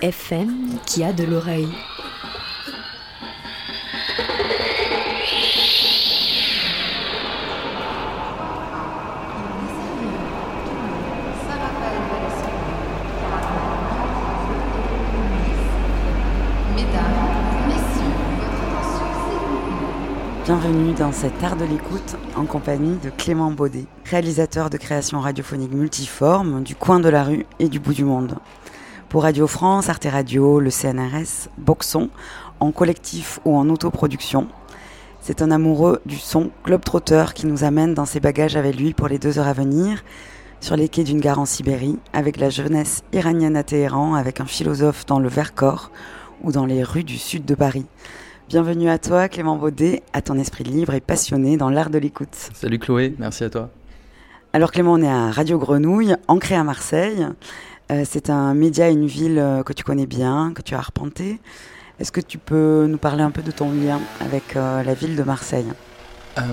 FM qui a de l'oreille. Bienvenue dans cet art de l'écoute en compagnie de Clément Baudet, réalisateur de création radiophonique multiforme du coin de la rue et du bout du monde. Pour Radio France, Arte Radio, le CNRS, Boxon, en collectif ou en autoproduction. C'est un amoureux du son, Globe Trotter, qui nous amène dans ses bagages avec lui pour les deux heures à venir, sur les quais d'une gare en Sibérie, avec la jeunesse iranienne à Téhéran, avec un philosophe dans le Vercors ou dans les rues du sud de Paris. Bienvenue à toi, Clément Baudet, à ton esprit libre et passionné dans l'art de l'écoute. Salut Chloé, merci à toi. Alors Clément, on est à Radio Grenouille, ancré à Marseille. Euh, c'est un média une ville euh, que tu connais bien, que tu as arpenté. Est-ce que tu peux nous parler un peu de ton lien avec euh, la ville de Marseille?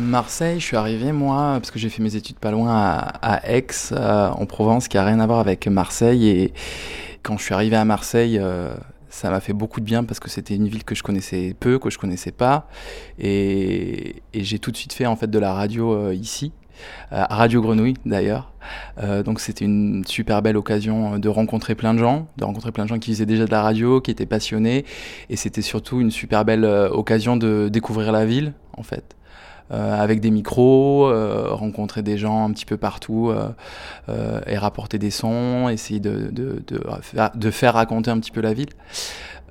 Marseille, je suis arrivé moi, parce que j'ai fait mes études pas loin à, Aix, en Provence, qui a rien à voir avec Marseille. Et quand je suis arrivé à Marseille, ça m'a fait beaucoup de bien parce que c'était une ville que je connaissais peu, que je connaissais pas. Et, et j'ai tout de suite fait en fait de la radio ici. Euh, Radio Grenouille d'ailleurs. Euh, donc c'était une super belle occasion de rencontrer plein de gens, de rencontrer plein de gens qui faisaient déjà de la radio, qui étaient passionnés, et c'était surtout une super belle euh, occasion de découvrir la ville en fait. Euh, avec des micros, euh, rencontrer des gens un petit peu partout euh, euh, et rapporter des sons, essayer de faire raconter un petit peu la ville.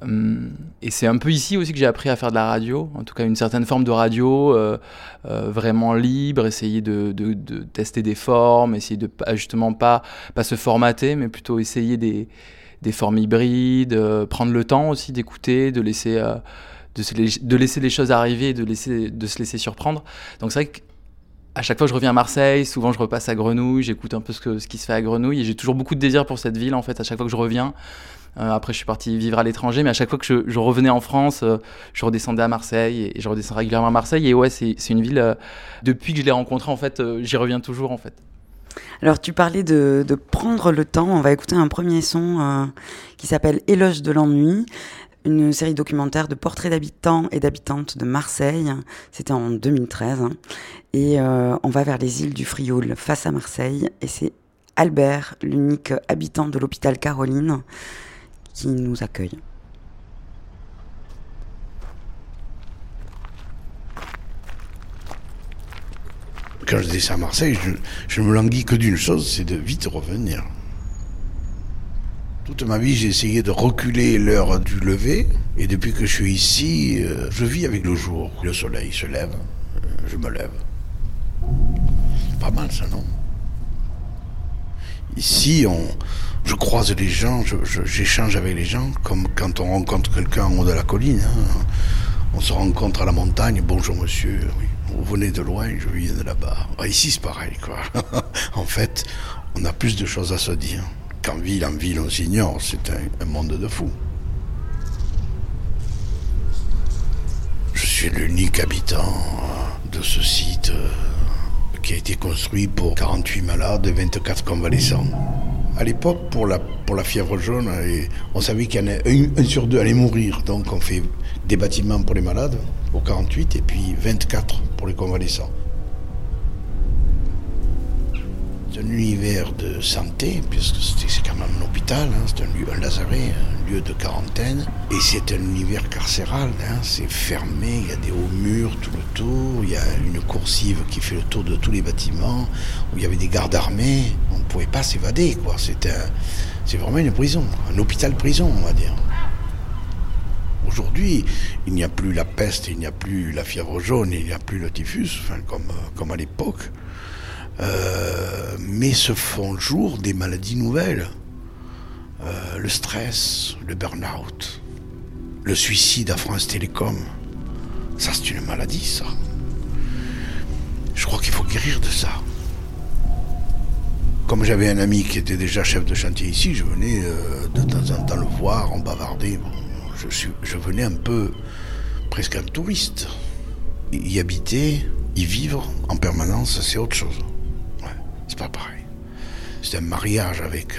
Hum, et c'est un peu ici aussi que j'ai appris à faire de la radio, en tout cas une certaine forme de radio euh, euh, vraiment libre, essayer de, tester des formes, essayer de justement pas, se formater, mais plutôt essayer des, formes hybrides, euh, prendre le temps aussi d'écouter, de laisser, euh, les choses arriver, de, de se laisser surprendre. Donc c'est vrai que à chaque fois que je reviens à Marseille, souvent je repasse à Grenouille, j'écoute un peu ce, ce qui se fait à Grenouille et j'ai toujours beaucoup de désir pour cette ville en fait à chaque fois que je reviens. Euh, après je suis parti vivre à l'étranger, mais à chaque fois que je, revenais en France, euh, je redescendais à Marseille et je redescends régulièrement à Marseille. Et ouais c'est une ville, euh, depuis que je l'ai rencontrée en fait, j'y reviens toujours en fait. Alors tu parlais de, prendre le temps, on va écouter un premier son qui s'appelle Éloge de l'ennui, une série documentaire de portraits d'habitants et d'habitantes de Marseille, c'était en 2013, hein. et on va vers les îles du Frioul, face à Marseille, et c'est Albert, l'unique habitant de l'hôpital Caroline, qui nous accueille. Quand je descends à Marseille, je, je me languis que d'une chose, c'est de vite revenir. Toute ma vie, j'ai essayé de reculer l'heure du lever, et depuis que je suis ici, euh, je vis avec le jour. Le soleil se lève, euh, je me lève. Pas mal ça, non? Ici, on, je croise les gens, j'échange avec les gens, comme quand on rencontre quelqu'un en haut de la colline. hein. On se rencontre à la montagne, bonjour monsieur. Vous venez de loin, je viens de là-bas. Ah, ici c'est pareil, quoi. en fait, on a plus de choses à se dire. Qu'en ville, en ville, on s'ignore, c'est un, un monde de fous. Je suis l'unique habitant de ce site euh, qui a été construit pour 48 malades et 24 convalescents. À l'époque, pour la, fièvre jaune, on savait qu'il un sur deux allait mourir. Donc on fait des bâtiments pour les malades, pour 48, et puis 24 pour les convalescents. C'est un univers de santé, puisque c'est quand même un hôpital, hein, c'est un, un lazaret, un lieu de quarantaine. Et c'est un univers carcéral, hein, c'est fermé, il y a des hauts murs tout le tour, il y a une coursive qui fait le tour de tous les bâtiments, où il y avait des gardes armés, on ne pouvait pas s'évader, quoi. C'est vraiment une prison, un hôpital-prison, on va dire. Aujourd'hui, il n'y a plus la peste, il n'y a plus la fièvre jaune, il n'y a plus le typhus, enfin, comme, comme à l'époque. Euh, mais se font jour des maladies nouvelles. Euh, le stress, le burn-out, le suicide à France Télécom. Ça, c'est une maladie, ça. Je crois qu'il faut guérir de ça. Comme j'avais un ami qui était déjà chef de chantier ici, je venais euh, de temps en temps le voir, je, suis, je venais un peu, presque un touriste. Y habiter, y vivre en permanence, c'est autre chose. C'est pas pareil. C'est un mariage avec.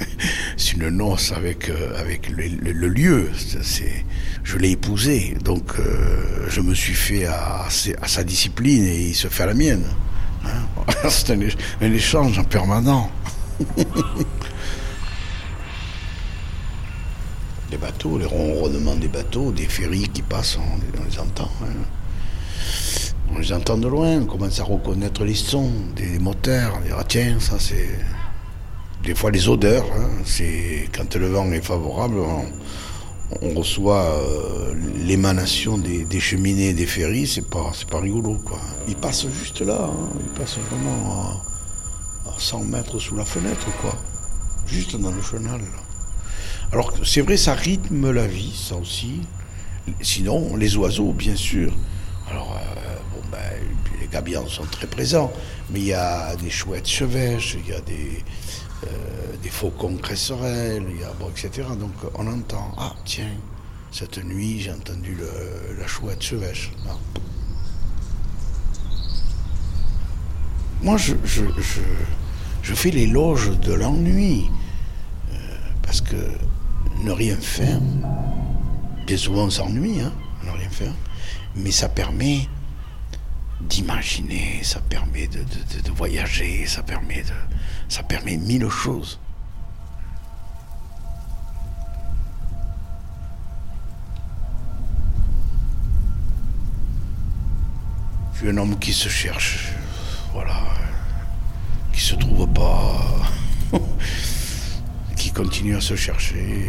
c'est une noce avec, euh, avec le, lieu. C'est, je l'ai épousé, donc euh, je me suis fait à, sa discipline et il se fait à la mienne. Hein. c'est un, échange en permanent. les bateaux, les ronronnements des bateaux, des ferries qui passent, on, les entend. Hein. On les entend de loin, on commence à reconnaître les sons des moteurs. On dit, ah tiens, ça c'est. Des fois les odeurs, hein. c'est quand le vent est favorable, on, reçoit euh, l'émanation des, cheminées des ferries, c'est pas, pas rigolo quoi. Ils passent juste là, hein. ils passent vraiment à, 100 mètres sous la fenêtre quoi, juste dans le chenal. Alors c'est vrai, ça rythme la vie, ça aussi. Sinon, les oiseaux, bien sûr. Alors, euh, gabions sont très présents, mais il y a des chouettes chevêches, il y a des, euh, faucons cresserelles, il y a, bon, etc. Donc on entend, ah tiens, cette nuit j'ai entendu la chouette chevêche. Moi je, je, je, je fais l'éloge de l'ennui, euh, parce que ne rien faire, bien souvent on s'ennuie, hein, ne rien faire, mais ça permet d'imaginer, ça permet de, voyager, ça permet, de, ça permet mille choses. Je suis un homme qui se cherche, voilà, qui se trouve pas, qui continue à se chercher.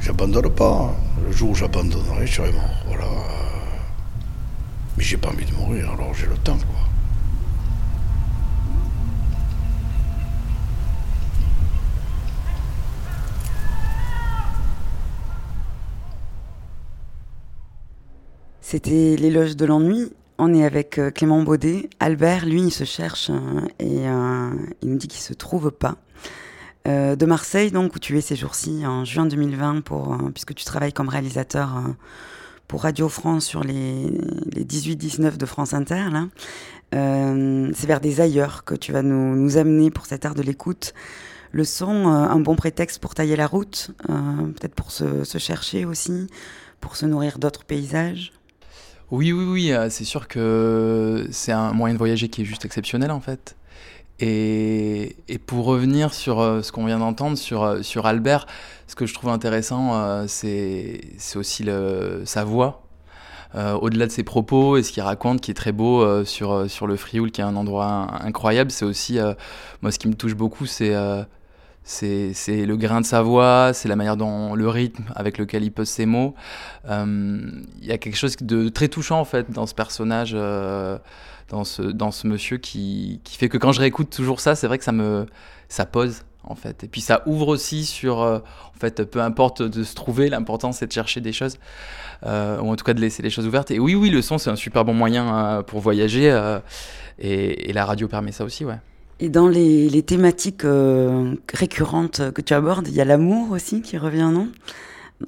J'abandonne pas. Le jour où j'abandonnerai, je serai mort. Voilà. Mais j'ai pas envie de mourir, alors j'ai le temps, quoi. C'était l'éloge de l'ennui. On est avec euh, Clément Baudet. Albert, lui, il se cherche et euh, il nous dit qu'il se trouve pas. Euh, de Marseille, donc, où tu es ces jours-ci, en juin 2020, pour, puisque tu travailles comme réalisateur pour Radio France sur les, les 18-19 de France Inter. Là. Euh, c'est vers des ailleurs que tu vas nous, amener pour cette art de l'écoute. Le son, euh, un bon prétexte pour tailler la route, euh, peut-être pour se, chercher aussi, pour se nourrir d'autres paysages. Oui, oui, oui, c'est sûr que c'est un moyen de voyager qui est juste exceptionnel en fait. Et, pour revenir sur ce qu'on vient d'entendre sur, sur Albert, ce que je trouve intéressant, euh, c'est aussi sa voix. Euh, au-delà de ses propos et ce qu'il raconte, qui est très beau euh, sur, sur le Frioul, qui est un endroit incroyable, c'est aussi, moi, ce qui me touche beaucoup, c'est c'est le grain de sa voix, c'est la manière dont le rythme avec lequel il pose ses mots. Il y a quelque chose de très touchant en fait dans ce personnage, dans, ce, monsieur qui, fait que quand je réécoute toujours ça, c'est vrai que ça me ça pose en fait. Et puis ça ouvre aussi sur, euh, en fait, peu importe de se trouver, l'important c'est de chercher des choses, euh, ou en tout cas de laisser les choses ouvertes. Et oui, oui, le son c'est un super bon moyen euh, pour voyager, et, la radio permet ça aussi, ouais. Et dans les thématiques récurrentes que tu abordes, il y a l'amour aussi qui revient, non?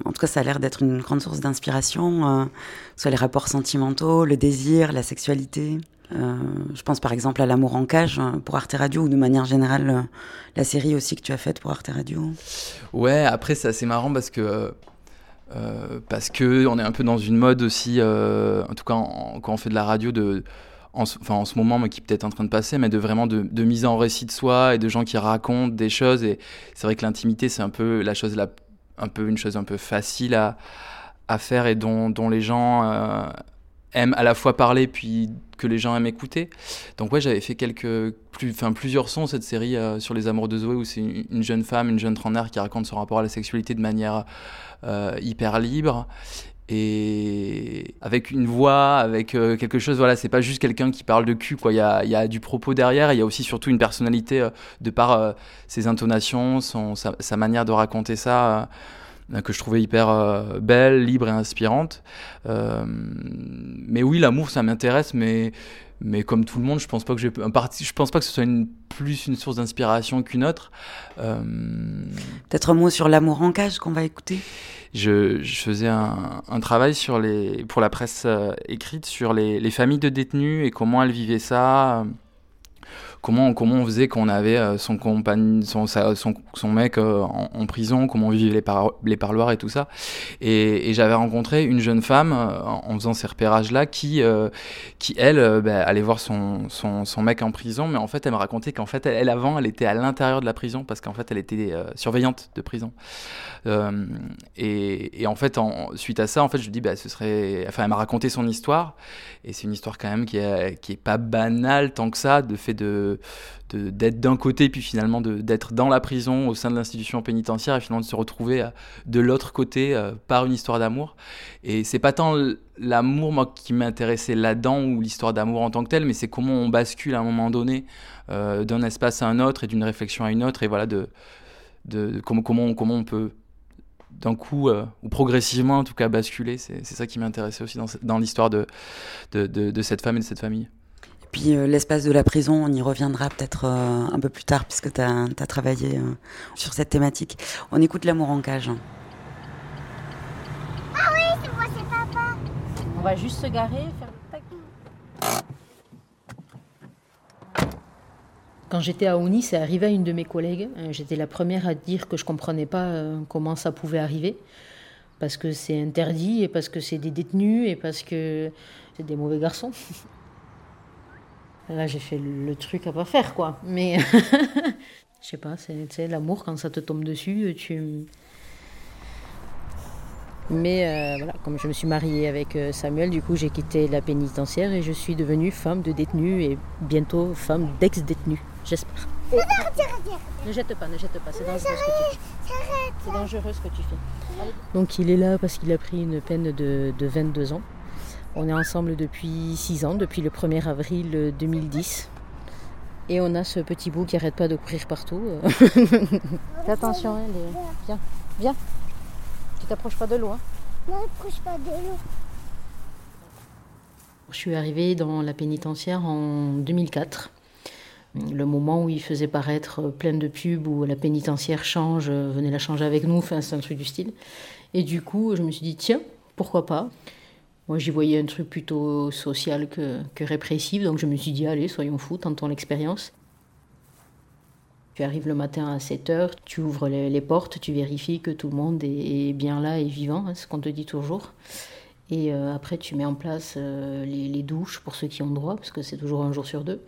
En tout cas, ça a l'air d'être une grande source d'inspiration, soit les rapports sentimentaux, le désir, la sexualité. Euh, je pense par exemple à L'amour en cage hein, pour Arte Radio ou de manière générale euh, la série aussi que tu as faite pour Arte Radio. Ouais, après c'est assez marrant parce que euh, parce que on est un peu dans une mode aussi, en tout cas quand on fait de la radio, en, enfin, en ce moment, mais qui est peut-être en train de passer, mais de vraiment de, mise en récit de soi et de gens qui racontent des choses. Et c'est vrai que l'intimité, c'est un peu la chose la, un peu une chose un peu facile à, faire et dont, les gens aiment à la fois parler puis que les gens aiment écouter. Donc ouais, j'avais fait quelques, plus, enfin plusieurs sons cette série euh, sur les amours de Zoé où c'est une, une jeune femme, une jeune trentenaire qui raconte son rapport à la sexualité de manière euh, hyper libre et avec une voix, avec euh, quelque chose, voilà, c'est pas juste quelqu'un qui parle de cul, quoi. Il y a, y a du propos derrière, il y a aussi surtout une personnalité euh, de par ses intonations, son, sa, sa manière de raconter ça, que je trouvais hyper euh, belle, libre et inspirante. Euh, mais oui, l'amour, ça m'intéresse, mais mais comme tout le monde, je pense pas que j'ai je pense pas que ce soit une, plus une source d'inspiration qu'une autre. Euh, Peut-être un mot sur l'amour en cage qu'on va écouter. je, je faisais un, un travail sur les, pour la presse écrite sur les, les familles de détenus et comment elles vivaient ça. Comment, comment on faisait qu'on avait euh, son, compagne, son, son, son mec euh, en, prison, comment on vivait les, par, les parloirs et tout ça. Et, j'avais rencontré une jeune femme euh, en, faisant ces repérages-là qui, euh, qui elle, bah, allait voir son, son, son mec en prison, mais en fait, elle me racontait qu'en fait, elle, avant, elle était à l'intérieur de la prison parce qu'en fait, elle était surveillante de prison. Et, et en fait, suite à ça, en fait, je lui dis, bah, ce serait. Enfin, elle m'a raconté son histoire, et c'est une histoire quand même qui est, qui est pas banale tant que ça, de fait de de- d'être d'un côté, puis finalement d'être dans la prison au sein de l'institution pénitentiaire, et finalement de se retrouver euh, de l'autre côté euh, par une histoire d'amour. Et c'est pas tant l'amour, moi, qui m'intéressait là-dedans, ou l'histoire d'amour en tant que telle, mais c'est comment on bascule à un moment donné euh, d'un espace à un autre et d'une réflexion à une autre, et voilà, de, de, comment, comment, on- comment on peut d'un coup, ou progressivement en tout cas, basculer. C'est ça qui m'intéressait aussi dans, dans l'histoire de, de cette femme et de cette famille. Et puis euh, l'espace de la prison, on y reviendra peut-être euh, un peu plus tard puisque tu as, travaillé euh, sur cette thématique. On écoute l'amour en cage. On va juste se garer, faire le tac. Quand j'étais à Ouni, c'est arrivé à une de mes collègues. J'étais la première à dire que je comprenais pas comment ça pouvait arriver. Parce que c'est interdit et parce que c'est des détenus et parce que c'est des mauvais garçons. Là, j'ai fait le truc à pas faire, quoi. Mais je sais pas, c'est l'amour quand ça te tombe dessus, tu. Mais euh, voilà, comme je me suis mariée avec euh, Samuel, du coup j'ai quitté la pénitentiaire et je suis devenue femme de détenu et bientôt femme d'ex-détenu, j'espère. Ne jette pas, ne jette pas, c'est dangereux ce que tu fais. C'est dangereux ce que tu fais. Donc il est là parce qu'il a pris une peine de, de 22 ans. On est ensemble depuis 6 ans, depuis le 1er avril 2010. Et on a ce petit bout qui arrête pas de courir partout. Fais attention, hein, les- viens, viens. Tu t'approches pas de l'eau. hein. Je suis arrivée dans la pénitentiaire en 2004. Le moment où il faisait paraître plein de pubs, où la pénitentiaire change, euh, venez la changer avec nous, enfin c'est un truc du style. Et du coup, je me suis dit, tiens, pourquoi pas Moi, j'y voyais un truc plutôt social que, répressif, donc je me suis dit, allez, soyons fous, tentons l'expérience. Tu arrives le matin à 7h, tu ouvres les, portes, tu vérifies que tout le monde est, bien là et vivant, hein, ce qu'on te dit toujours. Et euh, après, tu mets en place euh, les, douches pour ceux qui ont droit, parce que c'est toujours un jour sur deux.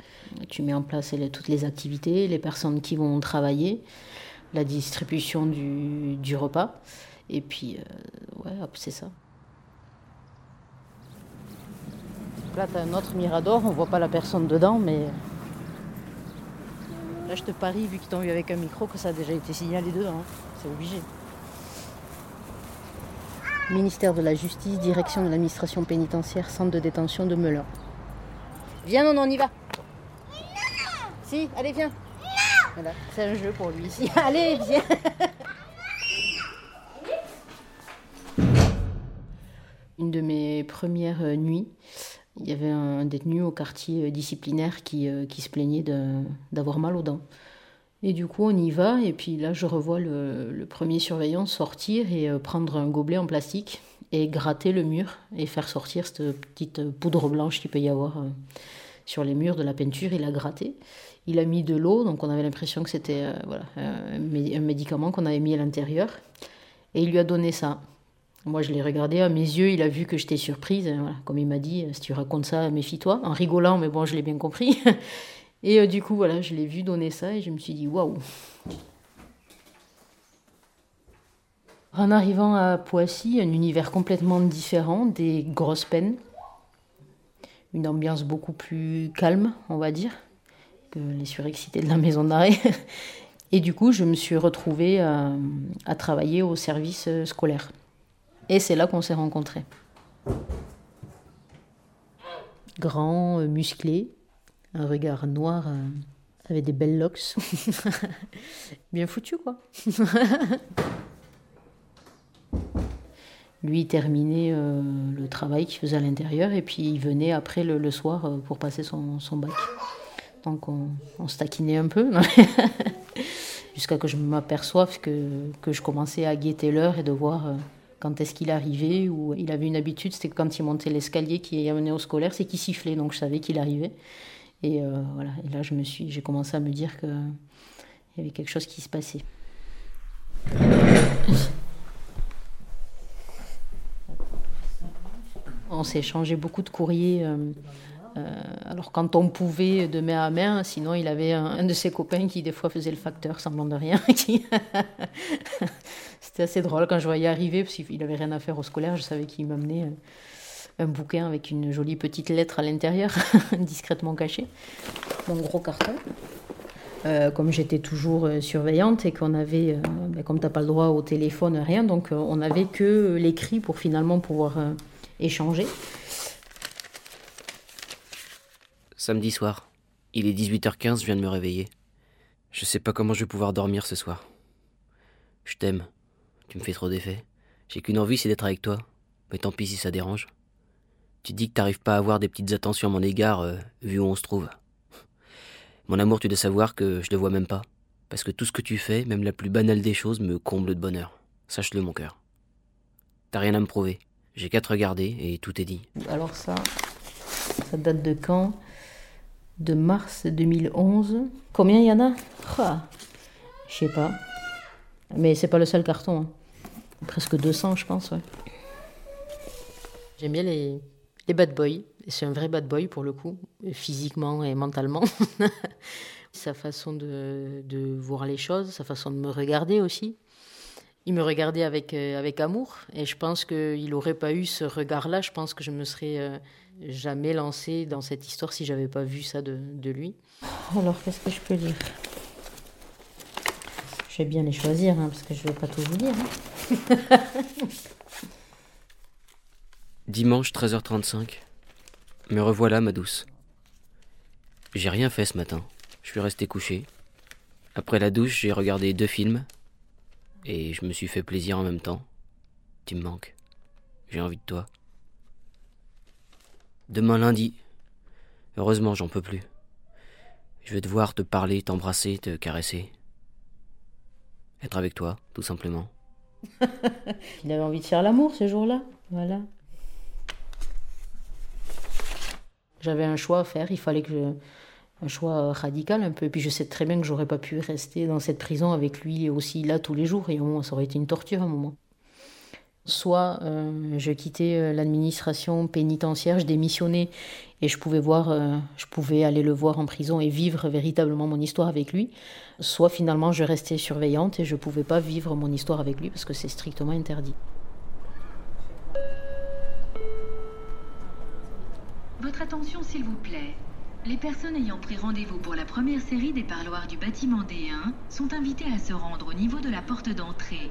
Tu mets en place toutes les activités, les personnes qui vont travailler, la distribution du, repas. Et puis, euh, ouais, c'est ça. Là, tu as un autre mirador, on voit pas la personne dedans, mais Là, je te parie, vu qu'ils t'ont eu avec un micro, que ça a déjà été signalé dedans. hein. C'est obligé. Ministère de la Justice, direction de l'administration pénitentiaire, centre de détention de Melun. Viens, non, on y va. Si, allez, viens. Voilà, c'est un jeu pour lui ici. Allez, viens. Une de mes premières nuits, il y avait un détenu au quartier euh, disciplinaire qui, euh, qui se plaignait d'avoir mal aux dents. Et du coup, on y va, et puis là, je revois le, premier surveillant sortir et euh, prendre un gobelet en plastique et gratter le mur et faire sortir cette petite poudre blanche qu'il peut y avoir sur les murs de la peinture. Il a gratté. Il a mis de l'eau, donc on avait l'impression que c'était voilà, un médicament qu'on avait mis à l'intérieur. Et il lui a donné ça. Moi, je l'ai regardé à mes yeux, il a vu que j'étais surprise. Comme il m'a dit, si tu racontes ça, méfie-toi. En rigolant, mais bon, je l'ai bien compris. Et euh, du coup, voilà, je l'ai vu donner ça et je me suis dit, waouh. En arrivant à Poissy, un univers complètement différent, des grosses peines, une ambiance beaucoup plus calme, on va dire, que les surexcités de la maison d'arrêt. Et du coup, je me suis retrouvée à, à travailler au service scolaire. Et c'est là qu'on s'est rencontrés. Grand, euh, musclé, un regard noir euh, avec des belles locks. Bien foutu, quoi. Lui terminait euh, le travail qu'il faisait à l'intérieur et puis il venait après le, soir pour passer son, bac. Donc on, on, se taquinait un peu. Jusqu'à que je m'aperçoive que, que je commençais à guetter l'heure et de voir quand est-ce qu'il arrivait, ou il avait une habitude, c'était quand il montait l'escalier qui amenait au scolaire, c'est qu'il sifflait, donc je savais qu'il arrivait. Et euh, voilà, et là je me suis, j'ai commencé à me dire qu'il y avait quelque chose qui se passait. On s'est échangé beaucoup de courriers. Euh, alors quand on pouvait de main à main, sinon il avait un, de ses copains qui des fois faisait le facteur, semblant de rien. C'était assez drôle quand je voyais arriver, parce qu'il avait rien à faire au scolaire, je savais qu'il m'amenait euh, un bouquin avec une jolie petite lettre à l'intérieur, discrètement cachée, mon gros carton. Euh, comme j'étais toujours surveillante et qu'on avait, ben, comme pas le droit au téléphone, rien, donc on n'avait que l'écrit pour finalement pouvoir échanger. Samedi soir. Il est 18h15, je viens de me réveiller. Je sais pas comment je vais pouvoir dormir ce soir. Je t'aime. Tu me fais trop d'effet. J'ai qu'une envie, c'est d'être avec toi. Mais tant pis si ça dérange. Tu dis que t'arrives pas à avoir des petites attentions à mon égard, euh, vu où on se trouve. Mon amour, tu dois savoir que je le vois même pas. Parce que tout ce que tu fais, même la plus banale des choses, me comble de bonheur. Sache-le, mon cœur. T'as rien à me prouver. J'ai qu'à te regarder et tout est dit. Alors ça, ça date de quand? De mars 2011. Combien il y en a? Je sais pas. Mais c'est pas le seul carton. Hein. Presque 200, je pense. J'aime bien les, les bad boys. C'est un vrai bad boy pour le coup, physiquement et mentalement. sa façon de, de, voir les choses, sa façon de me regarder aussi. Il me regardait avec, euh, avec amour et je pense qu'il n'aurait pas eu ce regard-là. Je pense que je me serais euh, jamais lancé dans cette histoire si j'avais pas vu ça de, de lui. Alors, qu'est-ce que je peux dire? Je vais bien les choisir, hein, parce que je vais pas tout vous dire. Hein. Dimanche 13h35. Me revoilà, ma douce. J'ai rien fait ce matin. Je suis resté couché. Après la douche, j'ai regardé deux films. Et je me suis fait plaisir en même temps. Tu me manques. J'ai envie de toi. Demain lundi. Heureusement, j'en peux plus. Je vais devoir te parler, t'embrasser, te caresser. Être avec toi, tout simplement. Il avait envie de faire l'amour ce jour-là. Voilà. J'avais un choix à faire. Il fallait que je... un choix radical un peu. Et puis je sais très bien que j'aurais pas pu rester dans cette prison avec lui aussi là tous les jours. Et au moins, ça aurait été une torture à un moment. Soit euh, je quittais euh, l'administration pénitentiaire, je démissionnais et je pouvais voir, euh, je pouvais aller le voir en prison et vivre véritablement mon histoire avec lui. Soit finalement je restais surveillante et je pouvais pas vivre mon histoire avec lui parce que c'est strictement interdit. Votre attention s'il vous plaît. Les personnes ayant pris rendez-vous pour la première série des parloirs du bâtiment D1 sont invitées à se rendre au niveau de la porte d'entrée.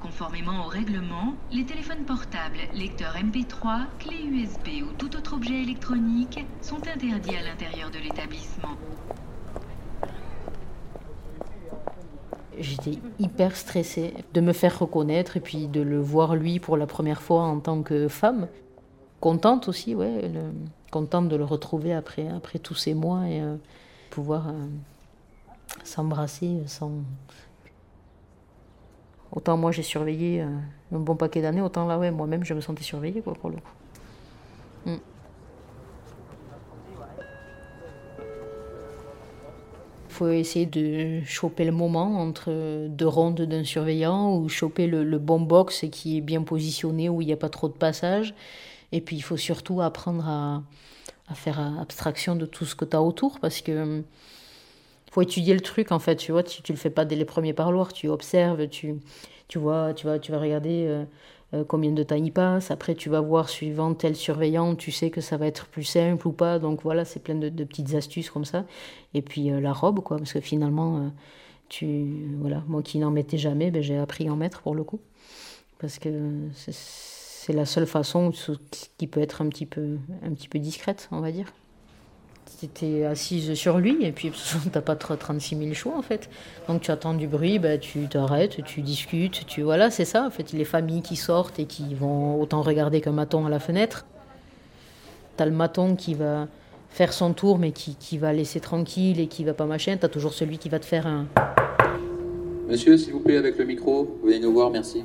Conformément au règlement, les téléphones portables, lecteurs MP3, clés USB ou tout autre objet électronique sont interdits à l'intérieur de l'établissement. J'étais hyper stressée de me faire reconnaître et puis de le voir lui pour la première fois en tant que femme. Contente aussi, ouais, contente de le retrouver après, après tous ces mois et euh, pouvoir euh, s'embrasser sans, Autant moi j'ai surveillé euh, un bon paquet d'années, autant là ouais, moi-même je me sentais surveillée quoi pour le coup. Mm. faut essayer de choper le moment entre deux rondes d'un surveillant ou choper le, le, bon box qui est bien positionné, où il n'y a pas trop de passage. Et puis il faut surtout apprendre à, à faire abstraction de tout ce que tu as autour parce que faut étudier le truc en fait, tu vois, tu, le fais pas dès les premiers parloirs, tu observes, tu, tu vois, tu vas, tu vas regarder euh, euh, combien de temps il passe, après tu vas voir suivant tel surveillant, tu sais que ça va être plus simple ou pas, donc voilà, c'est plein de, petites astuces comme ça. Et puis euh, la robe, quoi, parce que finalement, tu, voilà, moi qui n'en mettais jamais, ben, j'ai appris à en mettre pour le coup, parce que c'est la seule façon qui peut être un petit peu, un petit peu discrète, on va dire tu assise sur lui et puis t'as pas 36 000 choix en fait. Donc tu attends du bruit, bah, tu t'arrêtes, tu discutes, tu voilà, c'est ça en fait. Les familles qui sortent et qui vont autant regarder qu'un maton à la fenêtre. T'as le maton qui va faire son tour mais qui, va laisser tranquille et qui va pas machin. T'as toujours celui qui va te faire un. Monsieur, s'il vous plaît, avec le micro, venez nous voir, merci.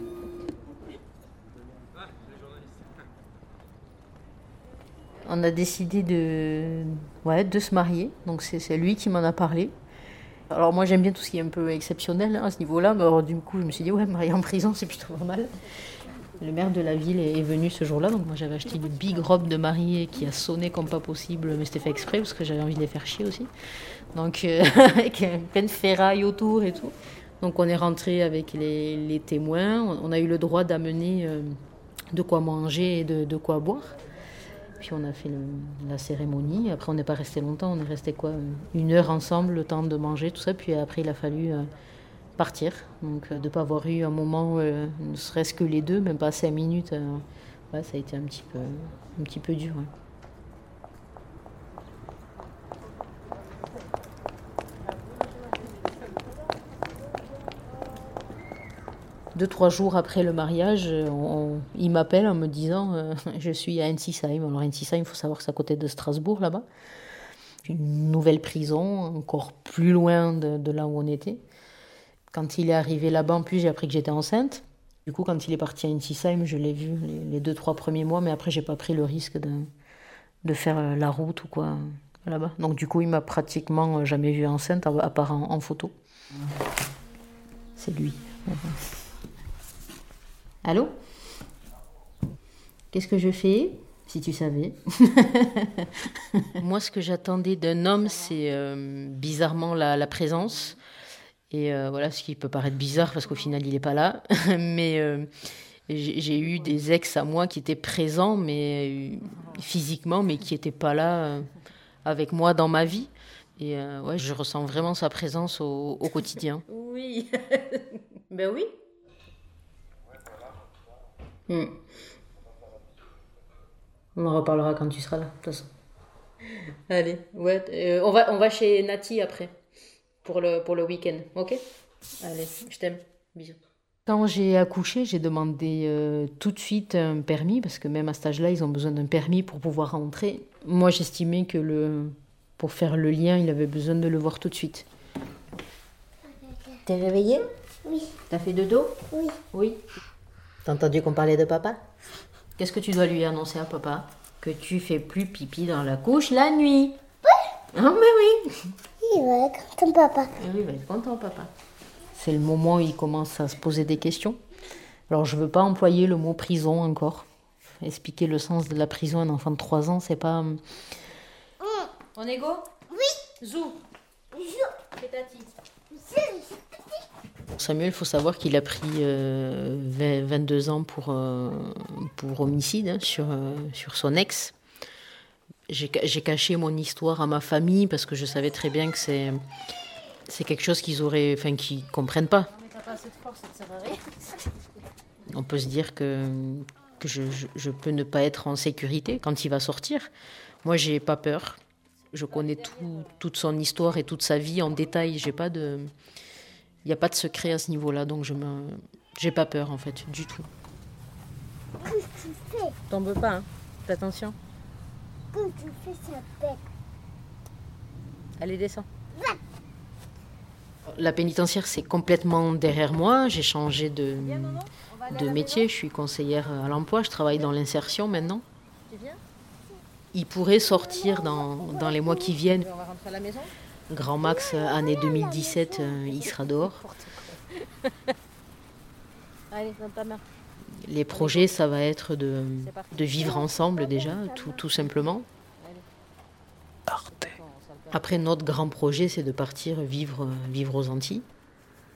On a décidé de, ouais, de se marier. Donc c'est lui qui m'en a parlé. Alors moi j'aime bien tout ce qui est un peu exceptionnel hein, à ce niveau-là. Mais du coup je me suis dit ouais marier en prison c'est plutôt pas mal. Le maire de la ville est venu ce jour-là, donc moi j'avais acheté une big robe de mariée qui a sonné comme pas possible, mais c'était fait exprès parce que j'avais envie de les faire chier aussi. Donc euh, avec plein de ferrailles autour et tout. Donc on est rentré avec les, témoins, on a eu le droit d'amener euh, de quoi manger et de quoi boire. Puis on a fait la cérémonie. Après, on n'est pas resté longtemps. On est resté quoi Une heure ensemble, le temps de manger, tout ça. Puis après, il a fallu euh, partir. Donc, euh, de ne pas avoir eu un moment, euh, ne serait-ce que les deux, même pas cinq minutes, ça a été un petit peu, un petit peu dur. Deux, trois jours après le mariage, on, on, il m'appelle en me disant euh, Je suis à Ensisheim. Alors, Ensisheim, il faut savoir que c'est à côté de Strasbourg, là-bas. Une nouvelle prison, encore plus loin de, de, là où on était. Quand il est arrivé là-bas, en plus, j'ai appris que j'étais enceinte. Du coup, quand il est parti à Ensisheim, je l'ai vu les, les, deux, trois premiers mois, mais après, j'ai pas pris le risque de, de faire la route ou quoi là-bas. Donc, du coup, il m'a pratiquement jamais vu enceinte, à part en, en photo. C'est lui. Allô? Qu'est-ce que je fais Si tu savais? Moi, ce que j'attendais d'un homme, c'est euh, bizarrement la, la, présence. Et euh, voilà, ce qui peut paraître bizarre parce qu'au final, il n'est pas là. mais euh, j'ai eu des ex à moi qui étaient présents, mais physiquement, mais qui n'étaient pas là avec moi dans ma vie. Et ouais, je ressens vraiment sa présence au, au quotidien. Oui. ben oui. Hmm. On en reparlera quand tu seras là, de toute façon. Allez, ouais, euh, on, va, on va chez Nati après, pour le, pour le week-end, ok? Allez, je t'aime, bisous. Quand j'ai accouché, j'ai demandé euh, tout de suite un permis, parce que même à cet âge-là, ils ont besoin d'un permis pour pouvoir rentrer. Moi, j'estimais que le, pour faire le lien, il avait besoin de le voir tout de suite. T'es réveillée? Oui. T'as fait dodo? Oui. Oui. T'as entendu qu'on parlait de papa? Qu'est-ce que tu dois lui annoncer à papa? Que tu fais plus pipi dans la couche la nuit. Oui. Ah, mais oui. Il va être content, papa. Oui, il va être content, papa. C'est le moment où il commence à se poser des questions. Alors, je veux pas employer le mot prison encore. Expliquer le sens de la prison à un enfant de 3 ans, c'est pas. Mmh. On est go Oui. Zou. Zou. Fais tati. Samuel, il faut savoir qu'il a pris euh, 20, 22 ans pour, euh, pour homicide hein, sur, euh, sur son ex. J'ai caché mon histoire à ma famille parce que je savais très bien que c'est c'est quelque chose qu'ils auraient, enfin qu'ils comprennent pas. On peut se dire que, que je, je, je, peux ne pas être en sécurité quand il va sortir. Moi, j'ai pas peur. Je connais tout, toute son histoire et toute sa vie en détail. J'ai pas de il n'y a pas de secret à ce niveau-là, donc je me, j'ai pas peur en fait, du tout. Qu'est-ce que tu fais T'en veux pas, hein Fais attention. Quand tu fais ça pète. Allez, descends. Va. La pénitentiaire, c'est complètement derrière moi. J'ai changé de, de métier. Je suis conseillère à l'emploi. Je travaille dans l'insertion maintenant. Tu viens? Il pourrait sortir dans, dans les mois qui viennent. On va rentrer à la maison? Grand max, euh, année 2017, euh, il sera dehors. Les projets, ça va être de, de vivre ensemble déjà, tout, tout simplement. Après, notre grand projet, c'est de partir vivre, vivre aux Antilles.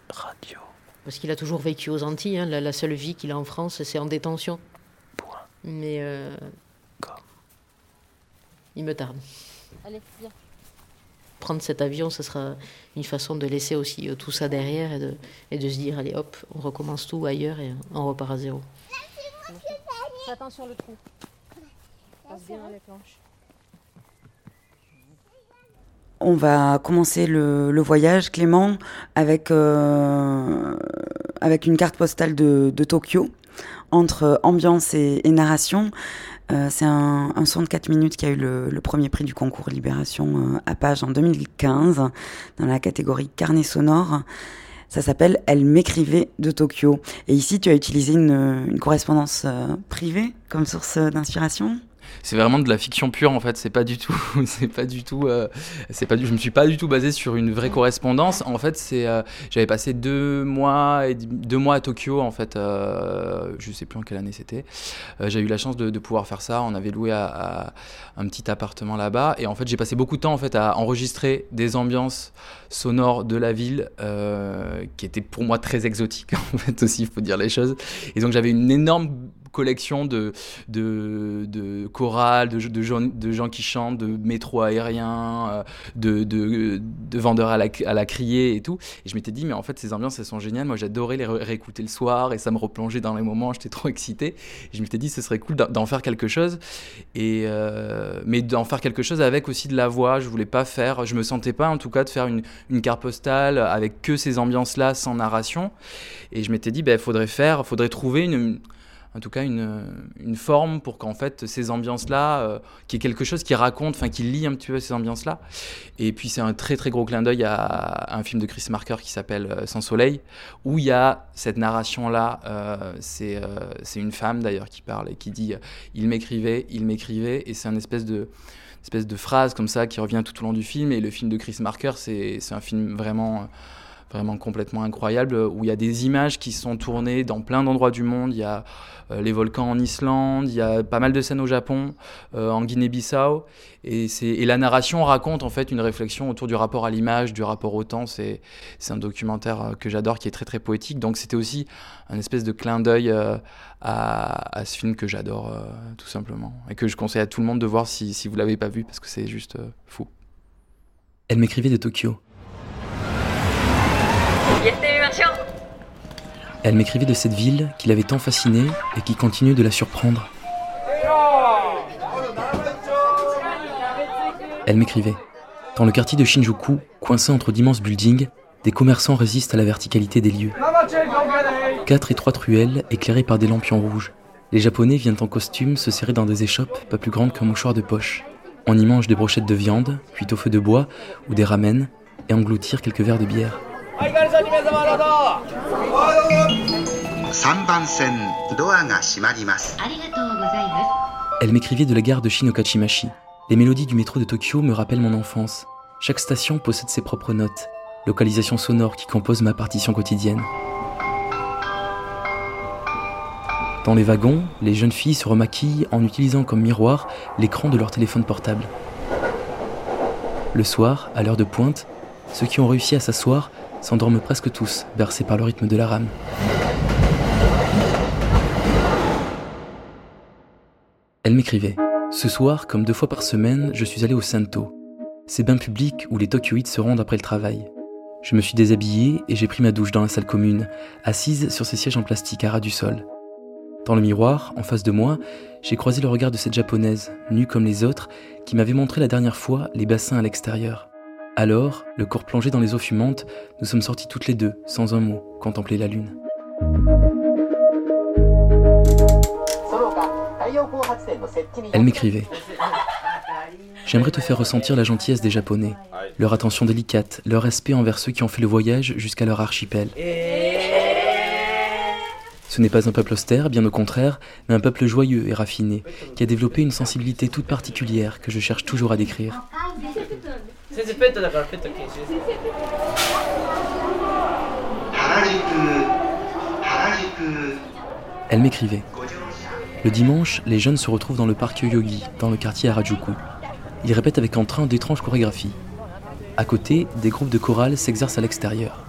Radio. Parce qu'il a toujours vécu aux Antilles. hein. La, la seule vie qu'il a en France, c'est en détention. Mais euh, il me tarde. Allez, viens. Prendre cet avion, ce sera une façon de laisser aussi euh, tout ça derrière et de, et de se dire, allez hop, on recommence tout ailleurs et on repart à zéro. Fais attention le trou. Passe bien les planches. On va commencer le, le voyage, Clément, avec, euh, avec une carte postale de, de Tokyo, entre ambiance et, et narration. Euh, c'est un, un son de 4 minutes qui a eu le, le premier prix du concours Libération euh, à Page en 2015, dans la catégorie carnet sonore. Ça s'appelle Elle m'écrivait de Tokyo. Et ici, tu as utilisé une, une correspondance euh, privée comme source d'inspiration? C'est vraiment de la fiction pure en fait. C'est pas du tout, c'est pas du tout, euh, c'est pas du. Je me suis pas du tout basé sur une vraie correspondance. En fait, c'est, euh, j'avais passé deux mois et deux mois à Tokyo en fait. Euh, je sais plus en quelle année c'était. J'ai eu la chance de, de, pouvoir faire ça. On avait loué à, à un petit appartement là-bas et en fait j'ai passé beaucoup de temps en fait à enregistrer des ambiances sonores de la ville qui étaient pour moi très exotiques en fait aussi il faut dire les choses et donc j'avais une énorme collection de, de, de chorales, de, de, gens, de gens qui chantent, de métro aérien, euh, de, de, de vendeurs à la, à la criée et tout. Et je m'étais dit, mais en fait, ces ambiances, elles sont géniales. Moi, j'adorais les ré réécouter le soir et ça me replongeait dans les moments. J'étais trop excité. Et je m'étais dit, ce serait cool d'en faire quelque chose. Et, euh, mais d'en faire quelque chose avec aussi de la voix. Je voulais pas faire, je me sentais pas en tout cas de faire une, une carte postale avec que ces ambiances-là sans narration. Et je m'étais dit, il ben, faudrait faire, faudrait trouver une en tout cas une, forme pour qu'en fait ces ambiances-là, euh, qu'il y ait quelque chose qui raconte, enfin qui lie un petit peu ces ambiances-là. Et puis c'est un très très gros clin d'œil à, à, un film de Chris Marker qui s'appelle euh, Sans Soleil, où il y a cette narration-là. Euh, c'est euh, une femme d'ailleurs qui parle et qui dit euh, il m'écrivait, il m'écrivait, et c'est un espèce de espèce de phrase comme ça qui revient tout au long du film. Et le film de Chris Marker, c'est un film vraiment vraiment complètement incroyable, où il y a des images qui sont tournées dans plein d'endroits du monde. Il y a euh, les volcans en Islande, il y a pas mal de scènes au Japon, euh, en Guinée-Bissau. Et, et la narration raconte en fait une réflexion autour du rapport à l'image, du rapport au temps. C'est un documentaire que j'adore, qui est très très poétique. Donc c'était aussi un espèce de clin d'œil euh, à, à, ce film que j'adore euh, tout simplement. Et que je conseille à tout le monde de voir si, si vous l'avez pas vu, parce que c'est juste euh, fou. Elle m'écrivait de Tokyo. Elle m'écrivait de cette ville qui l'avait tant fascinée et qui continue de la surprendre. Elle m'écrivait. Dans le quartier de Shinjuku, coincé entre d'immenses buildings, des commerçants résistent à la verticalité des lieux. Quatre étroites ruelles éclairées par des lampions rouges. Les Japonais viennent en costume se serrer dans des échoppes pas plus grandes qu'un mouchoir de poche. On y mange des brochettes de viande, cuites au feu de bois, ou des ramen, et engloutir quelques verres de bière. Elle m'écrivait de la gare de Shinokachimachi. Les mélodies du métro de Tokyo me rappellent mon enfance. Chaque station possède ses propres notes, localisation sonore qui compose ma partition quotidienne. Dans les wagons, les jeunes filles se remaquillent en utilisant comme miroir l'écran de leur téléphone portable. Le soir, à l'heure de pointe, ceux qui ont réussi à s'asseoir s'endorment presque tous, bercés par le rythme de la rame. Elle m'écrivait Ce soir, comme deux fois par semaine, je suis allé au Santo, ces bains publics où les Tokyoïdes se rendent après le travail. Je me suis déshabillé et j'ai pris ma douche dans la salle commune, assise sur ces sièges en plastique à ras du sol. Dans le miroir, en face de moi, j'ai croisé le regard de cette japonaise, nue comme les autres, qui m'avait montré la dernière fois les bassins à l'extérieur. Alors, le corps plongé dans les eaux fumantes, nous sommes sortis toutes les deux, sans un mot, contempler la lune. Elle m'écrivait. J'aimerais te faire ressentir la gentillesse des Japonais, leur attention délicate, leur respect envers ceux qui ont fait le voyage jusqu'à leur archipel. Ce n'est pas un peuple austère, bien au contraire, mais un peuple joyeux et raffiné, qui a développé une sensibilité toute particulière que je cherche toujours à décrire. 先生ペットだからペット禁止です Elle m'écrivait. Le dimanche, les jeunes se retrouvent dans le parc Yogi, dans le quartier Harajuku. Ils répètent avec entrain d'étranges chorégraphies. À côté, des groupes de chorale s'exercent à l'extérieur.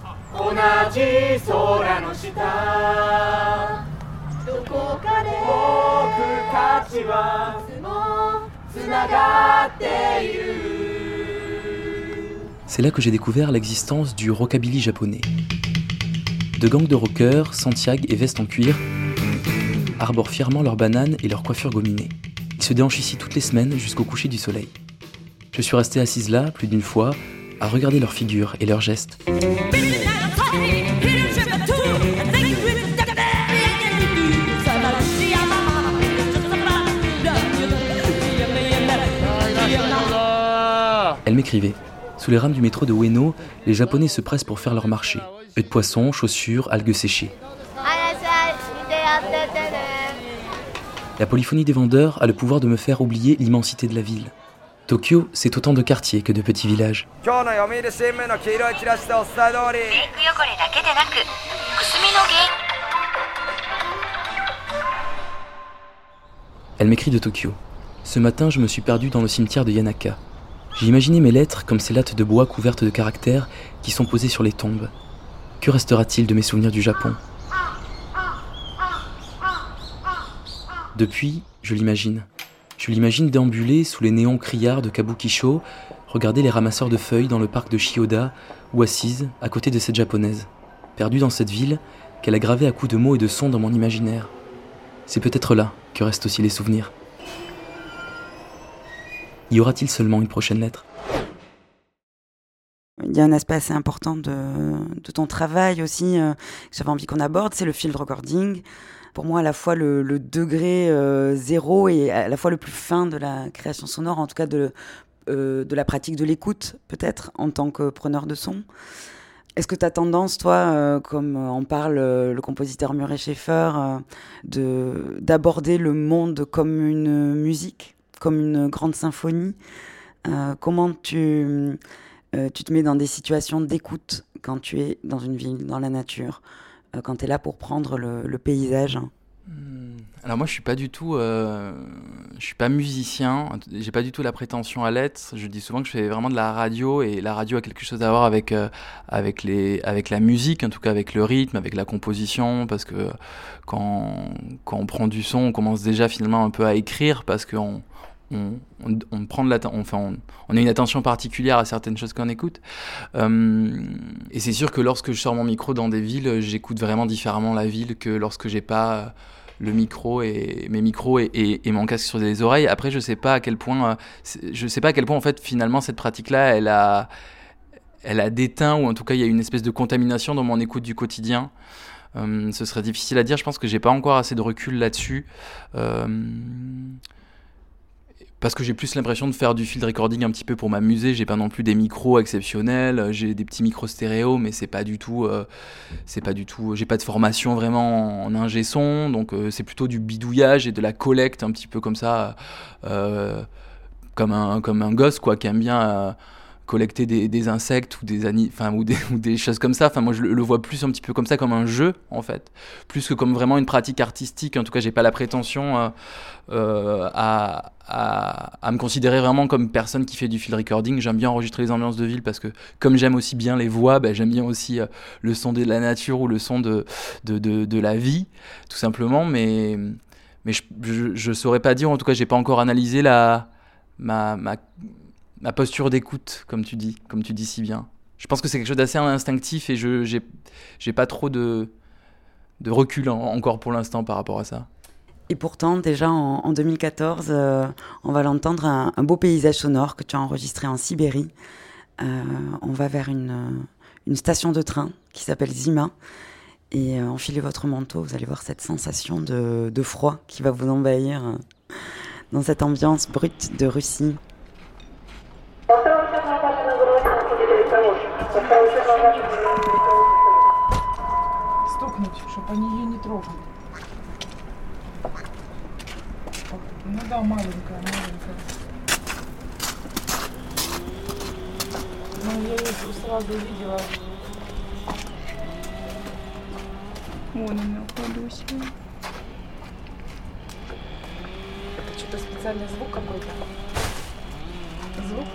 C'est là que j'ai découvert l'existence du rockabilly japonais. De gangs de rockers, Santiago et vestes en cuir arborent fièrement leurs bananes et leurs coiffures gominées. Ils se déhanchent ici toutes les semaines jusqu'au coucher du soleil. Je suis restée assise là, plus d'une fois, à regarder leurs figures et leurs gestes. Elle m'écrivait. Sous les rames du métro de Ueno, les Japonais se pressent pour faire leur marché. œufs de poisson, chaussures, algues séchées. La polyphonie des vendeurs a le pouvoir de me faire oublier l'immensité de la ville. Tokyo, c'est autant de quartiers que de petits villages. Elle m'écrit de Tokyo. Ce matin, je me suis perdu dans le cimetière de Yanaka. J'ai mes lettres comme ces lattes de bois couvertes de caractères qui sont posées sur les tombes. Que restera-t-il de mes souvenirs du Japon? Depuis, je l'imagine. Je l'imagine déambuler sous les néons criards de Kabukisho, regarder les ramasseurs de feuilles dans le parc de Shioda, ou assise à côté de cette japonaise, perdue dans cette ville qu'elle a gravée à coups de mots et de sons dans mon imaginaire. C'est peut-être là que restent aussi les souvenirs. Y aura-t-il seulement une prochaine lettre? Il y a un aspect assez important de, ton travail aussi, euh, que j'avais envie qu'on aborde, c'est le field recording. Pour moi, à la fois le, degré euh, zéro et à la fois le plus fin de la création sonore, en tout cas de, euh, la pratique de l'écoute, peut-être, en tant que preneur de son. Est-ce que tu as tendance, toi, comme en parle le compositeur Murray Schaeffer, euh, de d'aborder le monde comme une musique, comme une grande symphonie. Euh, Comment tu, euh, tu te mets dans des situations d'écoute quand tu es dans une ville, dans la nature, euh, quand tu es là pour prendre le, paysage Alors moi je suis pas du tout, je suis pas musicien, j'ai pas du tout la prétention à l'être. Je dis souvent que je fais vraiment de la radio et la radio a quelque chose à voir avec avec les avec la musique, en tout cas avec le rythme, avec la composition, parce que quand quand on prend du son, on commence déjà finalement un peu à écrire parce qu'on on, prend de enfin on, a une attention particulière à certaines choses qu'on écoute. Euh, et c'est sûr que lorsque je sors mon micro dans des villes, j'écoute vraiment différemment la ville que lorsque j'ai pas le micro et mes micros et, mon casque sur les oreilles. Après, je sais pas à quel point, euh, je sais pas à quel point en fait finalement cette pratique-là, elle a, elle a déteint ou en tout cas il y a une espèce de contamination dans mon écoute du quotidien. Euh, ce serait difficile à dire. Je pense que j'ai pas encore assez de recul là-dessus. Euh, parce que j'ai plus l'impression de faire du field recording un petit peu pour m'amuser. J'ai pas non plus des micros exceptionnels. J'ai des petits micros stéréo, mais c'est pas du tout. euh, c'est pas du tout. J'ai pas de formation vraiment en ingé son, donc euh, c'est plutôt du bidouillage et de la collecte un petit peu comme ça, euh, comme un comme un gosse quoi, qui aime bien. Collecter des, insectes ou des, enfin, ou, des, choses comme ça. Enfin, moi, je le, vois plus un petit peu comme ça, comme un jeu, en fait, plus que comme vraiment une pratique artistique. En tout cas, j'ai pas la prétention euh, euh, à, à, me considérer vraiment comme personne qui fait du field recording. J'aime bien enregistrer les ambiances de ville parce que, comme j'aime aussi bien les voix, ben, j'aime bien aussi euh, le son de la nature ou le son de, de, de, de la vie, tout simplement. Mais, mais je, je, je saurais pas dire, en tout cas, j'ai pas encore analysé la, ma, ma, ma posture d'écoute, comme tu dis, comme tu dis si bien. Je pense que c'est quelque chose d'assez instinctif et je j'ai pas trop de recul en- encore pour l'instant par rapport à ça. Et pourtant, déjà en, en 2014, euh, on va l'entendre, un, un beau paysage sonore que tu as enregistré en Sibérie. Euh, on va vers une, une station de train qui s'appelle Zima. Et euh, enfilez votre manteau, vous allez voir cette sensation de, de froid qui va vous envahir euh, dans cette ambiance brute de Russie. Стукнуть, чтобы они ее не трогали. Ну да, маленькая, маленькая. Ну, я ей сразу увидела. Вон она, Ходуся. Это что-то специальный звук какой-то. Звук?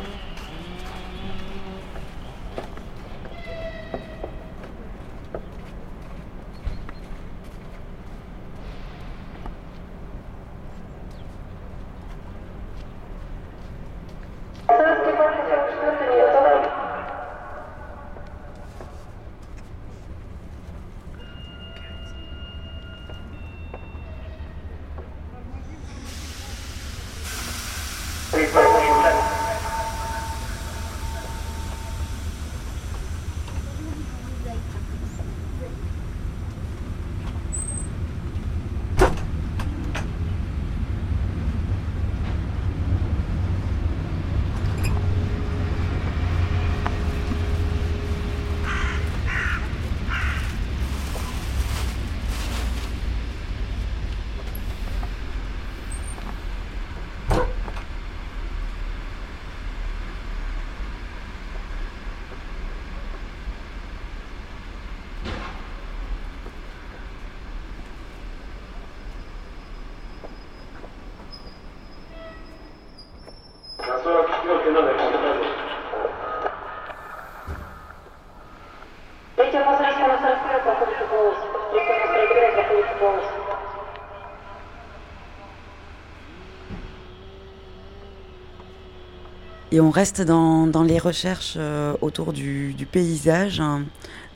Et on reste dans, dans les recherches euh, autour du, du paysage, hein.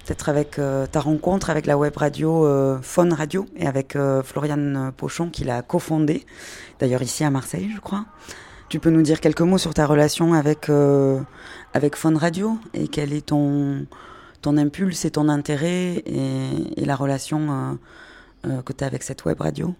peut-être avec euh, ta rencontre avec la web radio euh, Phone Radio et avec euh, Floriane Pochon qui l'a cofondée, d'ailleurs ici à Marseille, je crois. Tu peux nous dire quelques mots sur ta relation avec, euh, avec Phone Radio et quel est ton, ton impulse et ton intérêt et, et la relation euh, que tu as avec cette web radio?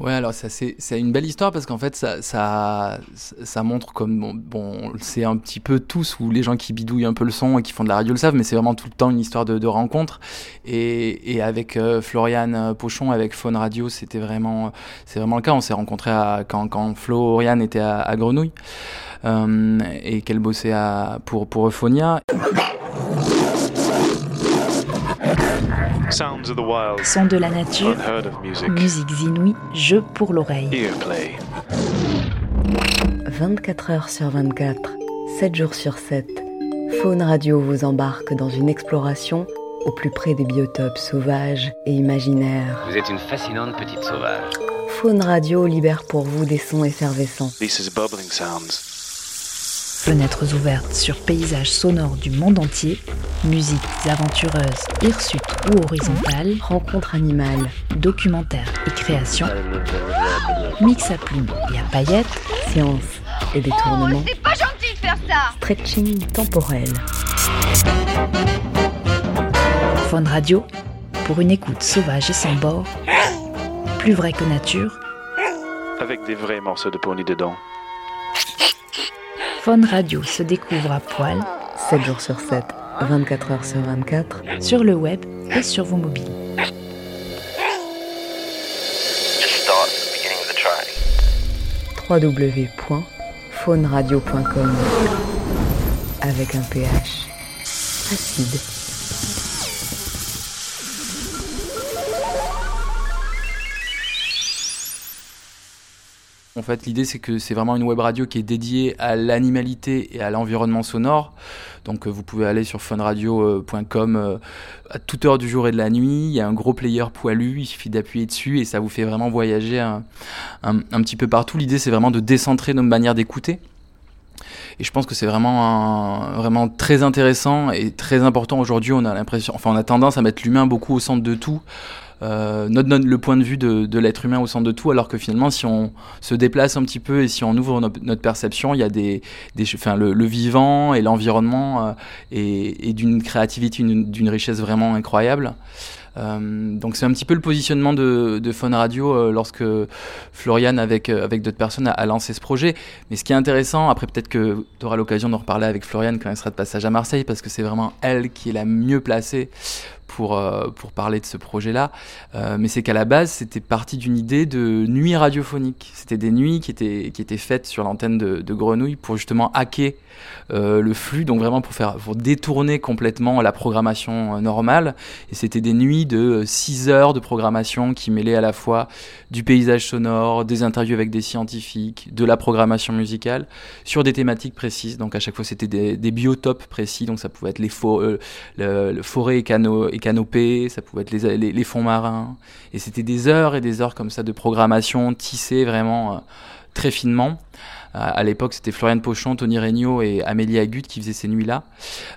Ouais, alors ça c'est c'est une belle histoire parce qu'en fait ça ça ça montre comme bon, bon c'est un petit peu tous ou les gens qui bidouillent un peu le son et qui font de la radio le savent, mais c'est vraiment tout le temps une histoire de, de rencontre. Et, et avec euh, Floriane Pochon, avec Phone Radio, c'était vraiment c'est vraiment le cas. On s'est rencontrés à, quand quand Floriane était à, à Grenouille euh, et qu'elle bossait à, pour pour Euphonia. Sounds of the wild. Son de la nature, Unheard of music. musiques inouïes, jeux pour l'oreille. Earplay. 24 heures sur 24, 7 jours sur 7, Faune Radio vous embarque dans une exploration au plus près des biotopes sauvages et imaginaires. Vous êtes une fascinante petite sauvage. Faune Radio libère pour vous des sons effervescents. This is bubbling sounds. Fenêtres ouvertes sur paysages sonores du monde entier, musiques aventureuses, hirsutes ou horizontales, rencontres animales, documentaires et créations, mix à plumes et à paillettes, science et détournements, C'est pas gentil de faire ça stretching temporel. Fun Radio, pour une écoute sauvage et sans bord, plus vrai que nature, Avec des vrais morceaux de pony dedans. Fun Radio se découvre à poil, 7 jours sur 7, 24 heures sur 24, sur le web et sur vos mobiles. Just start at the beginning of the track. www.fauneradio.com avec un pH acide. En fait, l'idée, c'est que c'est vraiment une web radio qui est dédiée à l'animalité et à l'environnement sonore. Donc, euh, vous pouvez aller sur funradio.com euh, à toute heure du jour et de la nuit. Il y a un gros player poilu, il suffit d'appuyer dessus et ça vous fait vraiment voyager un, petit peu partout. L'idée, c'est vraiment de décentrer nos manières d'écouter. Et je pense que c'est vraiment, très intéressant et très important aujourd'hui. On a l'impression, on a tendance à mettre l'humain beaucoup au centre de tout. Euh, notre, notre- le point de vue de, de l'être humain au centre de tout, alors que finalement, si on se déplace un petit peu et si on ouvre no- notre perception, il y a des, des enfin, le, le vivant et l'environnement euh, et, et d'une créativité, une- d'une richesse vraiment incroyable. Euh, donc c'est un petit peu le positionnement de, de Phone Radio euh, lorsque Floriane avec, euh, avec d'autres personnes a, a lancé ce projet. Mais ce qui est intéressant, après peut-être que tu auras l'occasion d'en reparler avec Floriane quand elle sera de passage à Marseille, parce que c'est vraiment elle qui est la mieux placée pour, euh, pour parler de ce projet-là. Euh, mais c'est qu'à la base, c'était parti d'une idée de nuit radiophonique. C'était des nuits qui étaient, qui étaient faites sur l'antenne de, Grenouille pour justement hacker euh, le flux, donc vraiment pour, faire, pour détourner complètement la programmation normale. Et c'était des nuits de 6 heures de programmation qui mêlaient à la fois du paysage sonore, des interviews avec des scientifiques, de la programmation musicale, sur des thématiques précises. Donc à chaque fois, c'était des, biotopes précis, donc ça pouvait être les fo euh, le, le et, cano et canopée, ça pouvait être les, les, fonds marins. Et c'était des heures et des heures comme ça de programmation tissée vraiment euh, très finement. À l'époque, c'était Floriane Pochon, Tony Regnault et Amélie Agut qui faisaient ces nuits-là.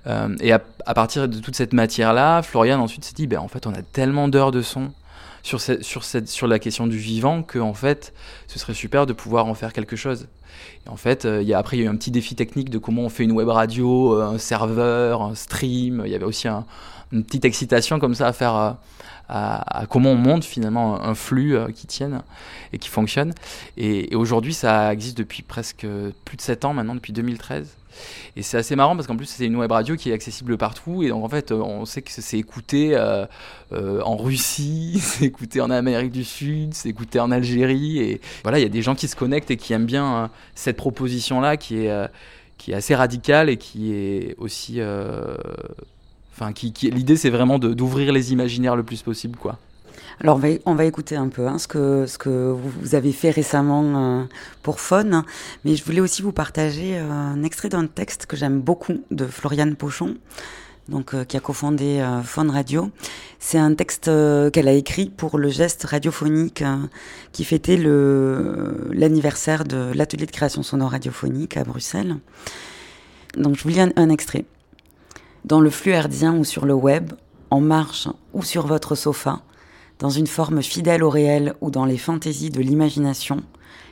Euh, et à, partir de toute cette matière-là, Floriane ensuite s'est dit, ben, en fait, on a tellement d'heures de son sur, sur, cette, sur la question du vivant que en fait, ce serait super de pouvoir en faire quelque chose. En fait, euh, après, il y a eu un petit défi technique de comment on fait une web radio, euh, un serveur, un stream. Il y avait aussi un, une petite excitation comme ça à faire. Euh, à, comment on monte finalement un flux qui tienne et qui fonctionne. Et, et aujourd'hui, ça existe depuis presque plus de 7 ans maintenant, depuis 2013. Et c'est assez marrant parce qu'en plus, c'est une web radio qui est accessible partout. Et donc, en fait, on sait que c'est écouté euh, euh, en Russie, c'est écouté en Amérique du Sud, c'est écouté en Algérie. Et voilà, il y a des gens qui se connectent et qui aiment bien euh, cette proposition-là qui est, euh, qui est assez radicale et qui est aussi. euh, Enfin, qui l'idée, c'est vraiment d'ouvrir les imaginaires le plus possible, quoi. Alors on va, on va écouter un peu hein, ce, que, ce que vous avez fait récemment euh, pour Faune, mais je voulais aussi vous partager euh, un extrait d'un texte que j'aime beaucoup de Floriane Pochon, donc, euh, qui a cofondé euh, Faune Radio. C'est un texte euh, qu'elle a écrit pour le geste radiophonique qui fêtait l'anniversaire de l'atelier de création sonore radiophonique à Bruxelles. Donc je vous lis un, un extrait. Dans le flux herdien ou sur le web, en marche ou sur votre sofa, dans une forme fidèle au réel ou dans les fantaisies de l'imagination,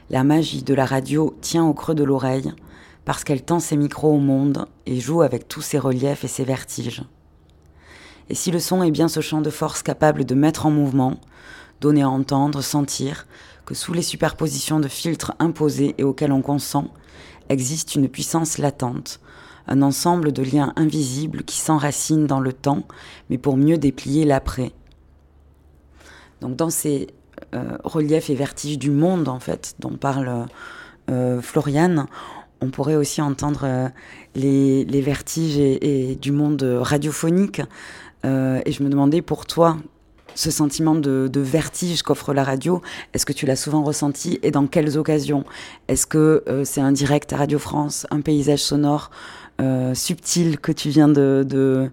la magie de la radio tient au creux de l'oreille parce qu'elle tend ses micros au monde et joue avec tous ses reliefs et ses vertiges. Et si le son est bien ce champ de force capable de mettre en mouvement, donner à entendre, sentir, que sous les superpositions de filtres imposés et auxquels on consent, existe une puissance latente, un ensemble de liens invisibles qui s'enracinent dans le temps, mais pour mieux déplier l'après. Donc dans ces euh, reliefs et vertiges du monde, en fait, dont parle euh, Floriane, on pourrait aussi entendre euh, les, les, vertiges et, du monde radiophonique. Et je me demandais pour toi, ce sentiment de, de vertige qu'offre la radio, est-ce que tu l'as souvent ressenti et dans quelles occasions? Est-ce que c'est un direct à Radio France, un paysage sonore euh, subtil que tu viens de,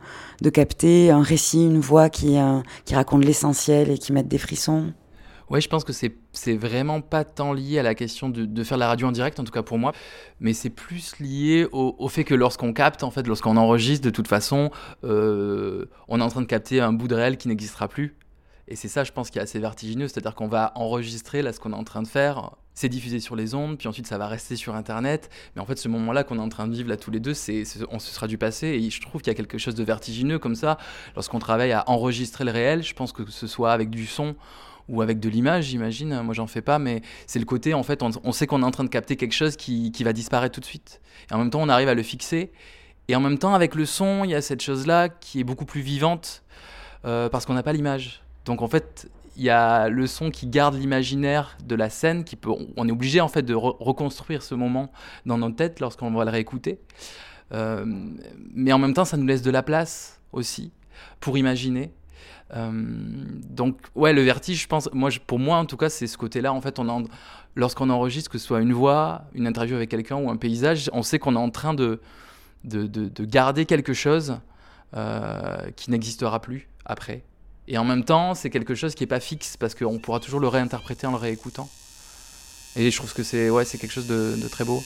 capter, un récit, une voix qui, euh, qui raconte l'essentiel et qui met des frissons Ouais, je pense que c'est vraiment pas tant lié à la question de, faire la radio en direct, en tout cas pour moi, mais c'est plus lié au, au, fait que lorsqu'on capte, en fait, lorsqu'on enregistre, de toute façon, euh, on est en train de capter un bout de réel qui n'existera plus. Et c'est ça, je pense, qui est assez vertigineux, c'est-à-dire qu'on va enregistrer là ce qu'on est en train de faire, c'est diffusé sur les ondes, puis ensuite ça va rester sur Internet. Mais en fait, ce moment-là qu'on est en train de vivre là tous les deux, on se sera du passé. Et je trouve qu'il y a quelque chose de vertigineux comme ça, lorsqu'on travaille à enregistrer le réel. Je pense que ce soit avec du son ou avec de l'image, j'imagine. Moi, j'en fais pas, mais c'est le côté, en fait, on, sait qu'on est en train de capter quelque chose qui, qui va disparaître tout de suite. Et en même temps, on arrive à le fixer. Et en même temps, avec le son, il y a cette chose-là qui est beaucoup plus vivante euh, parce qu'on n'a pas l'image. Donc en fait, il y a le son qui garde l'imaginaire de la scène, qui peut, on est obligé en fait de re reconstruire ce moment dans nos têtes lorsqu'on va le réécouter. Euh, mais en même temps, ça nous laisse de la place aussi pour imaginer. Euh, donc ouais, le vertige, je pense, moi, pour moi en tout cas, c'est ce côté-là. En fait, lorsqu'on enregistre, que ce soit une voix, une interview avec quelqu'un ou un paysage, on sait qu'on est en train de, de, de, de garder quelque chose euh, qui n'existera plus après. Et en même temps, c'est quelque chose qui n'est pas fixe parce qu'on pourra toujours le réinterpréter en le réécoutant. Et je trouve que c'est ouais, quelque chose de, très beau.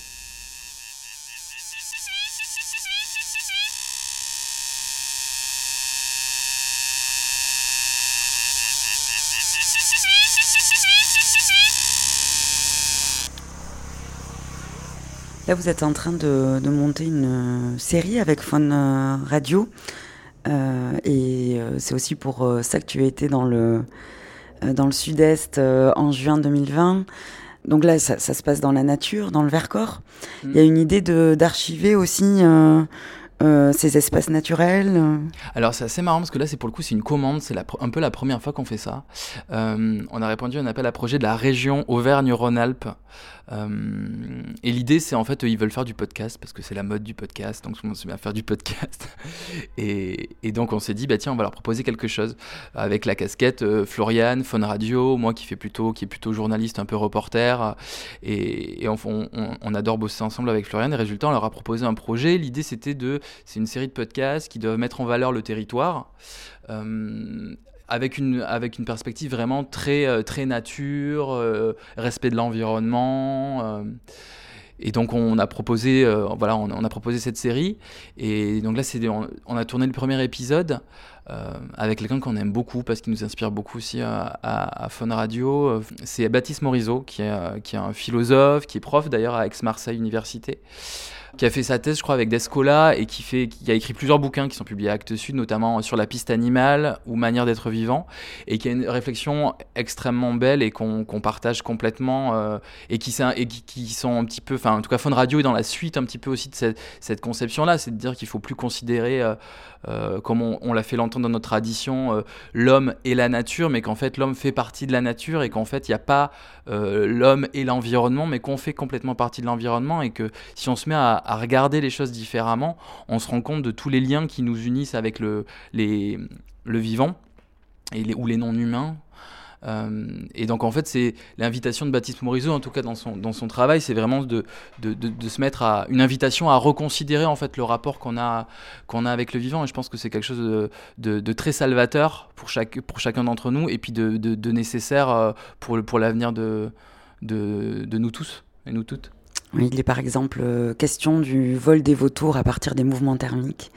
Là, vous êtes en train de, de monter une série avec Fun Radio. Euh, et euh, c'est aussi pour euh, ça que tu as été dans le, dans le sud-est en juin 2020. Donc là, ça, ça, se passe dans la nature, dans le Vercors. Mmh. Il y a une idée d'archiver aussi euh, ces espaces naturels Alors c'est assez marrant parce que là c'est pour le coup c'est une commande, c'est un peu la première fois qu'on fait ça. Euh, on a répondu à un appel à projet de la région Auvergne-Rhône-Alpes. Euh, et l'idée c'est en fait ils veulent faire du podcast parce que c'est la mode du podcast, donc tout le monde se met à faire du podcast. Et, donc on s'est dit bah tiens on va leur proposer quelque chose avec la casquette euh, Floriane, Phone Radio, moi qui fait plutôt qui est plutôt journaliste un peu reporter et, et on, adore bosser ensemble avec Floriane. Et résultat on leur a proposé un projet. L'idée c'était de c'est une série de podcasts qui doivent mettre en valeur le territoire. euh, avec une, avec une perspective vraiment très, euh, très nature, euh, respect de l'environnement. euh, et donc on a proposé, voilà, on, a proposé cette série. Et donc là, c'est, on, a tourné le premier épisode avec quelqu'un qu'on aime beaucoup parce qu'il nous inspire beaucoup aussi à, à, Fun Radio. C'est Baptiste Morisot, qui est, qui est un philosophe, qui est prof d'ailleurs à Aix-Marseille Université qui a fait sa thèse, je crois, avec Descola et qui, fait, qui a écrit plusieurs bouquins qui sont publiés à Actes Sud, notamment sur la piste animale ou manière d'être vivant, et qui a une réflexion extrêmement belle et qu'on partage complètement, euh, et, qui, et qui, qui sont un petit peu, enfin, en tout cas, Fun Radio est dans la suite un petit peu aussi de cette, cette conception-là, c'est de dire qu'il faut plus considérer, euh, euh, comme on, on l'a fait longtemps dans notre tradition, l'homme et la nature, mais qu'en fait, l'homme fait partie de la nature et qu'en fait, il n'y a pas l'homme et l'environnement, mais qu'on fait complètement partie de l'environnement et que si on se met à, à regarder les choses différemment, on se rend compte de tous les liens qui nous unissent avec le, les, le vivant et les, ou les non-humains. Euh, et donc en fait, c'est l'invitation de Baptiste Morisot, en tout cas dans son, dans son travail, c'est vraiment de, de, de, se mettre à une invitation à reconsidérer en fait le rapport qu'on a, a avec le vivant. Et je pense que c'est quelque chose de, très salvateur pour, chaque, pour chacun d'entre nous et puis de, nécessaire euh, pour, pour l'avenir de, de nous tous et nous toutes. Il est par exemple euh, question du vol des vautours à partir des mouvements thermiques.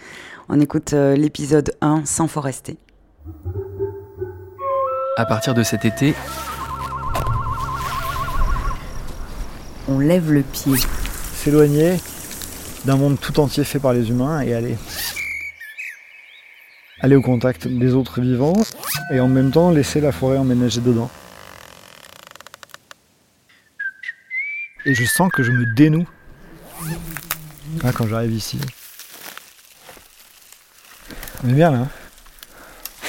On écoute euh, l'épisode 1 sans forester. À partir de cet été, On lève le pied. S'éloigner d'un monde tout entier fait par les humains et aller aller au contact des autres vivants et en même temps laisser la forêt emménager dedans. Et je sens que je me dénoue hein, quand j'arrive ici. On est bien là. hein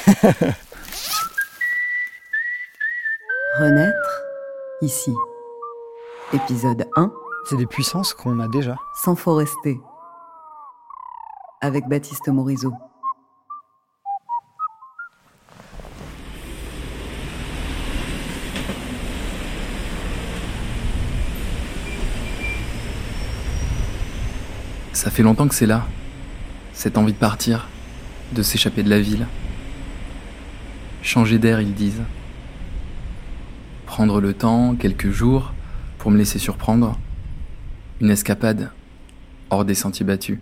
Renaître, ici. Épisode 1, C'est des puissances qu'on a déjà. sans forester. Avec Baptiste Morisot. Ça fait longtemps que c'est là. Cette envie de partir, de s'échapper de la ville. Changer d'air, ils disent. Prendre le temps, quelques jours, pour me laisser surprendre. Une escapade, hors des sentiers battus.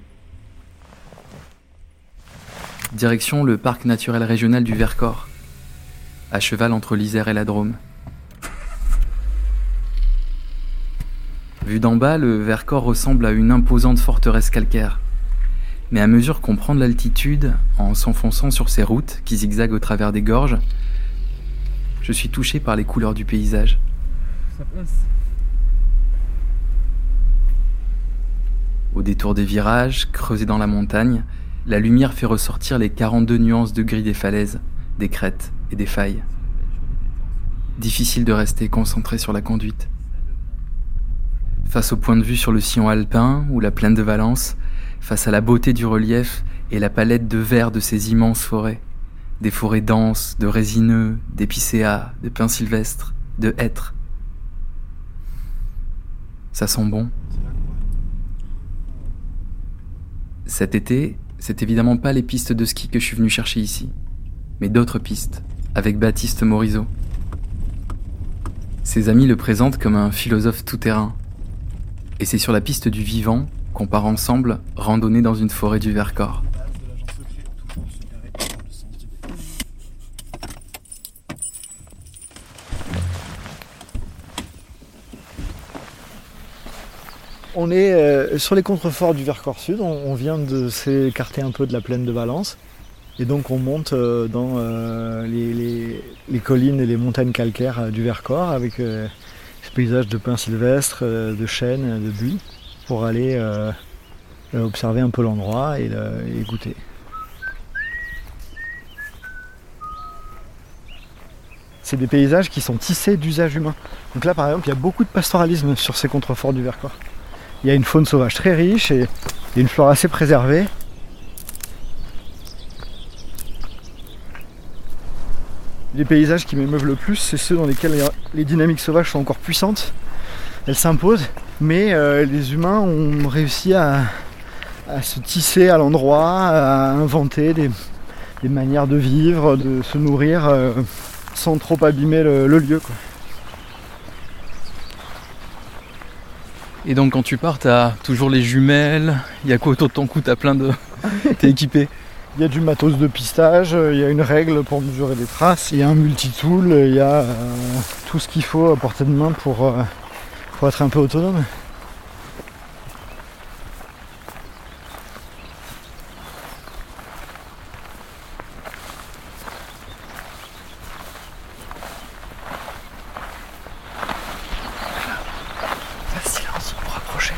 Direction le parc naturel régional du Vercors, à cheval entre l'Isère et la Drôme. Vu d'en bas, le Vercors ressemble à une imposante forteresse calcaire. Mais à mesure qu'on prend de l'altitude, en s'enfonçant sur ces routes qui zigzaguent au travers des gorges, je suis touché par les couleurs du paysage. Au détour des virages, creusés dans la montagne, la lumière fait ressortir les 42 nuances de gris des falaises, des crêtes et des failles. Difficile de rester concentré sur la conduite. Face au point de vue sur le sillon alpin ou la plaine de Valence, face à la beauté du relief et la palette de vert de ces immenses forêts, des forêts denses, de résineux, d'épicéas, de pins sylvestres, de hêtres. Ça sent bon. Cet été, c'est évidemment pas les pistes de ski que je suis venu chercher ici, mais d'autres pistes, avec Baptiste Morisot. Ses amis le présentent comme un philosophe tout-terrain, et c'est sur la piste du vivant qu'on part ensemble randonner dans une forêt du Vercors. On est euh, sur les contreforts du Vercors Sud, on, vient de s'écarter un peu de la plaine de Valence. Et donc on monte euh, dans euh, les, les- collines et les montagnes calcaires du Vercors avec euh, ce paysage de pins sylvestres, euh, de chênes, de buis, pour aller euh, euh, observer un peu l'endroit et, goûter. C'est des paysages qui sont tissés d'usages humains. Donc là, par exemple, il y a beaucoup de pastoralisme sur ces contreforts du Vercors. Il y a une faune sauvage très riche et une flore assez préservée. Les paysages qui m'émeuvent le plus, c'est ceux dans lesquels les- dynamiques sauvages sont encore puissantes. Elles s'imposent, mais euh, les humains ont réussi à, à se tisser à l'endroit, à inventer des, des manières de vivre, de se nourrir euh, sans trop abîmer le, le lieu. quoi. Et donc quand tu pars, t'as toujours les jumelles, il y a quoi autour de ton cou, t'as plein de... T'es équipé? Il y a du matos de pistage, euh, il y a une règle pour mesurer les traces, il y a un multitool, il y a euh, tout ce qu'il faut à portée de main pour, euh, pour être un peu autonome. Fais silence pour approcher.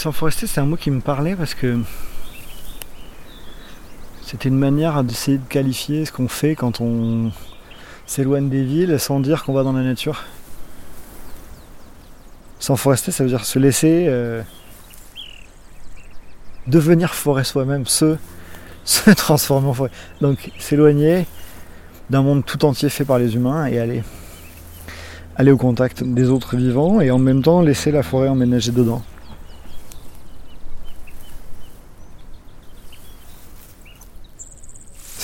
Sans forester, c'est un mot qui me parlait parce que c'était une manière d'essayer de qualifier ce qu'on fait quand on s'éloigne des villes sans dire qu'on va dans la nature. Sans forester, ça veut dire se laisser euh, devenir forêt soi-même, se, transformer en forêt. Donc s'éloigner d'un monde tout entier fait par les humains et aller au contact des autres vivants et en même temps laisser la forêt emménager dedans.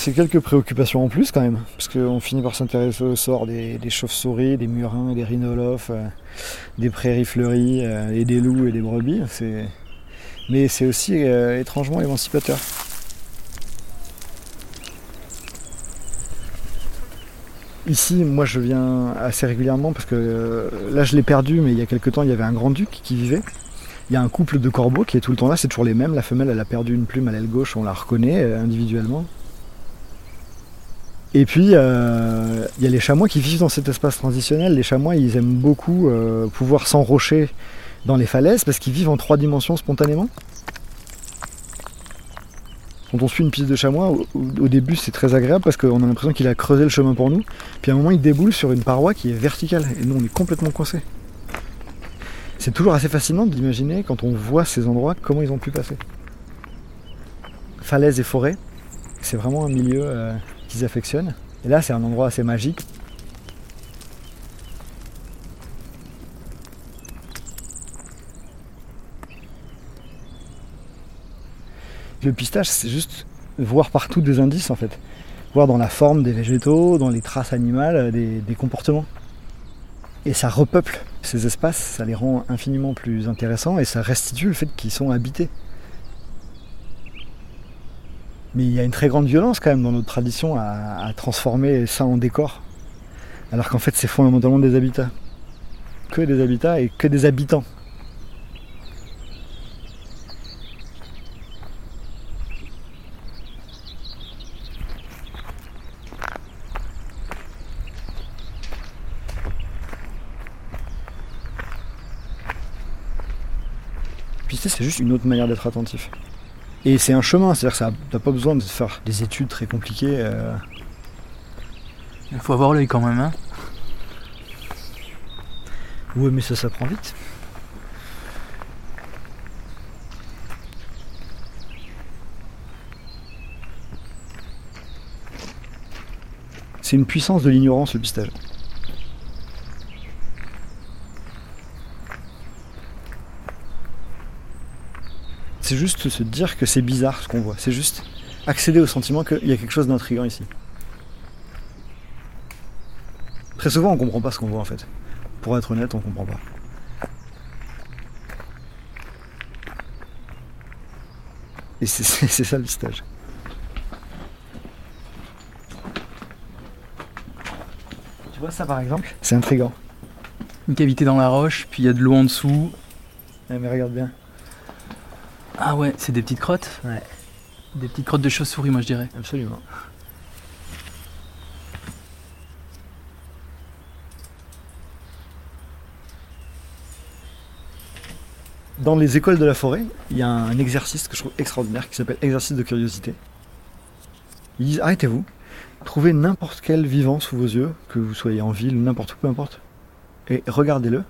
C'est quelques préoccupations en plus quand même, parce qu'on finit par s'intéresser au sort des, chauves-souris, des murins, des rhinolophes, euh, des prairies fleuries, euh, et des loups et des brebis. Mais c'est aussi euh, étrangement émancipateur. Ici, moi je viens assez régulièrement parce que là je l'ai perdu, mais il y a quelques temps il y avait un grand-duc qui vivait. Il y a un couple de corbeaux qui est tout le temps là, c'est toujours les mêmes. La femelle elle a perdu une plume à l'aile gauche, on la reconnaît individuellement. Et puis, euh, il y a les chamois qui vivent dans cet espace transitionnel. Les chamois, ils aiment beaucoup euh, pouvoir s'enrocher dans les falaises parce qu'ils vivent en trois dimensions spontanément. Quand on suit une piste de chamois, au, début, c'est très agréable parce qu'on a l'impression qu'il a creusé le chemin pour nous. Puis à un moment, il déboule sur une paroi qui est verticale et nous, on est complètement coincés. C'est toujours assez fascinant d'imaginer, quand on voit ces endroits, comment ils ont pu passer. Falaises et forêts, c'est vraiment un milieu euh, affectionnent. Et là, c'est un endroit assez magique. Le pistage, c'est juste voir partout des indices en fait. Voir dans la forme des végétaux, dans les traces animales, euh, des comportements. Et ça repeuple ces espaces, ça les rend infiniment plus intéressants et ça restitue le fait qu'ils sont habités. Mais il y a une très grande violence quand même dans notre tradition à, transformer ça en décor. Alors qu'en fait c'est fondamentalement des habitats. Que des habitats et que des habitants. Puis c'est juste une autre manière d'être attentif. Et c'est un chemin, c'est-à-dire que ça t'as pas besoin de faire des études très compliquées. euh. Il faut avoir l'œil quand même, hein. Ouais, mais ça s'apprend vite. C'est une puissance de l'ignorance, le pistage. C'est juste se dire que c'est bizarre ce qu'on voit. C'est juste accéder au sentiment qu'il y a quelque chose d'intriguant ici. Très souvent, on comprend pas ce qu'on voit en fait. Pour être honnête, on comprend pas. Et c'est- ça le stage. Tu vois ça par exemple? C'est intriguant. Une cavité dans la roche, puis il y a de l'eau en dessous, Ouais, mais regarde bien. Ah ouais, c'est des petites crottes Ouais. Des petites crottes de chauve-souris, moi je dirais. Absolument. Dans les écoles de la forêt, il y a un exercice que je trouve extraordinaire qui s'appelle exercice de curiosité. Ils disent arrêtez-vous, trouvez n'importe quel vivant sous vos yeux, que vous soyez en ville ou n'importe où, peu importe, et regardez-le,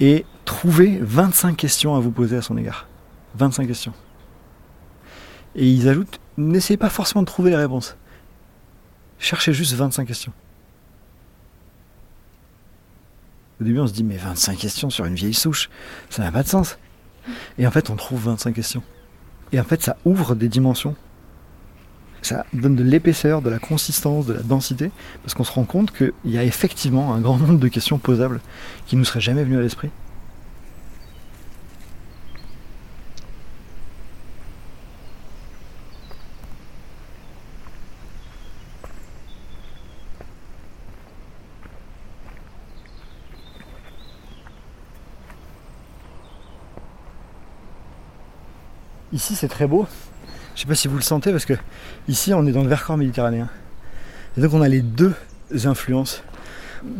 et trouvez 25 questions à vous poser à son égard. 25 questions. Et ils ajoutent, n'essayez pas forcément de trouver les réponses. Cherchez juste 25 questions. Au début, on se dit, mais 25 questions sur une vieille souche, ça n'a pas de sens. Et en fait, on trouve 25 questions. Et en fait, ça ouvre des dimensions. Ça donne de l'épaisseur, de la consistance, de la densité, parce qu'on se rend compte qu'il y a effectivement un grand nombre de questions posables qui nous seraient jamais venues à l'esprit. Ici, c'est très beau. Je sais pas si vous le sentez parce que ici, on est dans le Vercors méditerranéen. Et donc, on a les deux influences.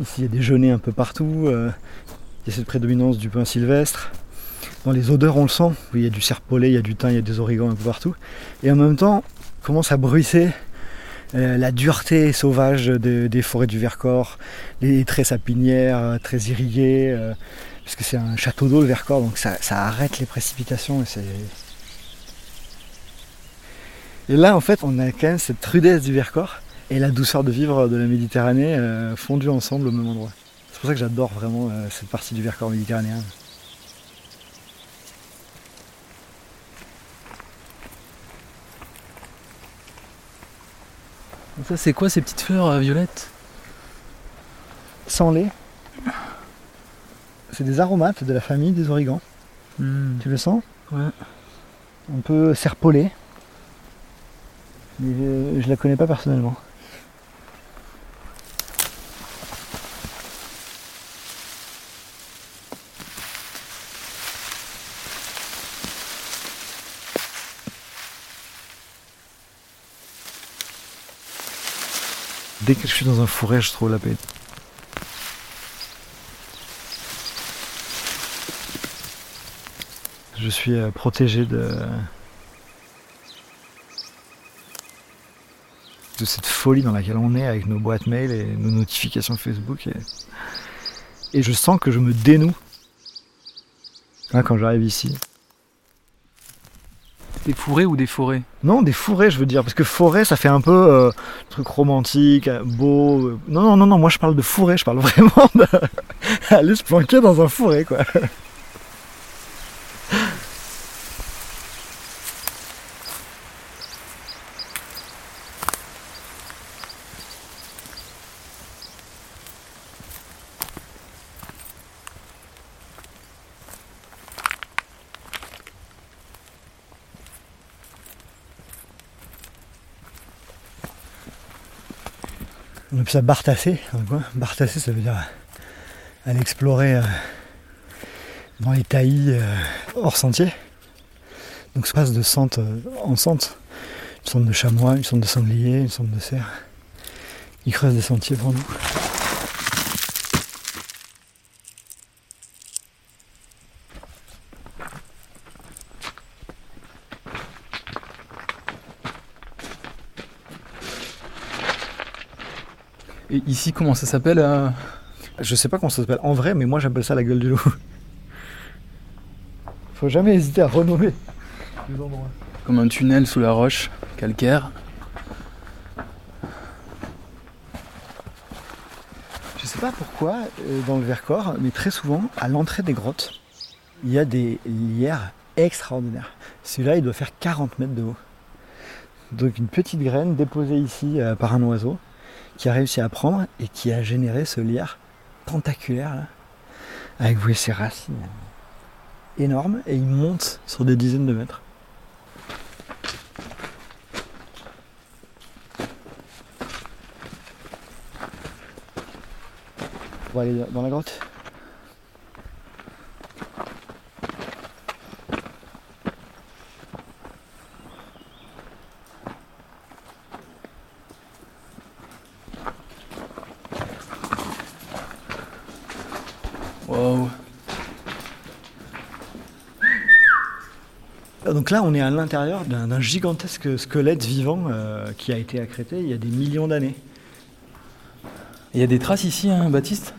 Ici, il y a des genêts un peu partout. euh, il y a cette prédominance du pin sylvestre. Dans les odeurs, on le sent. Il y a du serpolet, il y a du thym, il y a des origans un peu partout. Et en même temps, commence à bruisser euh, la dureté sauvage de- des forêts du Vercors, les traits sapinières euh, très irriguées, parce que c'est un château d'eau le Vercors, donc ça, ça arrête les précipitations et c'est et là, en fait, on a quand même cette rudesse du Vercors et la douceur de vivre de la Méditerranée euh, fondues ensemble au même endroit. C'est pour ça que j'adore vraiment euh, cette partie du Vercors méditerranéen. Ça, c'est quoi ces petites fleurs euh, violettes? Sans lait, c'est des aromates de la famille des origans. Hmm. Tu le sens? Ouais. Un peu serpolé. Mais je, la connais pas personnellement. Dès que je suis dans un forêt, je trouve la paix. Je suis euh, protégé de, de cette folie dans laquelle on est avec nos boîtes mail et nos notifications Facebook. Et, et je sens que je me dénoue hein, quand j'arrive ici. Des fourrés ou des forêts? Non, des fourrés, je veux dire, parce que forêt, ça fait un peu euh, truc romantique, beau. euh. Non, non, non, non, moi je parle de fourré, je parle vraiment d'aller se planquer dans un fourré, quoi. Ça coin. Bartasser, ça veut dire aller explorer euh, dans les taillis euh, hors sentier. Donc ça passe de sente euh, en sente. Une sente de chamois, une sente de sanglier, une sente de cerf. Ils creusent des sentiers pour nous. Et ici, comment ça s'appelle euh Je sais pas comment ça s'appelle en vrai, mais moi j'appelle ça la gueule du loup. Faut jamais hésiter à renommer les endroits. Comme un tunnel sous la roche calcaire. Je sais pas pourquoi, euh, dans le Vercors, mais très souvent, à l'entrée des grottes, il y a des lierres extraordinaires. Celui-là, il doit faire 40 mètres de haut. Donc une petite graine déposée ici euh, par un oiseau qui a réussi à prendre et qui a généré ce lierre tentaculaire là, avec vous voyez, ses racines énormes et il monte sur des dizaines de mètres. On va aller dans la grotte. Donc là, on est à l'intérieur d'un gigantesque squelette vivant euh, qui a été accrété il y a des millions d'années. Il y a des traces ici, hein, Baptiste?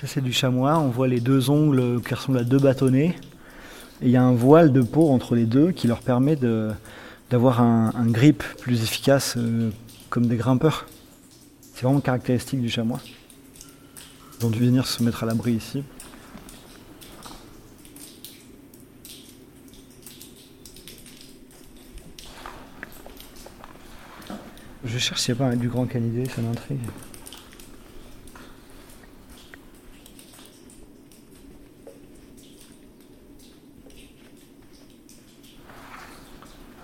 Ça, c'est du chamois. On voit les deux ongles qui ressemblent à deux bâtonnets. Et il y a un voile de peau entre les deux qui leur permet d'avoir un, un grip plus efficace, euh, comme des grimpeurs. C'est vraiment caractéristique du chamois. Ils ont dû venir se mettre à l'abri ici. Je cherche s'il n'y a pas du grand canidé, ça m'intrigue.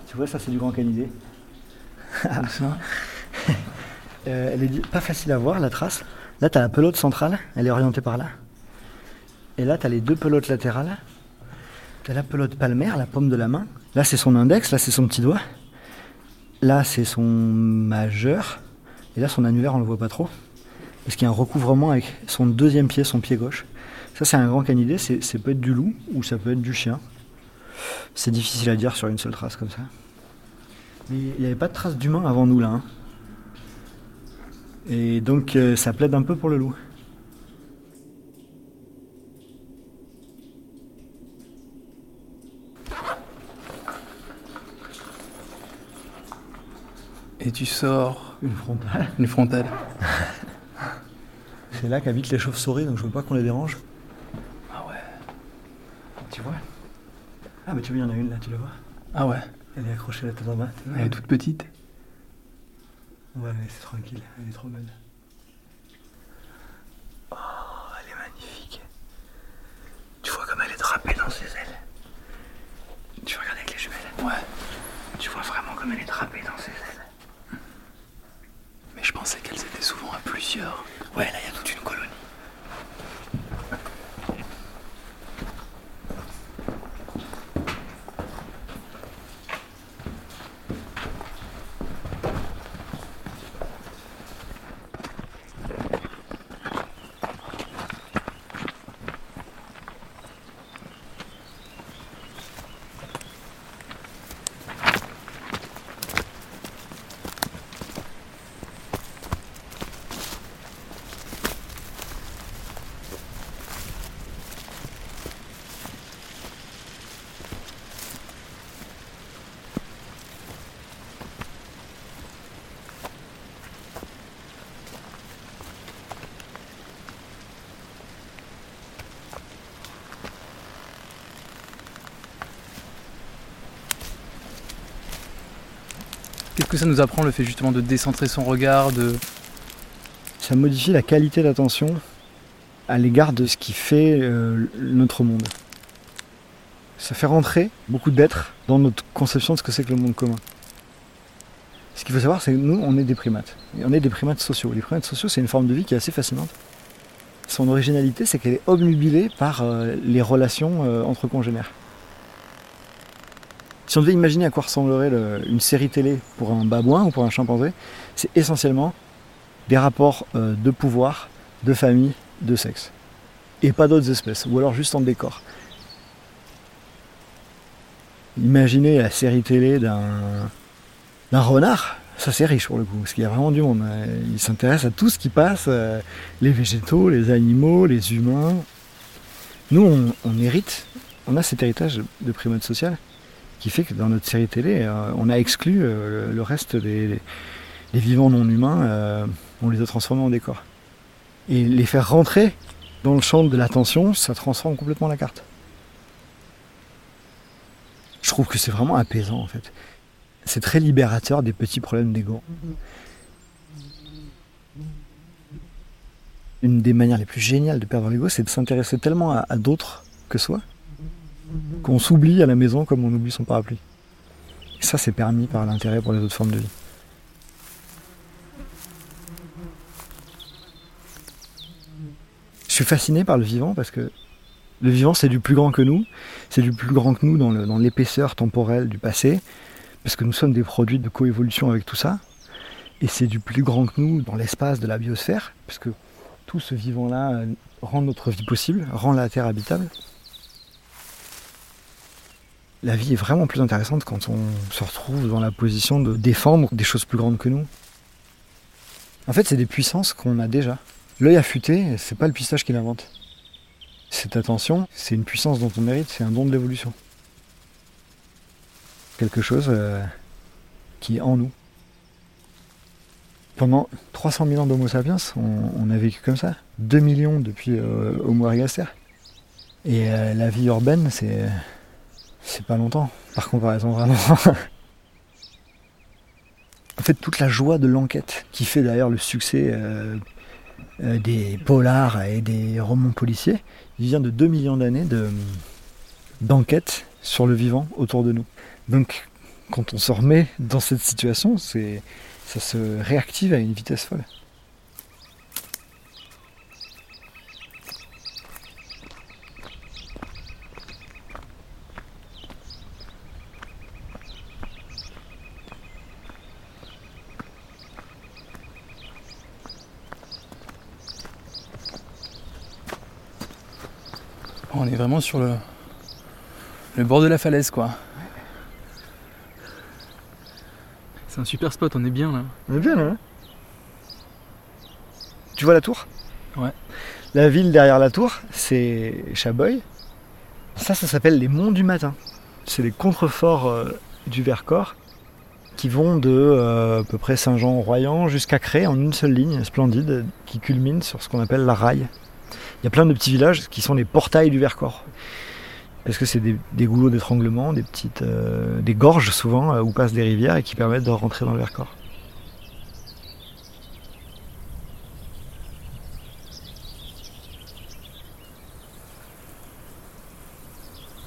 Tu vois, ça c'est du grand canidé. Euh, elle est pas facile à voir, la trace. Là, tu as la pelote centrale, elle est orientée par là. Et là, tu as les deux pelotes latérales. Tu as la pelote palmaire, la paume de la main. Là, c'est son index, là, c'est son petit doigt. Là, c'est son majeur. Et là, son annulaire, on le voit pas trop. Parce qu'il y a un recouvrement avec son deuxième pied, son pied gauche. Ça, c'est un grand canidé. Ça peut être du loup ou ça peut être du chien. C'est difficile à dire sur une seule trace comme ça. Mais il n'y avait pas de trace d'humain avant nous, là. hein. Et donc, euh, ça plaide un peu pour le loup. Et tu sors Une frontale. une frontale. C'est là qu'habitent les chauves-souris, donc je veux pas qu'on les dérange. Ah ouais. Tu vois? Ah, mais tu vois, il y en a une là, tu la vois? Ah ouais. Elle est accrochée la tête en bas. Elle est toute petite. Ouais, mais c'est tranquille, elle est trop belle. Oh, elle est magnifique. Tu vois comme elle est drapée dans ses ailes. Tu regardes avec les jumelles Ouais. Tu vois vraiment comme elle est drapée dans ses ailes. Je pensais qu'elles étaient souvent à plusieurs. Ouais, là, il toute une colonie. Qu'est-ce que ça nous apprend le fait justement de décentrer son regard, de... Ça modifie la qualité d'attention à l'égard de ce qui fait euh, notre monde. Ça fait rentrer beaucoup d'êtres dans notre conception de ce que c'est que le monde commun. Ce qu'il faut savoir, c'est que nous, on est des primates. Et on est des primates sociaux. Les primates sociaux, c'est une forme de vie qui est assez fascinante. Son originalité, c'est qu'elle est obnubilée par euh, les relations euh, entre congénères. Si on devait imaginer à quoi ressemblerait le- une série télé pour un babouin ou pour un chimpanzé, c'est essentiellement des rapports euh, de pouvoir, de famille, de sexe. Et pas d'autres espèces, ou alors juste en décor. Imaginez la série télé d'un renard, ça c'est riche pour le coup, parce qu'il y a vraiment du monde. Il s'intéresse à tout ce qui passe, euh, les végétaux, les animaux, les humains. Nous, on, hérite, on a cet héritage de primate social qui fait que dans notre série télé, euh, on a exclu euh, le, reste des, vivants non humains, euh, on les a transformés en décor. Et les faire rentrer dans le champ de l'attention, ça transforme complètement la carte. Je trouve que c'est vraiment apaisant en fait. C'est très libérateur des petits problèmes d'ego. Une des manières les plus géniales de perdre l'ego, c'est de s'intéresser tellement à d'autres que soi qu'on s'oublie à la maison comme on oublie son parapluie. Et ça, c'est permis par l'intérêt pour les autres formes de vie. Je suis fasciné par le vivant parce que le vivant, c'est du plus grand que nous. C'est du plus grand que nous dans l'épaisseur temporelle du passé, parce que nous sommes des produits de coévolution avec tout ça. Et c'est du plus grand que nous dans l'espace de la biosphère, parce que tout ce vivant-là euh, rend notre vie possible, rend la Terre habitable. La vie est vraiment plus intéressante quand on se retrouve dans la position de défendre des choses plus grandes que nous. En fait, c'est des puissances qu'on a déjà. L'œil affûté, c'est pas le pistache qui l'invente. Cette attention, c'est une puissance dont on mérite, c'est un don de l'évolution. Quelque chose euh, qui est en nous. Pendant 300 000 ans d'Homo sapiens, on, on a vécu comme ça. 2 millions depuis euh, Homo ergaster. Et euh, la vie urbaine, c'est. C'est pas longtemps, par comparaison vraiment. en fait, toute la joie de l'enquête, qui fait d'ailleurs le succès euh, euh, des polars et des romans policiers, vient de 2 millions d'années de, d'enquête sur le vivant autour de nous. Donc, quand on se remet dans cette situation, ça se réactive à une vitesse folle. On est vraiment sur le, le bord de la falaise, quoi. C'est un super spot, on est bien là. On est bien là. hein tu vois la tour? Ouais. La ville derrière la tour, c'est Chaboy. Ça, ça s'appelle les Monts du Matin. C'est les contreforts euh, du Vercors qui vont de euh, à peu près Saint-Jean-Royan jusqu'à Cré en une seule ligne splendide qui culmine sur ce qu'on appelle la raille. Il y a plein de petits villages qui sont les portails du Vercors. Parce que c'est des, des goulots d'étranglement, des petites, euh, des gorges souvent euh, où passent des rivières et qui permettent de rentrer dans le Vercors.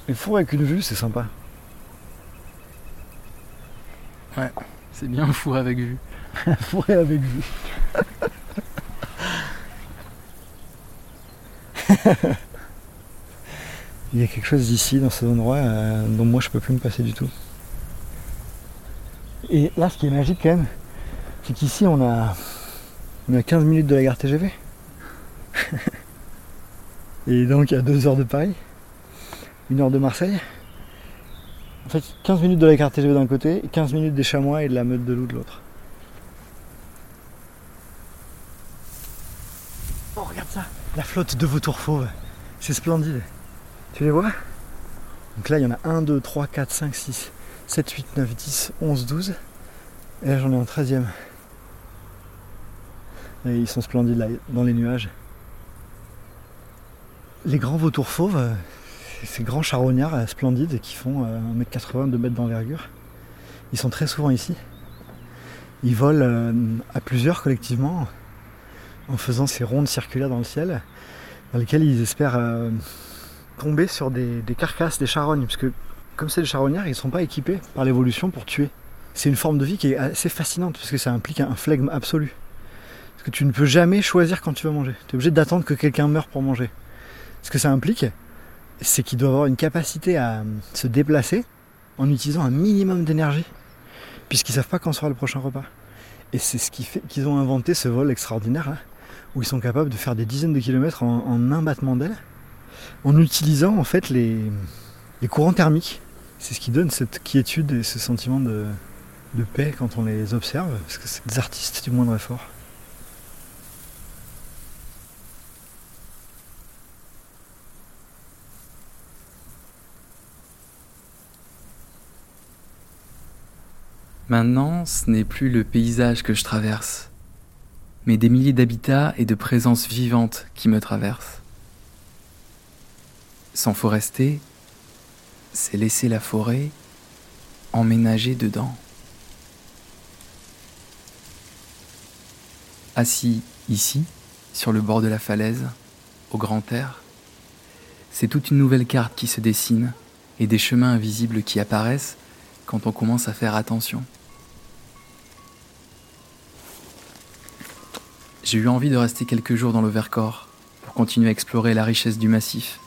Les fours avec une vue, c'est sympa. Ouais, c'est bien fou avec vue. Fourré avec vue. Il y a quelque chose ici, dans cet endroit, euh, dont moi je peux plus me passer du tout. Et là, ce qui est magique quand même, c'est qu'ici on a, on a 15 minutes de la gare TGV. Et donc à 2 heures de Paris, 1 heure de Marseille. En fait, 15 minutes de la gare TGV d'un côté, et 15 minutes des chamois et de la meute de loup de l'autre. Oh, regarde ça La de vautours fauves. C'est splendide. Tu les vois? Donc là, il y en a 1, 2, 3, 4, 5, 6, 7, 8, 9, 10, 11, 12. Et là, j'en ai un 13e. Et ils sont splendides là, dans les nuages. Les grands vautours fauves, euh, ces grands charognards euh, splendides qui font euh, 1m80, 2 mètres d'envergure. Ils sont très souvent ici. Ils volent euh, à plusieurs collectivement en faisant ces rondes circulaires dans le ciel dans lesquelles ils espèrent euh, tomber sur des, carcasses, des charognes, parce que comme c'est des charognards, ils ne sont pas équipés par l'évolution pour tuer. C'est une forme de vie qui est assez fascinante, parce que ça implique un flegme absolu. Parce que tu ne peux jamais choisir quand tu vas manger. Tu es obligé d'attendre que quelqu'un meure pour manger. Ce que ça implique, c'est qu'ils doivent avoir une capacité à se déplacer en utilisant un minimum d'énergie, puisqu'ils savent pas quand sera le prochain repas. Et c'est ce qui fait qu'ils ont inventé ce vol extraordinaire, là, où ils sont capables de faire des dizaines de kilomètres en, un battement d'aile, en utilisant en fait les, les courants thermiques. C'est ce qui donne cette quiétude et ce sentiment de, de paix quand on les observe, parce que c'est des artistes du moindre effort. Maintenant, ce n'est plus le paysage que je traverse, mais des milliers d'habitats et de présences vivantes qui me traversent. Sans forester, c'est laisser la forêt emménager dedans. Assis ici, sur le bord de la falaise, au grand air, c'est toute une nouvelle carte qui se dessine et des chemins invisibles qui apparaissent quand on commence à faire attention. J'ai eu envie de rester quelques jours dans le Vercors pour continuer à explorer la richesse du massif.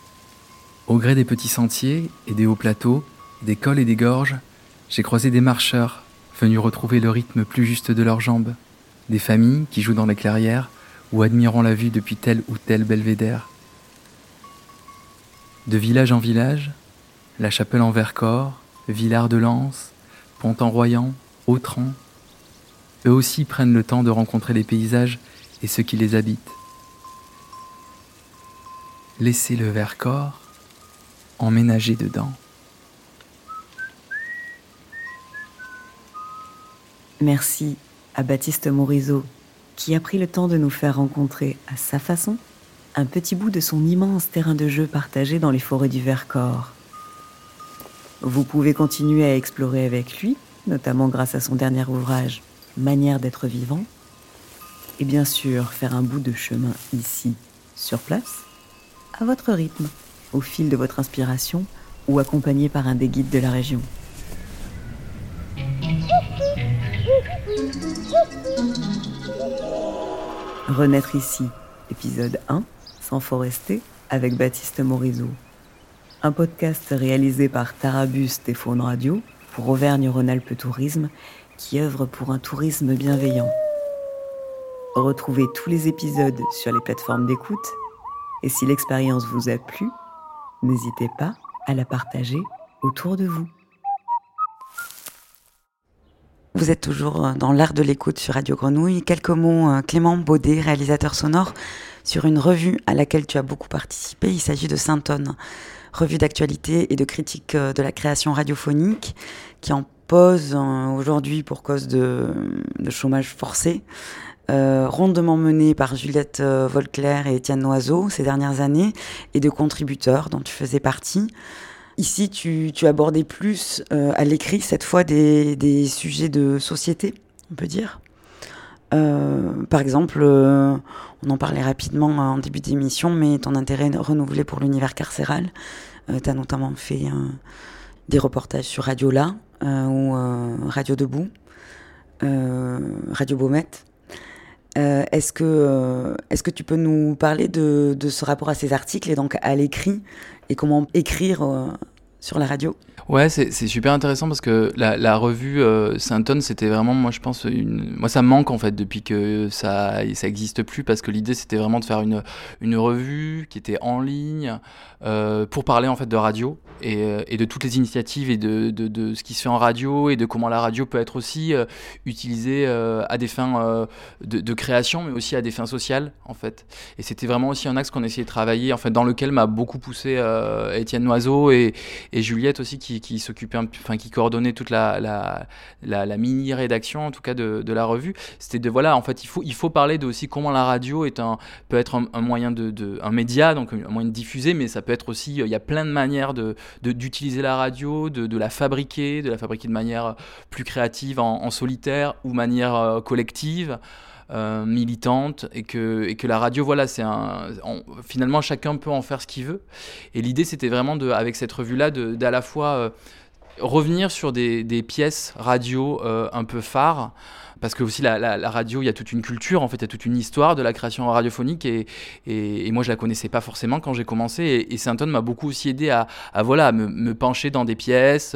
Au gré des petits sentiers et des hauts plateaux, des cols et des gorges, j'ai croisé des marcheurs venus retrouver le rythme plus juste de leurs jambes, des familles qui jouent dans les clairières ou admirant la vue depuis tel ou tel belvédère. De village en village, La Chapelle en Vercors, Villard de Lans, Pont-en-Royan, Autran. Eux aussi prennent le temps de rencontrer les paysages et ceux qui les habitent. Laissez le Vercors emménager dedans. Merci à Baptiste Morisot qui a pris le temps de nous faire rencontrer à sa façon un petit bout de son immense terrain de jeu partagé dans les forêts du Vercors. Vous pouvez continuer à explorer avec lui, notamment grâce à son dernier ouvrage Manière d'être vivant, et bien sûr faire un bout de chemin ici, sur place, à votre rythme, au fil de votre inspiration ou accompagné par un des guides de la région. Renaître ici, épisode 1, sans forester, avec Baptiste Morisot. Un podcast réalisé par Tarabus et Faune Radio pour Auvergne-Rhône-Alpes Tourisme qui œuvre pour un tourisme bienveillant. Retrouvez tous les épisodes sur les plateformes d'écoute et si l'expérience vous a plu, n'hésitez pas à la partager autour de vous. Vous êtes toujours dans l'art de l'écoute sur Radio Grenouille. Quelques mots, euh, Clément Baudet, réalisateur sonore, sur une revue à laquelle tu as beaucoup participé. Il s'agit de Saint-Onne, revue d'actualité et de critique euh, de la création radiophonique, qui en pose euh, aujourd'hui pour cause de chômage forcé. Euh, rondement menée par Juliette euh, Volclair et Étienne Noiseau ces dernières années, et de contributeurs dont tu faisais partie. Ici, tu, abordais plus euh, à l'écrit, cette fois, des, sujets de société, on peut dire. Euh, par exemple, on en parlait rapidement en début d'émission, mais ton intérêt renouvelé pour l'univers carcéral. tu as notamment fait des reportages sur Radio La ou Radio Debout, Radio Baumette. Euh, est-ce que, euh, est que tu peux nous parler de, de, ce rapport à ces articles et donc à l'écrit et comment écrire euh, sur la radio? Ouais, c'est super intéressant parce que la, revue euh, Saint-Onne, c'était vraiment, moi je pense, moi ça me manque en fait depuis que ça ça plus parce que l'idée c'était vraiment de faire une, une revue qui était en ligne euh, pour parler en fait de radio et, et de toutes les initiatives et de, de, ce qui se fait en radio et de comment la radio peut être aussi euh, utilisée euh, à des fins euh, de, création mais aussi à des fins sociales en fait. Et c'était vraiment aussi un axe qu'on essayait de travailler en fait dans lequel m'a beaucoup poussé euh, Étienne Noiseau et, et Juliette aussi qui qui s'occupait, enfin qui coordonnait toute la, la, la, la mini rédaction en tout cas de, de la revue. C'était de voilà, en fait, il faut il faut parler de aussi comment la radio est un peut être un, un moyen de, de, un média, donc un moyen de diffuser, mais ça peut être aussi il y a plein de manières de d'utiliser la radio, de, de la fabriquer, de la fabriquer de manière plus créative en, en solitaire ou manière euh, collective. Euh, militante et que, et que la radio, voilà, c'est un. Finalement, chacun peut en faire ce qu'il veut. Et l'idée, c'était vraiment, de, avec cette revue-là, d'à la fois euh, revenir sur des, des pièces radio euh, un peu phares parce que aussi la, radio, il y a toute une culture, en fait, il y a toute une histoire de la création radiophonique et, moi je la connaissais pas forcément quand j'ai commencé et, et Saint-Anne m'a beaucoup aussi aidé à, voilà me, pencher dans des pièces,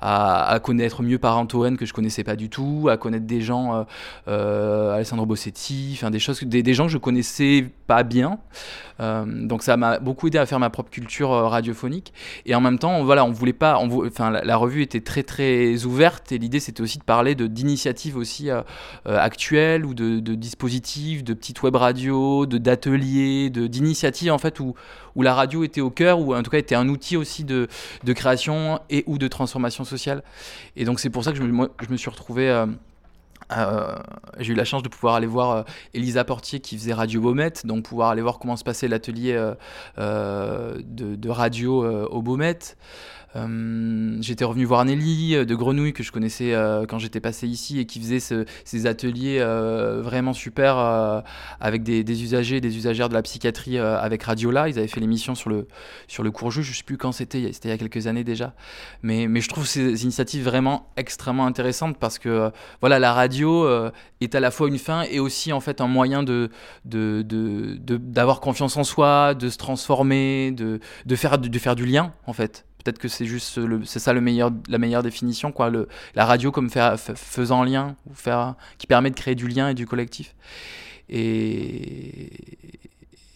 à, à, connaître mieux par Antoine que je connaissais pas du tout, à connaître des gens, euh, euh, Alessandro Bossetti, enfin des choses, des, gens que je connaissais pas bien. Euh, donc ça m'a beaucoup aidé à faire ma propre culture euh, radiophonique et en même temps voilà on voulait pas enfin la, revue était très très ouverte et l'idée c'était aussi de parler d'initiatives aussi euh, actuelles ou de, dispositifs de petites web radios d'ateliers d'initiatives en fait où où la radio était au cœur ou en tout cas était un outil aussi de de création et ou de transformation sociale et donc c'est pour ça que je me, moi, je me suis retrouvé euh, euh, j'ai eu la chance de pouvoir aller voir euh, Elisa Portier qui faisait Radio Baumette, donc pouvoir aller voir comment se passait l'atelier euh, de, de, radio au Baumette. Euh, j'étais revenu voir Nelly de Grenouille que je connaissais euh, quand j'étais passé ici et qui faisait ce, ces ateliers euh, vraiment super avec des, des, usagers, des usagères de la psychiatrie avec Radiola. Ils avaient fait l'émission sur le sur le cours juge. Je sais plus quand c'était, c'était il y a quelques années déjà. Mais je trouve ces initiatives vraiment extrêmement intéressantes parce que voilà la radio est à la fois une fin et aussi en fait un moyen de d'avoir confiance en soi, de se transformer, de de faire de faire du lien en fait peut-être que c'est juste c'est ça le meilleur la meilleure définition quoi le la radio comme faire, faisant lien faire qui permet de créer du lien et du collectif et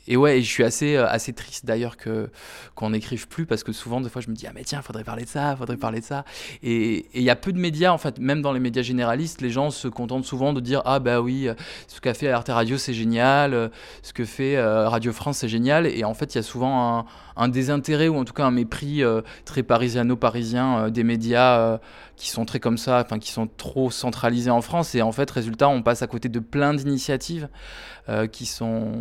et ouais, et je suis assez, euh, assez triste d'ailleurs que qu'on n'écrive plus parce que souvent, des fois, je me dis ah mais tiens, faudrait parler de ça, faudrait parler de ça. Et il y a peu de médias en fait, même dans les médias généralistes, les gens se contentent souvent de dire ah bah oui, euh, ce qu'a fait Arte Radio c'est génial, euh, ce que fait Radio France c'est génial. Et en fait, il y a souvent un, un désintérêt ou en tout cas un mépris euh, très parisiano-parisien euh, des médias euh, qui sont très comme ça, enfin qui sont trop centralisés en France. Et en fait, résultat, on passe à côté de plein d'initiatives qui sont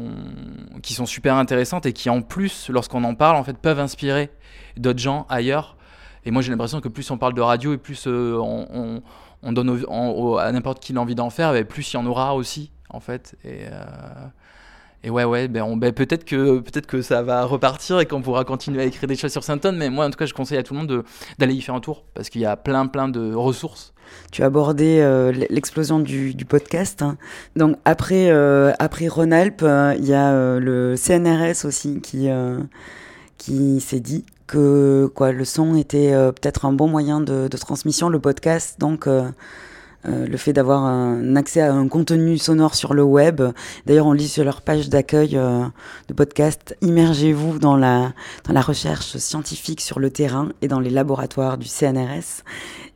qui sont super intéressantes et qui en plus, lorsqu'on en parle, en fait, peuvent inspirer d'autres gens ailleurs. Et moi, j'ai l'impression que plus on parle de radio et plus on, on- on donne à n'importe qui l'envie d'en faire, et plus il y en aura aussi, en fait. Et ouais, ouais, ben, ben, peut-être que peut-être que ça va repartir et qu'on pourra continuer à écrire des choses sur Saint-Anne. Mais moi, en tout cas, je conseille à tout le monde de- d'aller y faire un tour parce qu'il y a plein, plein de ressources. Tu as abordé euh, l'explosion du, podcast. hein. Donc après, euh, après Rhône-Alpes, euh, il y a euh, le CNRS aussi qui, qui s'est dit que quoi, le son était peut-être un bon moyen de, de transmission, le podcast. Donc euh, le fait d'avoir un accès à un contenu sonore sur le web. D'ailleurs, on lit sur leur page d'accueil euh, de podcast, immergez-vous dans la, dans la recherche scientifique sur le terrain et dans les laboratoires du CNRS.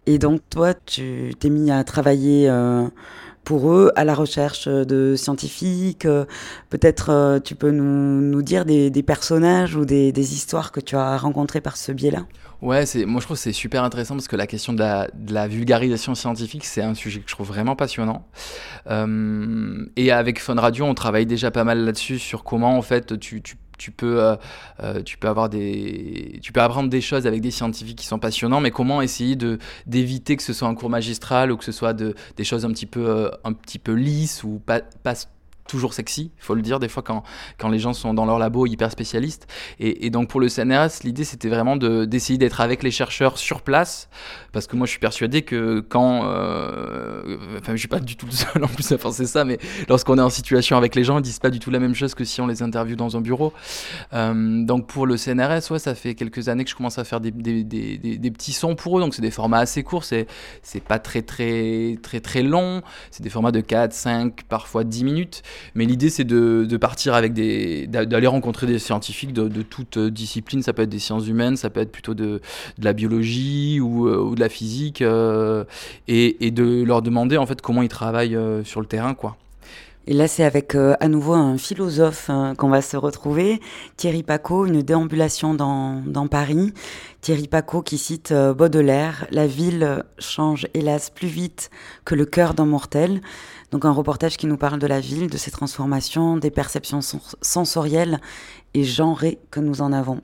Et donc, toi, tu t'es mis à travailler euh, pour eux, à la recherche de scientifiques. Peut-être tu peux nous, nous dire des, des personnages ou des, des histoires que tu as rencontrés par ce biais-là? Ouais, c'est, moi je trouve c'est super intéressant parce que la question de la, vulgarisation scientifique, c'est un sujet que je trouve vraiment passionnant. Euh, et avec Fun Radio, on travaille déjà pas mal là-dessus sur comment en fait tu, tu, peux, euh, euh, tu peux avoir des, tu peux apprendre des choses avec des scientifiques qui sont passionnants, mais comment essayer d'éviter que ce soit un cours magistral ou que ce soit de, des choses un petit peu, un petit peu lisses ou pas, pas toujours sexy, faut le dire, des fois quand, quand les gens sont dans leur labo hyper spécialistes. Et, donc pour le CNRS, l'idée c'était vraiment de- d'essayer d'être avec les chercheurs sur place, parce que moi je suis persuadé que quand, euh, enfin je suis pas du tout le seul en plus à penser ça, mais lorsqu'on est en situation avec les gens, ils disent pas du tout la même chose que si on les interviewe dans un bureau. Euh, donc pour le CNRS, ouais, ça fait quelques années que je commence à faire des, des, des, petits sons pour eux, donc c'est des formats assez courts, c'est c'est pas très très très très long, c'est des formats de 4, 5, parfois 10 minutes, mais l'idée c'est de, de partir avec des d'a- d'aller rencontrer des scientifiques de, de toute discipline, ça peut être des sciences humaines, ça peut être plutôt de, de la biologie ou, euh, ou de la physique, euh, et, de leur demander en fait comment ils travaillent euh, sur le terrain, quoi. Et là, c'est avec euh, à nouveau un philosophe hein, qu'on va se retrouver, Thierry Paco, une déambulation dans, Paris. Thierry Paco qui cite Baudelaire, La ville change hélas plus vite que le cœur d'un mortel. Donc un reportage qui nous parle de la ville, de ses transformations, des perceptions sens- sensorielles et genrées que nous en avons.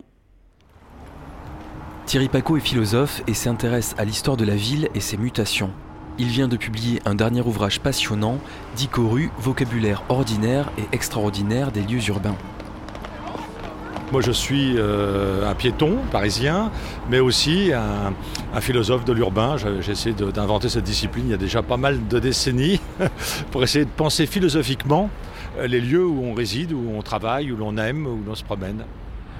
Thierry Paco est philosophe et s'intéresse à l'histoire de la ville et ses mutations. Il vient de publier un dernier ouvrage passionnant, Dicoru, vocabulaire ordinaire et extraordinaire des lieux urbains. Moi, je suis euh, un piéton parisien, mais aussi un, un philosophe de l'urbain. J'essaie de- d'inventer cette discipline il y a déjà pas mal de décennies pour essayer de penser philosophiquement euh, les lieux où on réside, où on travaille, où l'on aime, où l'on se promène.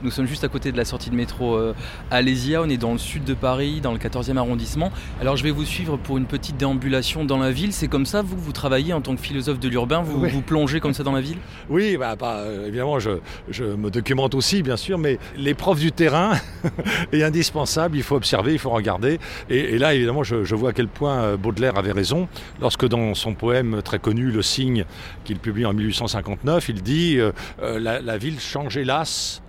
Nous sommes juste à côté de la sortie de métro euh, Alésia, on est dans le sud de Paris, dans le 14e arrondissement. Alors je vais vous suivre pour une petite déambulation dans la ville. C'est comme ça, vous, vous travaillez en tant que philosophe de l'urbain, vous Oui. vous plongez comme ça dans la ville? Oui, bah, bah, euh, évidemment, je, je me documente aussi, bien sûr, mais l'épreuve du terrain est indispensable. Il faut observer, il faut regarder. Et, et là, évidemment, je, je vois à quel point euh, Baudelaire avait raison lorsque, dans son poème très connu, Le Cygne, qu'il publie en 1859, il dit euh, la, la ville change, hélas,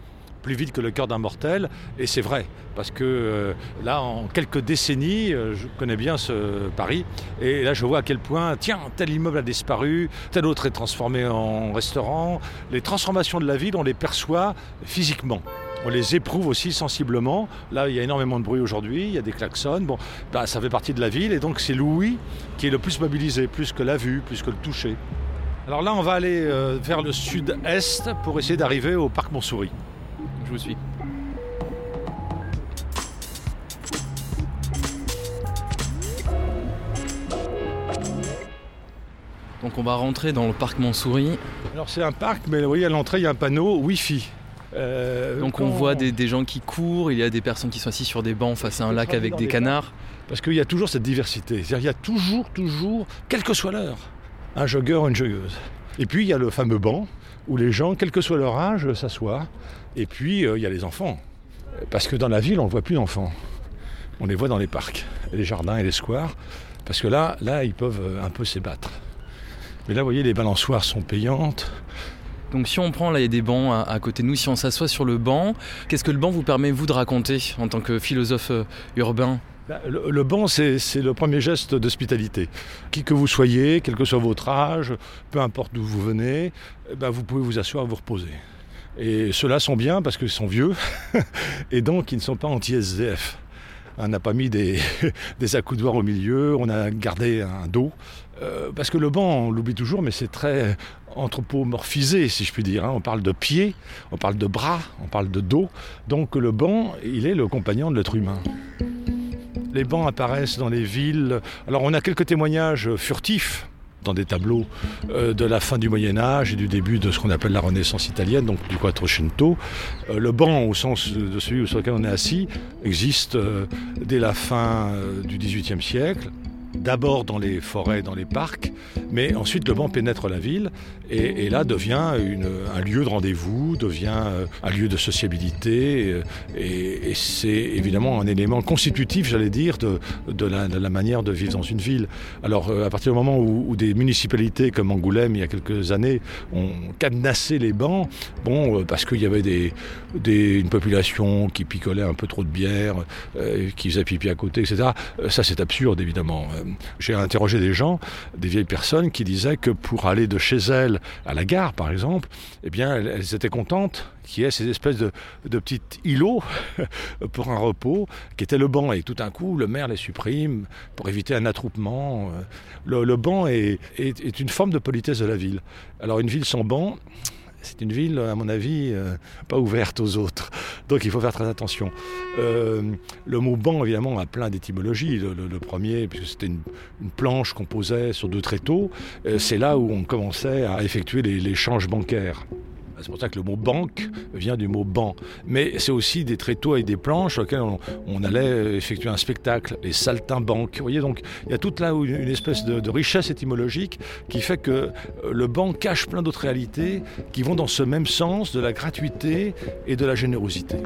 plus vite que le cœur d'un mortel. Et c'est vrai, parce que euh, là, en quelques décennies, euh, je connais bien ce Paris, et là, je vois à quel point, tiens, tel immeuble a disparu, tel autre est transformé en restaurant. Les transformations de la ville, on les perçoit physiquement. On les éprouve aussi sensiblement. Là, il y a énormément de bruit aujourd'hui, il y a des klaxons. Bon, bah, ça fait partie de la ville, et donc c'est l'ouïe qui est le plus mobilisé, plus que la vue, plus que le toucher. Alors là, on va aller euh, vers le sud-est pour essayer d'arriver au parc Montsouris. Je vous suis. Donc on va rentrer dans le parc Montsouris. Alors c'est un parc, mais vous voyez à l'entrée, il y a un panneau Wi-Fi. Euh, Donc on voit des, des gens qui courent, il y a des personnes qui sont assises sur des bancs face à un lac avec des canards. Parce qu'il y a toujours cette diversité. C'est-à-dire qu'il y a toujours, toujours, quelle que soit l'heure, un joggeur ou une joggeuse. Et puis il y a le fameux banc où les gens, quel que soit leur âge, s'assoient. Et puis euh, il y a les enfants. Parce que dans la ville, on ne voit plus d'enfants. On les voit dans les parcs, les jardins et les squares. Parce que là, là, ils peuvent euh, un peu s'ébattre. Mais là, vous voyez, les balançoires sont payantes. Donc si on prend, là il y a des bancs à, à côté de nous, si on s'assoit sur le banc, qu'est-ce que le banc vous permet vous de raconter en tant que philosophe euh, urbain? Bah, Le, le banc, c'est c'est le premier geste d'hospitalité. Qui que vous soyez, quel que soit votre âge, peu importe d'où vous venez, eh ben, vous pouvez vous asseoir, vous reposer. Et ceux-là sont bien parce qu'ils sont vieux et donc ils ne sont pas anti-SDF. On n'a pas mis des, accoudoirs au milieu, on a gardé un dos. Euh, parce que le banc, on l'oublie toujours, mais c'est très anthropomorphisé, si je puis dire. hein. On parle de pieds, on parle de bras, on parle de dos. Donc le banc, il est le compagnon de l'être humain. Les bancs apparaissent dans les villes. Alors on a quelques témoignages furtifs dans des tableaux euh, de la fin du Moyen Âge et du début de ce qu'on appelle la Renaissance italienne, donc du Quattrocento. Euh, le banc, au sens de celui sur lequel on est assis, existe euh, dès la fin du XVIIIe siècle. D'abord dans les forêts, dans les parcs, mais ensuite le banc pénètre la ville et, là devient un lieu de rendez-vous, devient euh, un lieu de sociabilité et, c'est évidemment un élément constitutif, j'allais dire, de, la, manière de vivre dans une ville. Alors euh, à partir du moment où, des municipalités comme Angoulême, il y a quelques années, ont cadenassé les bancs, bon, euh, parce qu'il y avait une population qui picolait un peu trop de bière, qui faisait pipi à côté, etc. Ça c'est absurde évidemment. Euh, J'ai interrogé des gens, des vieilles personnes qui disaient que pour aller de chez elles à la gare par exemple, eh bien elles, étaient contentes qu'il y ait ces espèces de, petits îlots pour un repos, qui était le banc. Et tout d'un coup, le maire les supprime pour éviter un attroupement. Euh, Le, banc est- est une forme de politesse de la ville. Alors une ville sans banc, c'est une ville, à mon avis, euh, pas ouverte aux autres. Donc il faut faire très attention. Euh, le mot banc, évidemment, a plein d'étymologies. Le, premier, puisque c'était une, une planche qu'on posait sur deux tréteaux, euh, c'est là où on commençait à effectuer les, les changes bancaires. C'est pour ça que le mot banque vient du mot banc. Mais c'est aussi des tréteaux avec des planches sur lesquelles on, allait effectuer un spectacle, les saltimbanques. Vous voyez, donc il y a toute là une, une espèce de, de richesse étymologique qui fait que euh, le banc cache plein d'autres réalités qui vont dans ce même sens de la gratuité et de la générosité.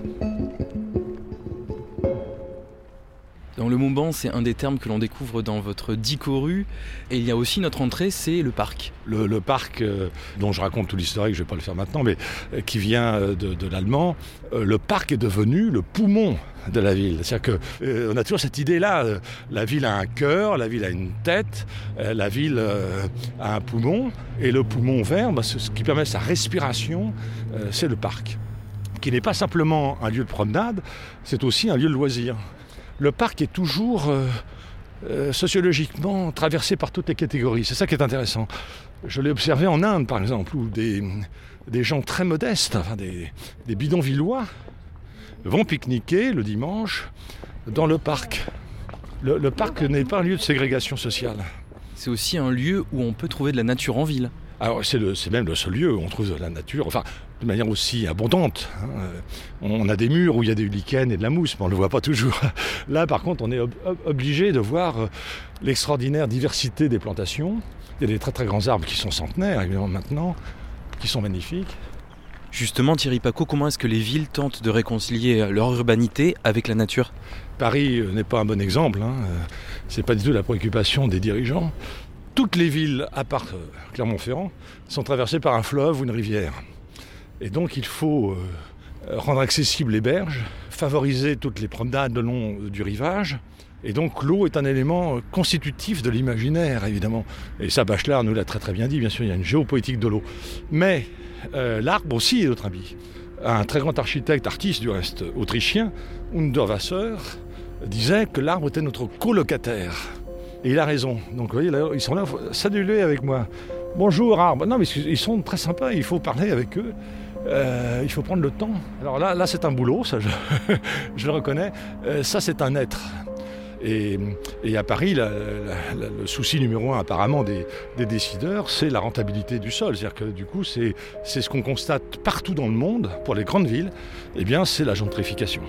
Le banc, c'est un des termes que l'on découvre dans votre Dicoru. Et il y a aussi notre entrée, c'est le parc. Le, parc euh, dont je raconte tout l'historique, je ne vais pas le faire maintenant, mais euh, qui vient euh, de, l'allemand, le parc est devenu le poumon de la ville. C'est-à-dire qu'on a toujours cette idée-là, la ville a un cœur, la ville a une tête, la ville a un poumon, et le poumon vert, bah, ce qui permet sa respiration, c'est le parc, qui n'est pas simplement un lieu de promenade, c'est aussi un lieu de loisir. Le parc est toujours... euh, euh, sociologiquement traversé par toutes les catégories. C'est ça qui est intéressant. Je l'ai observé en Inde, par exemple, où des, des gens très modestes, enfin des, des bidonvillois, vont pique-niquer le dimanche dans le parc. Le, le parc n'est pas un lieu de ségrégation sociale. C'est aussi un lieu où on peut trouver de la nature en ville. Alors c'est même le seul lieu où on trouve de la nature, enfin de manière aussi abondante. hein. Euh, On a des murs où il y a des lichens et de la mousse, mais on ne le voit pas toujours. Là par contre on est ob- ob- obligé de voir euh, l'extraordinaire diversité des plantations. Il y a des très très grands arbres qui sont centenaires évidemment maintenant, qui sont magnifiques. Justement, Thierry Paco, comment est-ce que les villes tentent de réconcilier leur urbanité avec la nature? Paris euh, n'est pas un bon exemple, hein. Euh, c'est pas du tout la préoccupation des dirigeants. Toutes les villes, à part euh, Clermont-Ferrand, sont traversées par un fleuve ou une rivière. Et donc il faut euh, rendre accessibles les berges, favoriser toutes les promenades le long du rivage. Et donc l'eau est un élément euh, constitutif de l'imaginaire, évidemment. Et ça, Bachelard nous l'a très très bien dit, bien sûr, il y a une géopolitique de l'eau. Mais euh, l'arbre aussi est notre ami. Un très grand architecte, artiste du reste, autrichien, Underwasser, disait que l'arbre était notre colocataire. Et il a raison. Donc vous voyez, ils sont là, faut saluer avec moi. Bonjour arbre. Non, mais ils sont très sympas, il faut parler avec eux. Euh, il faut prendre le temps. Alors là, là c'est un boulot, ça je, le reconnais. Euh, ça c'est un être. Et, à Paris, le souci numéro un apparemment des, décideurs, c'est la rentabilité du sol. C'est-à-dire que du coup, c'est c'est ce qu'on constate partout dans le monde, pour les grandes villes, eh bien c'est la gentrification.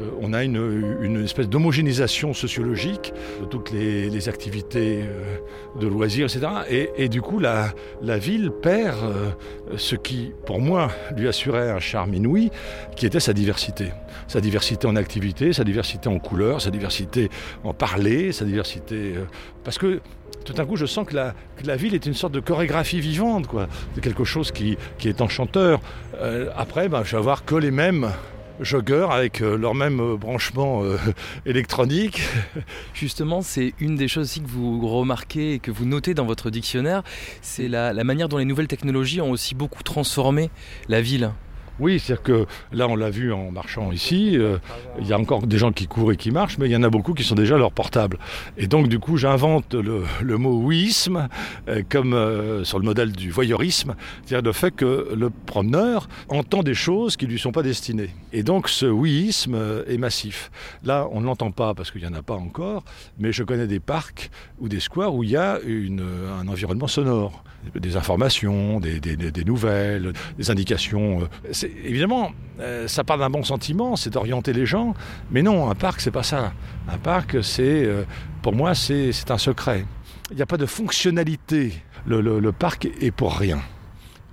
Euh, on a une, espèce d'homogénéisation sociologique de toutes les, activités euh, de loisirs, etc. Et, du coup, la, ville perd euh, ce qui, pour moi, lui assurait un charme inouï, qui était sa diversité. Sa diversité en activité, sa diversité en couleurs, sa diversité en parler, sa diversité... parce que tout d'un coup, je sens que la, ville est une sorte de chorégraphie vivante, quoi. de quelque chose qui, est enchanteur. Après, ben, je vais avoir que les mêmes joggeurs avec euh, leur même euh, branchement euh, électronique. Justement, c'est une des choses aussi que vous remarquez et que vous notez dans votre dictionnaire, c'est la, la manière dont les nouvelles technologies ont aussi beaucoup transformé la ville. Oui, c'est-à-dire que là, on l'a vu en marchant ici, euh, il y a encore des gens qui courent et qui marchent, mais il y en a beaucoup qui sont déjà à leur portable. Et donc, du coup, j'invente le, mot ouïsme, euh, comme euh, sur le modèle du voyeurisme, c'est-à-dire le fait que le promeneur entend des choses qui ne lui sont pas destinées. Et donc, ce euh, est massif. Là, on ne l'entend pas parce qu'il n'y en a pas encore, mais je connais des parcs ou des squares où il y a un environnement sonore, des informations, des, nouvelles, des indications. Évidemment, euh, ça part d'un bon sentiment, c'est d'orienter les gens, mais non, un parc, c'est pas ça. Un parc, c'est, euh, pour moi, c'est un secret. Il n'y a pas de fonctionnalité. Le, le- le parc est pour rien.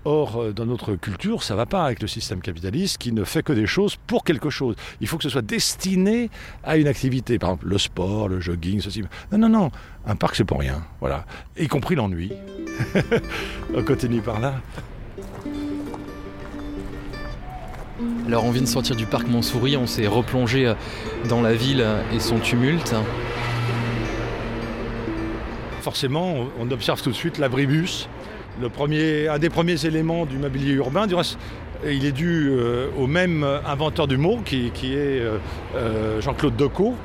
Or, euh, dans notre culture, ça ne va pas avec le système capitaliste qui ne fait que des choses pour quelque chose. Il faut que ce soit destiné à une activité. Par exemple, le sport, le jogging, ceci. Non, non, non. Un parc, c'est pour rien. Voilà. Y compris l'ennui. On continue par là. Alors on vient de sortir du parc Montsouris, on s'est replongé euh, dans la ville et son tumulte. Forcément, on- observe tout de suite l'abribus. Le premier, un des premiers éléments du mobilier urbain, du reste, il est dû euh, au même inventeur du mot, qui, qui est euh, Jean-Claude Decaux,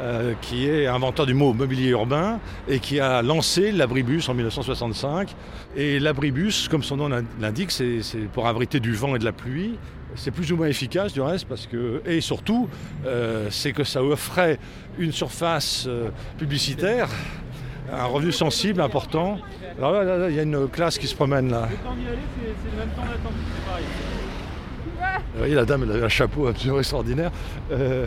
euh, qui est inventeur du mot mobilier urbain et qui a lancé l'abribus en 1965. Et l'abribus, comme son nom l'in- l'indique, c'est pour abriter du vent et de la pluie. C'est plus ou moins efficace du reste parce que et surtout euh, c'est que ça offrait une surface euh, publicitaire, un revenu sensible important. Alors là, là, là, il y a une classe qui se promène là. Vous voyez, la dame, elle a un chapeau absolument extraordinaire euh,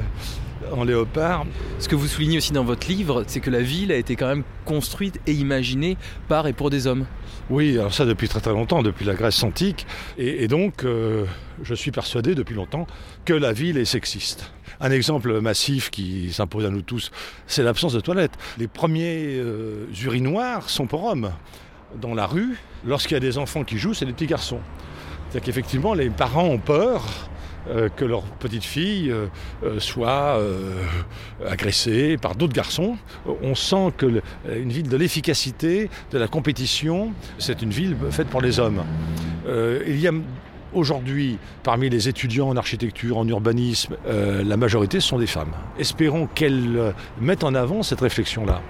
en léopard. Ce que vous soulignez aussi dans votre livre, c'est que la ville a été quand même construite et imaginée par et pour des hommes. Oui, alors ça depuis très très longtemps, depuis la Grèce antique. Et, et donc, euh, je suis persuadé depuis longtemps que la ville est sexiste. Un exemple massif qui s'impose à nous tous, c'est l'absence de toilettes. Les premiers euh, urinoirs sont pour hommes. Dans la rue, lorsqu'il y a des enfants qui jouent, c'est des petits garçons. C'est-à-dire qu'effectivement, les parents ont peur euh, que leur petite fille euh, euh, soit euh, agressée par d'autres garçons. On sent que une ville de l'efficacité, de la compétition, c'est une ville faite pour les hommes. Il y a aujourd'hui, parmi les étudiants en architecture, en urbanisme, la majorité sont des femmes. Espérons qu'elles mettent en avant cette réflexion-là.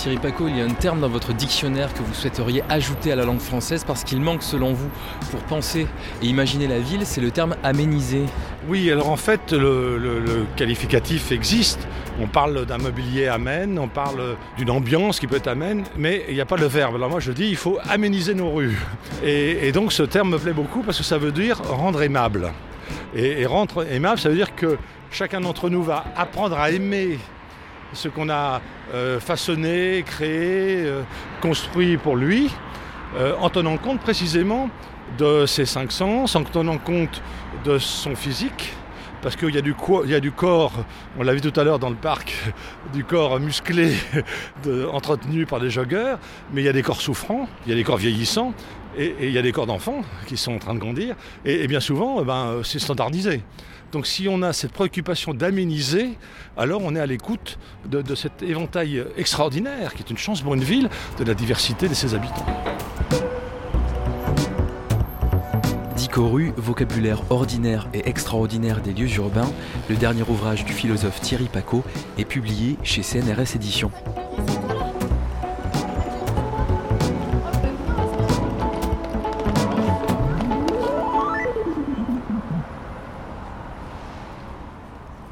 Thierry Paco, il y a un terme dans votre dictionnaire que vous souhaiteriez ajouter à la langue française parce qu'il manque selon vous pour penser et imaginer la ville, c'est le terme aménisé. Oui, alors en fait, le, qualificatif existe. On parle d'un mobilier amène, on parle d'une ambiance qui peut être amène, mais il n'y a pas le verbe. Alors moi, je dis, il faut améniser nos rues. Et, donc, ce terme me plaît beaucoup parce que ça veut dire rendre aimable. Et rendre aimable, ça veut dire que chacun d'entre nous va apprendre à aimer ce qu'on a euh, façonné, créé, euh, construit pour lui, euh, en tenant compte précisément de ses cinq sens, en tenant compte de son physique, parce qu'il y, a du corps, on l'a vu tout à l'heure dans le parc, du corps musclé entretenu par des joggeurs, mais il y a des corps souffrants, il y a des corps vieillissants, et, il y a des corps d'enfants qui sont en train de grandir, et, bien souvent, ben, c'est standardisé. Donc si on a cette préoccupation d'améniser, alors on est à l'écoute de, cet éventail extraordinaire, qui est une chance pour une ville, de la diversité de ses habitants. Dicoru, vocabulaire ordinaire et extraordinaire des lieux urbains, le dernier ouvrage du philosophe Thierry Paco est publié chez CNRS Éditions.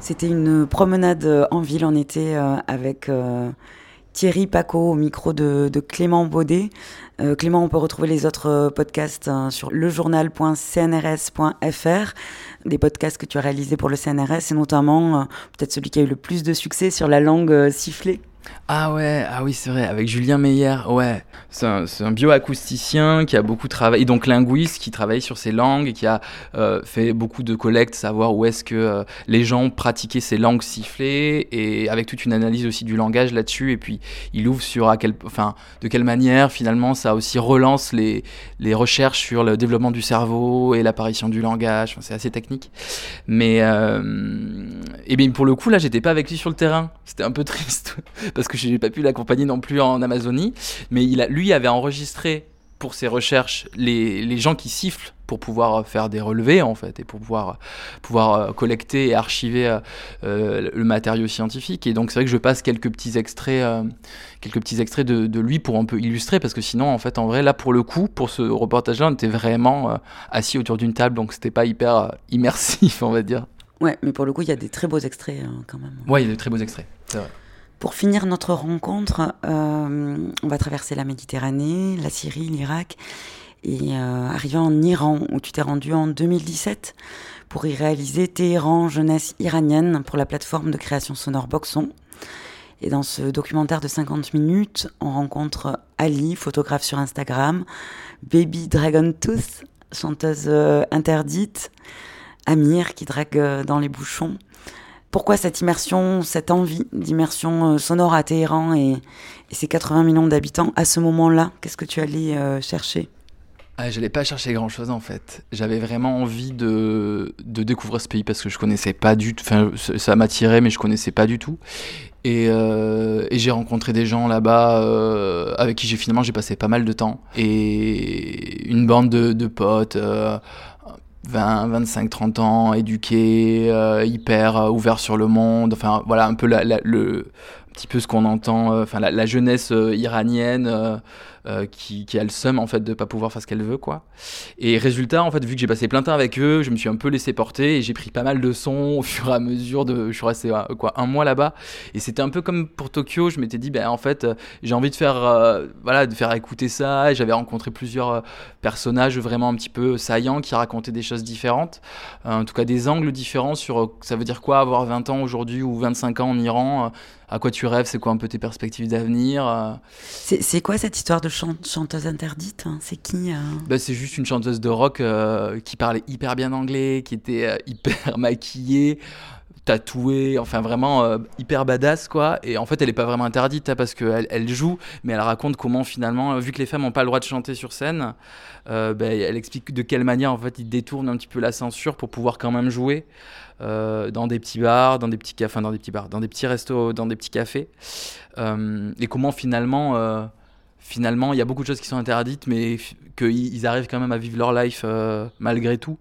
C'était une promenade en ville en été euh, avec euh, Thierry Paco au micro de, Clément Baudet. Euh, Clément, on peut retrouver les autres euh, podcasts hein, sur lejournal.cnrs.fr, des podcasts que tu as réalisés pour le CNRS et notamment euh, peut-être celui qui a eu le plus de succès sur la langue euh, sifflée. Ah ouais, ah oui, c'est vrai, avec Julien Meyer, ouais. C'est un, bioacousticien qui a beaucoup travaillé, donc linguiste qui travaille sur ces langues et qui a euh, fait beaucoup de collectes, savoir où est-ce que euh, les gens pratiquaient ces langues sifflées et avec toute une analyse aussi du langage là-dessus. Et puis il ouvre sur à quel, enfin, de quelle manière finalement ça aussi relance les, les recherches sur le développement du cerveau et l'apparition du langage. C'est assez technique. Mais euh, et bien pour le coup, là, j'étais pas avec lui sur le terrain. C'était un peu triste parce que je n'ai pas pu l'accompagner non plus en Amazonie. Mais il a, lui avait enregistré pour ses recherches les, les gens qui sifflent pour pouvoir faire des relevés en fait et pour pouvoir pouvoir euh, collecter et archiver euh, euh, le matériau scientifique et donc c'est vrai que je passe quelques petits extraits euh, quelques petits extraits de, de, lui pour un peu illustrer parce que sinon en fait en vrai là pour le coup pour ce reportage là on était vraiment euh, assis autour d'une table donc c'était pas hyper immersif on va dire Ouais, mais pour le coup, il y a des très beaux extraits hein, quand même. ouais il y a de très beaux extraits c'est vrai Pour finir notre rencontre, euh, on va traverser la Méditerranée, la Syrie, l'Irak et euh, arriver en Iran où tu t'es rendu en 2017 pour y réaliser Téhéran jeunesse iranienne pour la plateforme de création sonore Boxon. Et dans ce documentaire de 50 minutes, on rencontre Ali, photographe sur Instagram, Baby Dragon Tooth, chanteuse euh, interdite, Amir qui drague euh, dans les bouchons. Pourquoi cette immersion, cette envie d'immersion euh, sonore à Téhéran et, ses 80 millions d'habitants à ce moment-là? Qu'est-ce que tu allais euh, chercher? Ah, j'allais pas chercher grand chose en fait. J'avais vraiment envie de, de découvrir ce pays parce que je connaissais pas du tout. Enfin, ça- m'attirait, mais je connaissais pas du tout. Et, euh, j'ai rencontré des gens là-bas avec qui j'ai finalement j'ai passé pas mal de temps. Et une bande de, de potes. Euh, 20, 25, 30 ans, éduqués, euh, hyper euh, ouverts sur le monde, enfin voilà un peu la, la- le, un petit peu ce qu'on entend, euh, enfin la, jeunesse iranienne euh, qui, qui a le seum en fait de pas pouvoir faire ce qu'elle veut quoi. Et résultat en fait vu que j'ai passé plein de temps avec eux, je me suis un peu laissé porter et j'ai pris pas mal de sons au fur et à mesure de, je suis resté euh, quoi un mois là-bas et c'était un peu comme pour Tokyo, je m'étais dit ben en fait euh, j'ai envie de faire voilà de faire écouter ça j'avais rencontré plusieurs personnages vraiment un petit peu saillants qui racontaient des choses différentes, en tout cas des angles différents sur ça veut dire quoi avoir 20 ans aujourd'hui ou 25 ans en Iran, à quoi tu rêves, c'est quoi un peu tes perspectives d'avenir. euh? C'est quoi cette histoire de chan- chanteuse interdite hein? C'est qui euh? Bah, c'est juste une chanteuse de rock euh, qui parlait hyper bien anglais, qui était euh, hyper maquillée, tatouée, enfin vraiment euh, hyper badass quoi. Et en fait, elle est pas vraiment interdite hein, parce qu'elle elle joue, mais elle raconte comment finalement, euh, vu que les femmes n'ont pas le droit de chanter sur scène, euh, bah, elle explique de quelle manière en fait ils détournent un petit peu la censure pour pouvoir quand même jouer. dans des petits bars, dans des petits cafés, enfin, dans des petits bars, dans des petits restos, dans des petits cafés, et comment finalement finalement, il y a beaucoup de choses qui sont interdites, mais qu'ils ils arrivent quand même à vivre leur life malgré tout.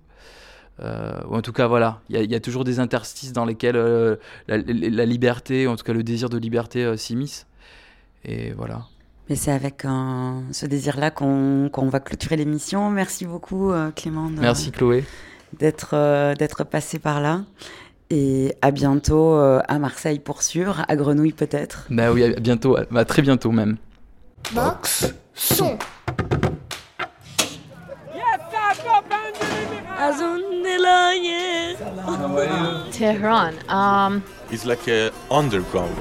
Euh, ou en tout cas, voilà, il y, a- il y a toujours des interstices dans lesquels euh, la, la- la liberté, ou en tout cas le désir de liberté euh, s'immisce. Et voilà. Mais c'est avec un- ce désir-là qu'on va clôturer l'émission. Merci beaucoup euh, Clément. de- Merci Chloé. D'être euh, passé par là. Et à bientôt euh, à Marseille pour sûr, à Grenouille peut-être. Bah oui, à bientôt, à très bientôt même. Box son. Tehran. Um, It's like a underground.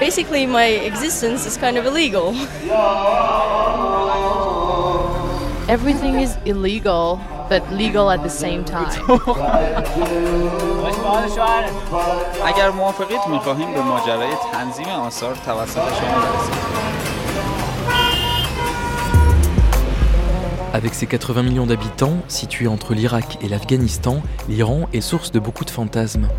Basically, my existence is kind of illegal. everything is illegal, but legal at the same time. اگر موافقید میخواهیم به ماجرای تنظیم آثار توسط شما برسیم Avec ses 80 millions d'habitants, situé entre l'Irak et l'Afghanistan, l'Iran est source de beaucoup de fantasmes.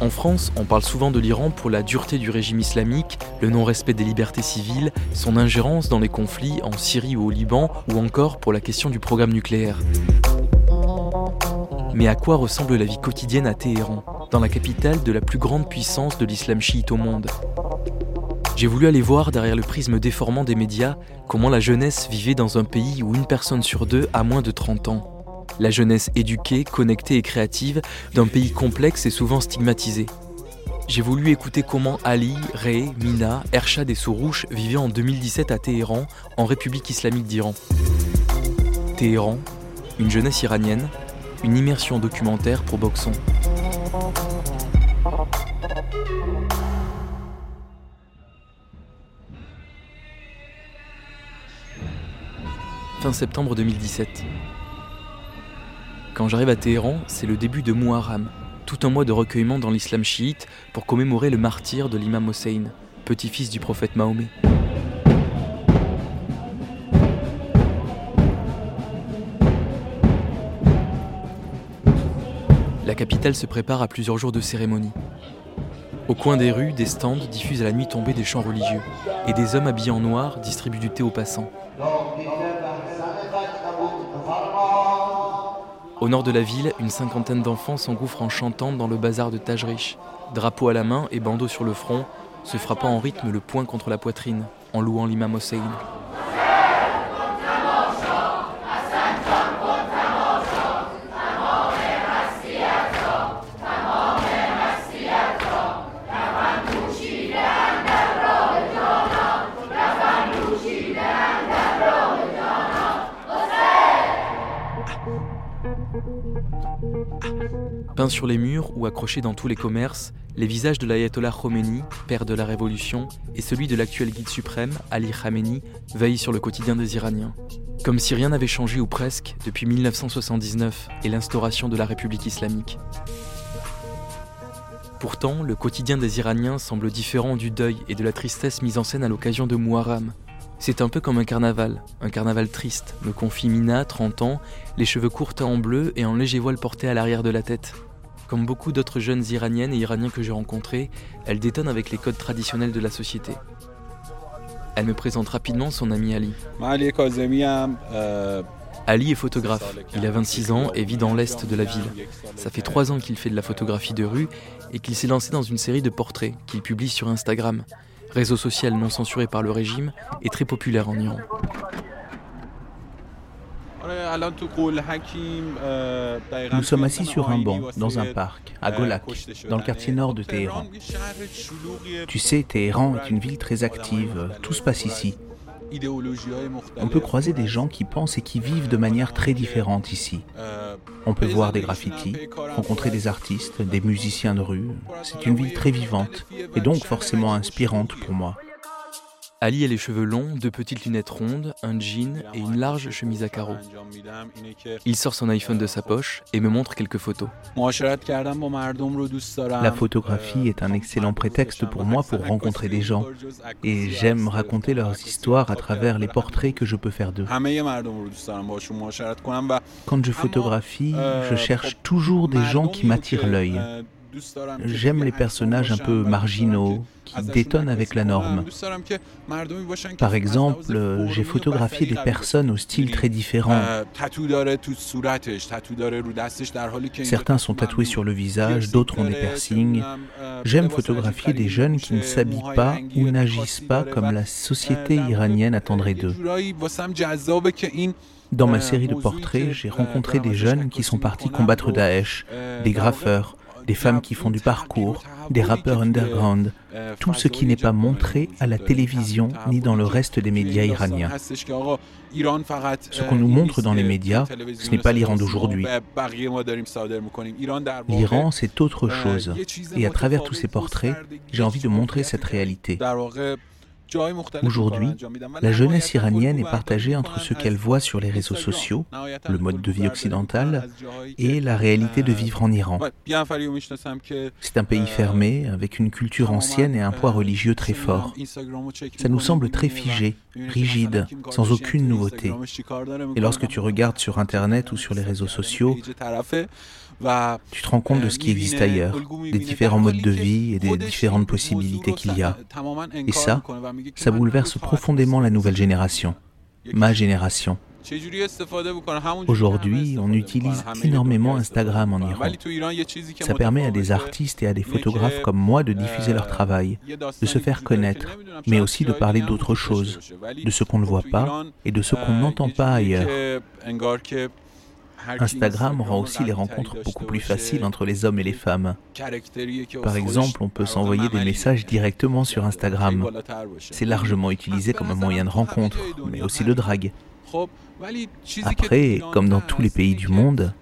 En France, on parle souvent de l'Iran pour la dureté du régime islamique, le non-respect des libertés civiles, son ingérence dans les conflits en Syrie ou au Liban, ou encore pour la question du programme nucléaire. Mais à quoi ressemble la vie quotidienne à Téhéran, dans la capitale de la plus grande puissance de l'islam chiite au monde? J'ai voulu aller voir derrière le prisme déformant des médias comment la jeunesse vivait dans un pays où une personne sur deux a moins de 30 ans. La jeunesse éduquée, connectée et créative d'un pays complexe et souvent stigmatisé. J'ai voulu écouter comment Ali, Ré, Mina, Ershad et Sourouche vivaient en 2017 à Téhéran, en République islamique d'Iran. Téhéran, une jeunesse iranienne, une immersion documentaire pour Boxon. Fin septembre 2017. Quand j'arrive à Téhéran, c'est le début de Muharram, tout un mois de recueillement dans l'islam chiite pour commémorer le martyr de l'imam Hossein, petit-fils du prophète Mahomet. La capitale se prépare à plusieurs jours de cérémonie. Au coin des rues, des stands diffusent à la nuit tombée des chants religieux, et des hommes habillés en noir distribuent du thé aux passants. Au nord de la ville, une cinquantaine d'enfants s'engouffrent en chantant dans le bazar de Tajrish, drapeau à la main et bandeau sur le front, se frappant en rythme le poing contre la poitrine, en louant l'imam Hossein. Peints sur les murs ou accrochés dans tous les commerces, les visages de l'ayatollah Khomeini, père de la révolution, et celui de l'actuel guide suprême, Ali Khamenei, veillent sur le quotidien des Iraniens. Comme si rien n'avait changé ou presque depuis 1979 et l'instauration de la République islamique. Pourtant, le quotidien des Iraniens semble différent du deuil et de la tristesse mise en scène à l'occasion de Muharram, c'est un peu comme un carnaval, un carnaval triste, me confie Mina, 30 ans, les cheveux courts en bleu et en léger voile porté à l'arrière de la tête. Comme beaucoup d'autres jeunes iraniennes et iraniens que j'ai rencontrés, elle détonne avec les codes traditionnels de la société. Elle me présente rapidement son ami Ali. Ali est photographe. Il a 26 ans et vit dans l'est de la ville. Ça fait trois ans qu'il fait de la photographie de rue et qu'il s'est lancé dans une série de portraits qu'il publie sur Instagram réseau social non censuré par le régime et très populaire en Iran. Nous sommes assis sur un banc dans un parc, à Golak, dans le quartier nord de Téhéran. Tu sais, Téhéran est une ville très active, tout se passe ici. On peut croiser des gens qui pensent et qui vivent de manière très différente ici. On peut voir des graffitis, rencontrer des artistes, des musiciens de rue. C'est une ville très vivante et donc forcément inspirante pour moi. Ali a les cheveux longs, deux petites lunettes rondes, un jean et une large chemise à carreaux. Il sort son iPhone de sa poche et me montre quelques photos. La photographie est un excellent prétexte pour moi pour rencontrer des gens et j'aime raconter leurs histoires à travers les portraits que je peux faire d'eux. Quand je photographie, je cherche toujours des gens qui m'attirent l'œil. J'aime les personnages un peu marginaux, qui détonnent avec la norme. Par exemple, j'ai photographié des personnes au style très différent. Certains sont tatoués sur le visage, d'autres ont des piercings. J'aime photographier des jeunes qui ne s'habillent pas ou n'agissent pas comme la société iranienne attendrait d'eux. Dans ma série de portraits, j'ai rencontré des jeunes qui sont partis combattre Daesh, des graffeurs, des femmes qui font du parcours, des rappeurs underground, tout ce qui n'est pas montré à la télévision ni dans le reste des médias iraniens. Ce qu'on nous montre dans les médias, ce n'est pas l'Iran d'aujourd'hui. L'Iran, c'est autre chose. Et à travers tous ces portraits, j'ai envie de montrer cette réalité. Aujourd'hui, la jeunesse iranienne est partagée entre ce qu'elle voit sur les réseaux sociaux, le mode de vie occidental, et la réalité de vivre en Iran. C'est un pays fermé, avec une culture ancienne et un poids religieux très fort. Ça nous semble très figé, rigide, sans aucune nouveauté. Et lorsque tu regardes sur Internet ou sur les réseaux sociaux, tu te rends compte de ce qui existe ailleurs, des différents modes de vie et des différentes possibilités qu'il y a. Et ça, ça bouleverse profondément la nouvelle génération, ma génération. Aujourd'hui, on utilise énormément Instagram en Iran. Ça permet à des artistes et à des photographes comme moi de diffuser leur travail, de se faire connaître, mais aussi de parler d'autres choses, de ce qu'on ne voit pas et de ce qu'on n'entend pas ailleurs. Instagram rend aussi les rencontres beaucoup plus faciles entre les hommes et les femmes. Par exemple, on peut s'envoyer des messages directement sur Instagram. C'est largement utilisé comme un moyen de rencontre, mais aussi de drague. Après, comme dans tous les pays du monde,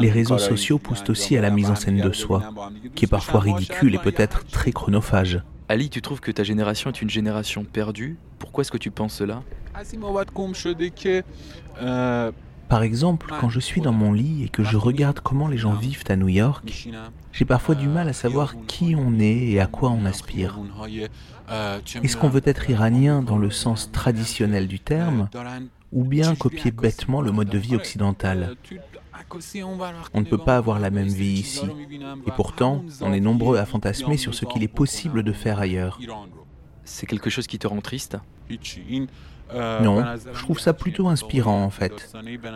les réseaux sociaux poussent aussi à la mise en scène de soi, qui est parfois ridicule et peut-être très chronophage. Ali, tu trouves que ta génération est une génération perdue? Pourquoi est-ce que tu penses cela? Par exemple, quand je suis dans mon lit et que je regarde comment les gens vivent à New York, j'ai parfois du mal à savoir qui on est et à quoi on aspire. Est-ce qu'on veut être iranien dans le sens traditionnel du terme ou bien copier bêtement le mode de vie occidental on ne peut pas avoir la même vie ici. Et pourtant, on est nombreux à fantasmer sur ce qu'il est possible de faire ailleurs. C'est quelque chose qui te rend triste? Non, je trouve ça plutôt inspirant en fait,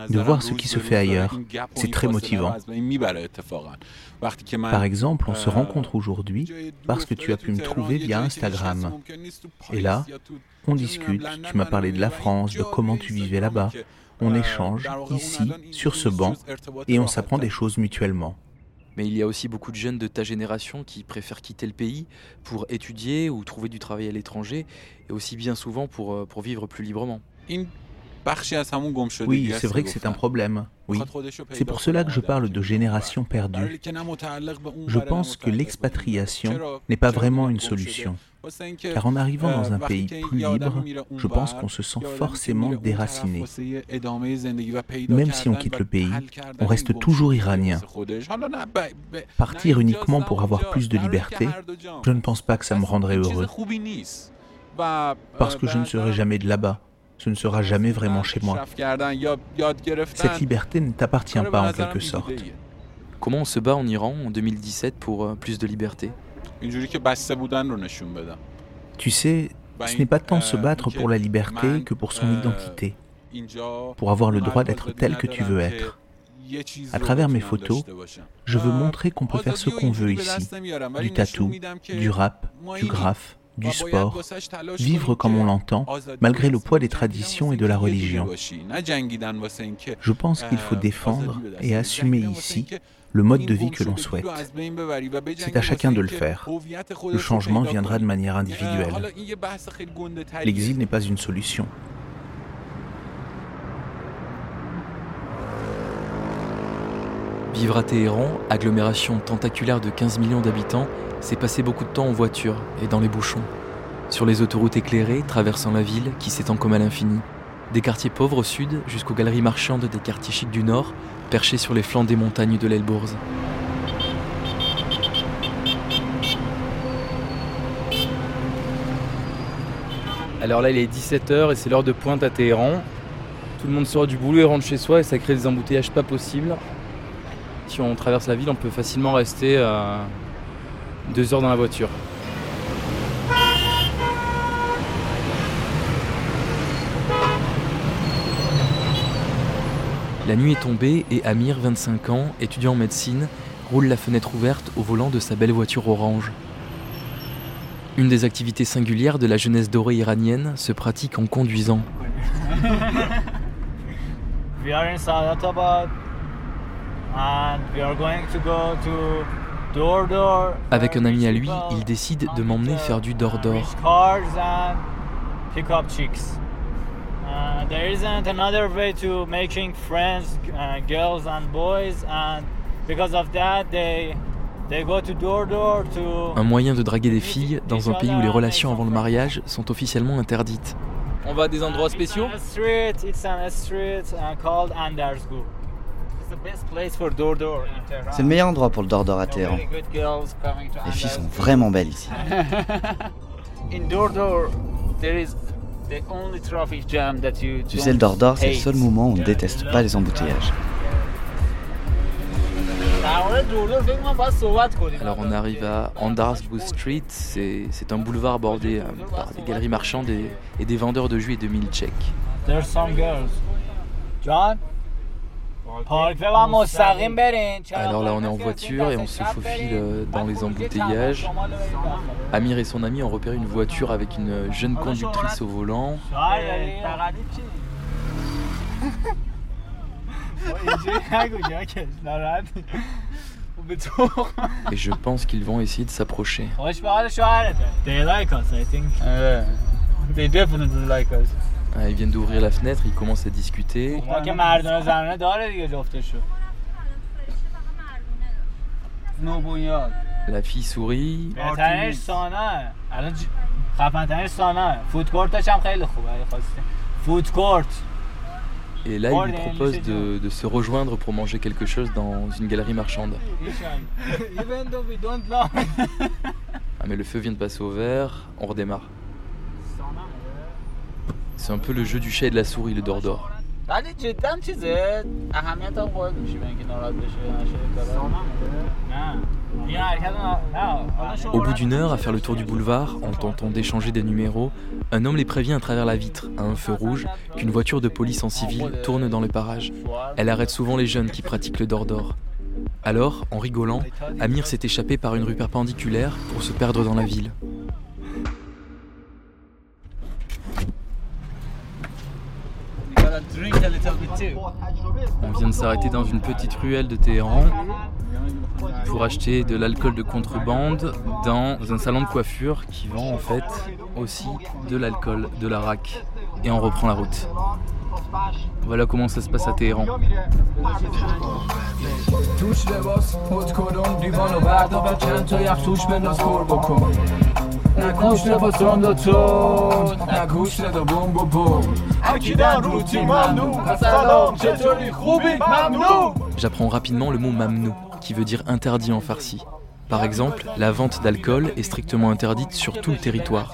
de voir ce qui se fait ailleurs. C'est très motivant. Par exemple, on se rencontre aujourd'hui parce que tu as pu me trouver via Instagram. Et là, on discute, tu m'as parlé de la France, de comment tu vivais là-bas on échange ici, sur ce banc, et on s'apprend des choses mutuellement. Mais il y a aussi beaucoup de jeunes de ta génération qui préfèrent quitter le pays pour étudier ou trouver du travail à l'étranger, et aussi bien souvent pour, euh, vivre plus librement. Oui, c'est vrai que c'est un problème. Oui. C'est pour cela que je parle de génération perdue. Je pense que l'expatriation n'est pas vraiment une solution. Car en arrivant dans un pays plus libre, je pense qu'on se sent forcément déraciné. Même si on quitte le pays, on reste toujours iranien. Partir uniquement pour avoir plus de liberté, je ne pense pas que ça me rendrait heureux. Parce que je ne serai jamais de là-bas ce ne sera jamais vraiment chez moi. Cette liberté ne t'appartient pas en quelque sorte. Comment on se bat en Iran en 2017 pour euh, plus de liberté? Tu sais, ce n'est pas tant se battre pour la liberté que pour son identité, pour avoir le droit d'être tel que tu veux être. À travers mes photos, je veux montrer qu'on peut faire ce qu'on veut ici. Du tatou, du rap, du graphe, du sport, vivre comme on l'entend, malgré le poids des traditions et de la religion. Je pense qu'il faut défendre et assumer ici le mode de vie que l'on souhaite. C'est à chacun de le faire. Le changement viendra de manière individuelle. L'exil n'est pas une solution. Vivre à Téhéran, agglomération tentaculaire de 15 millions d'habitants, c'est passer beaucoup de temps en voiture et dans les bouchons. Sur les autoroutes éclairées, traversant la ville qui s'étend comme à l'infini. Des quartiers pauvres au sud jusqu'aux galeries marchandes des quartiers chics du nord, perchés sur les flancs des montagnes de l'Elbourz. Alors là, il est 17h et c'est l'heure de pointe à Téhéran. Tout le monde sort du boulot et rentre chez soi et ça crée des embouteillages pas possibles si on traverse la ville, on peut facilement rester euh, deux heures dans la voiture. La nuit est tombée et Amir, 25 ans, étudiant en médecine, roule la fenêtre ouverte au volant de sa belle voiture orange. Une des activités singulières de la jeunesse dorée iranienne se pratique en conduisant. Avec un ami à lui, il décide de m'emmener faire du dor-dor. Un moyen de draguer des filles dans un pays où les relations avant le mariage sont officiellement interdites. On va à des endroits spéciaux c'est le meilleur endroit pour le Dordor à Téhéran. Les filles sont vraiment belles ici. Tu sais, le Dordor, c'est le seul moment où on ne déteste pas les embouteillages. Alors on arrive à Andarsbou Street, c'est un boulevard bordé euh, par des galeries marchandes et, des vendeurs de jus et de milkshakes. Alors là, on est en voiture et on se faufile euh, dans les embouteillages. Amir et son ami ont repéré une voiture avec une jeune conductrice au volant. Et je pense qu'ils vont essayer de s'approcher. Ah, ils viennent d'ouvrir la fenêtre, ils commencent à discuter. La fille sourit. Et là, il lui propose de, de se rejoindre pour manger quelque chose dans une galerie marchande. Ah, mais le feu vient de passer au vert, on redémarre. C'est un peu le jeu du chat et de la souris, le Dordor. Au bout d'une heure, à faire le tour du boulevard, en tentant d'échanger des numéros, un homme les prévient à travers la vitre, à un feu rouge, qu'une voiture de police en civil tourne dans le parage. Elle arrête souvent les jeunes qui pratiquent le Dordor. Alors, en rigolant, Amir s'est échappé par une rue perpendiculaire pour se perdre dans la ville. On vient de s'arrêter dans une petite ruelle de Téhéran pour acheter de l'alcool de contrebande dans un salon de coiffure qui vend en fait aussi de l'alcool, de l'arak. Et on reprend la route. Voilà comment ça se passe à Téhéran. J'apprends rapidement le mot mamnou, qui veut dire interdit en farsi. Par exemple, la vente d'alcool est strictement interdite sur tout le territoire.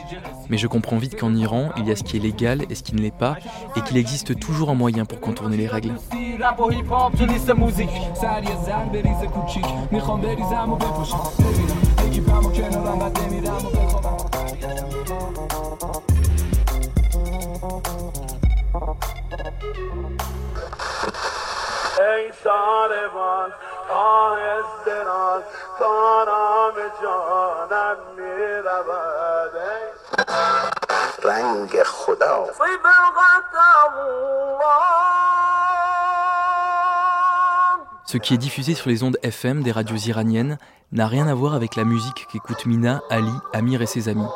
Mais je comprends vite qu'en Iran, il y a ce qui est légal et ce qui ne l'est pas, et qu'il existe toujours un moyen pour contourner les règles. ای ساربان آهسته راز تا نام جانم میرود رنگ خدا Ce qui est diffusé sur les ondes FM des radios iraniennes n'a rien à voir avec la musique qu'écoutent Mina, Ali, Amir et ses amis.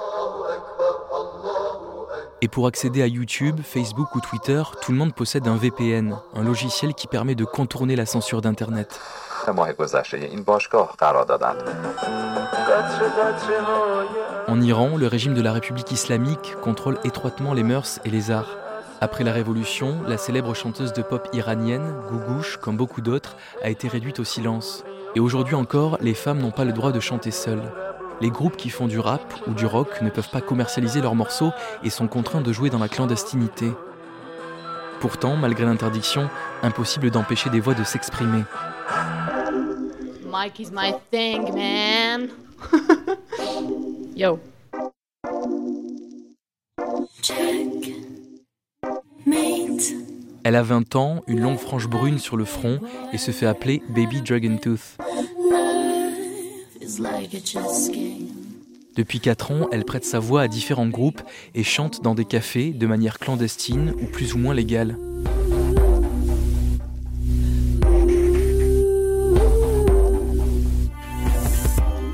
Et pour accéder à YouTube, Facebook ou Twitter, tout le monde possède un VPN, un logiciel qui permet de contourner la censure d'Internet. En Iran, le régime de la République islamique contrôle étroitement les mœurs et les arts. Après la Révolution, la célèbre chanteuse de pop iranienne, Gougouche, comme beaucoup d'autres, a été réduite au silence. Et aujourd'hui encore, les femmes n'ont pas le droit de chanter seules. Les groupes qui font du rap ou du rock ne peuvent pas commercialiser leurs morceaux et sont contraints de jouer dans la clandestinité. Pourtant, malgré l'interdiction, impossible d'empêcher des voix de s'exprimer. Mike is my thing, man. Yo. Elle a 20 ans, une longue frange brune sur le front et se fait appeler Baby Dragon Tooth. Depuis 4 ans, elle prête sa voix à différents groupes et chante dans des cafés de manière clandestine ou plus ou moins légale.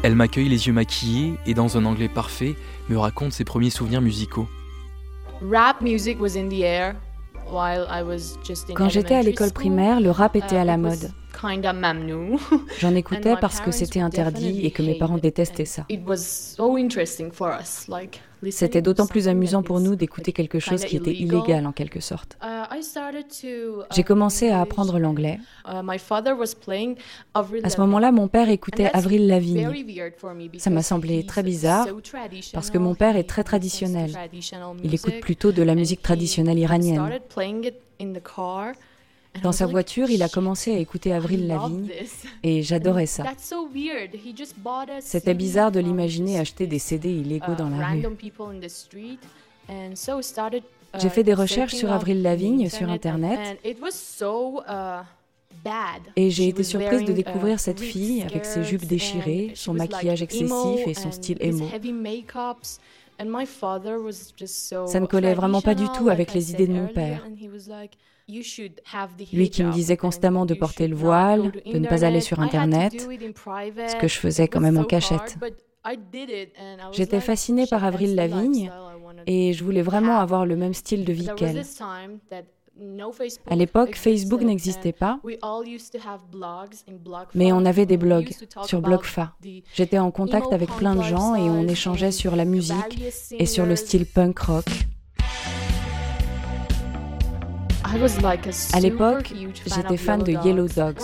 Elle m'accueille les yeux maquillés et dans un anglais parfait me raconte ses premiers souvenirs musicaux. Rap music was in the air while I was just in Quand j'étais à elementary l'école school. primaire, le rap était à la Uh, mode. J'en écoutais parce que c'était interdit et que mes parents it. détestaient ça. It was so interesting for us, like listening C'était d'autant plus amusant pour nous d'écouter quelque chose qui était illégal en quelque sorte. Uh, I started to, J'ai commencé à apprendre l'anglais. uh, À ce moment-là, mon père écoutait Avril Lavigne. Ça m'a semblé très bizarre parce que mon père est très traditionnel. Il écoute plutôt de la musique traditionnelle iranienne. Dans sa voiture, il a commencé à écouter Avril Lavigne et j'adorais ça. C'était bizarre de l'imaginer acheter des CD illégaux uh, dans la rue. Random people in the street. And so we started, uh, J'ai fait des recherches sur Avril Lavigne sur internet, Internet and it was so, uh, bad. et j'ai été surprise de découvrir uh, cette fille avec ses jupes déchirées, son maquillage excessif et son style so Ça ne collait vraiment pas du tout avec les idées de mon père. and he was like, Lui qui me disait constamment de porter le voile, de ne pas aller sur Internet, ce que je faisais quand même en cachette. J'étais fascinée par Avril Lavigne et je voulais vraiment avoir le même style de vie qu'elle. À l'époque, Facebook n'existait pas, mais on avait des blogs sur BlogFa. J'étais en contact avec plein de gens et on échangeait sur la musique et sur le style punk rock. À l'époque, j'étais fan de Yellow Dogs.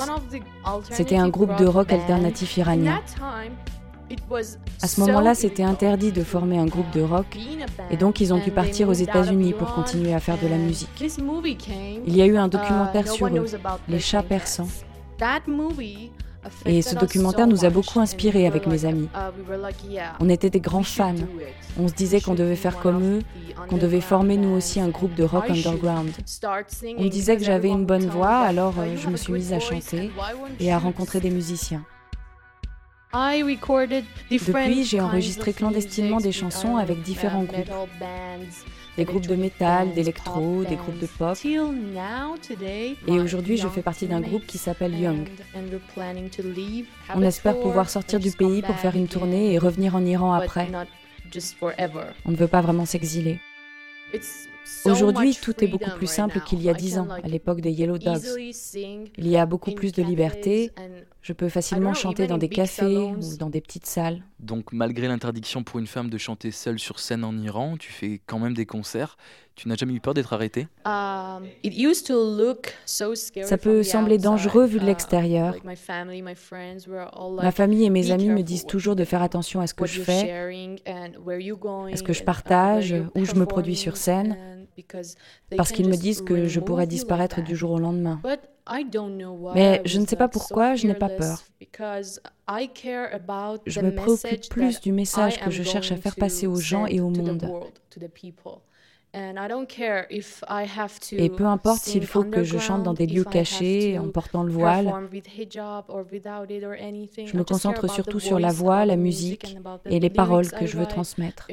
C'était un groupe de rock alternatif iranien. À ce moment-là, c'était interdit de former un groupe de rock et donc ils ont dû partir aux États-Unis pour continuer à faire de la musique. Il y a eu un documentaire sur eux, Les chats persans. Et ce documentaire nous a beaucoup inspirés avec mes amis. On était des grands fans. On se disait qu'on devait faire comme eux, qu'on devait former nous aussi un groupe de rock underground. On me disait que j'avais une bonne voix, alors euh, je me suis mise à chanter et à rencontrer des musiciens. Depuis, j'ai enregistré clandestinement des chansons avec différents groupes. Des groupes de métal, d'électro, des groupes de pop. Et aujourd'hui, je fais partie d'un groupe qui s'appelle Young. On espère pouvoir sortir du pays pour faire une tournée et revenir en Iran après. On ne veut pas vraiment s'exiler. Aujourd'hui, tout est beaucoup plus simple qu'il y a dix ans, à l'époque des Yellow Dogs. Il y a beaucoup plus de liberté. Je peux facilement chanter dans des cafés ou dans des petites salles. Donc, malgré l'interdiction pour une femme de chanter seule sur scène en Iran, tu fais quand même des concerts. Tu n'as jamais eu peur d'être arrêtée? Ça peut sembler dangereux vu de l'extérieur. Ma famille et mes amis me disent toujours de faire attention à ce que je fais, à ce que je partage, où je me produis sur scène, parce qu'ils me disent que je pourrais disparaître du jour au lendemain. Mais je ne sais pas pourquoi je n'ai pas peur. Je me préoccupe plus du message que je cherche à faire passer aux gens et au monde. Et peu importe s'il faut que je chante dans des lieux cachés, en portant le voile, je me concentre surtout sur la voix, la musique et les paroles que je veux transmettre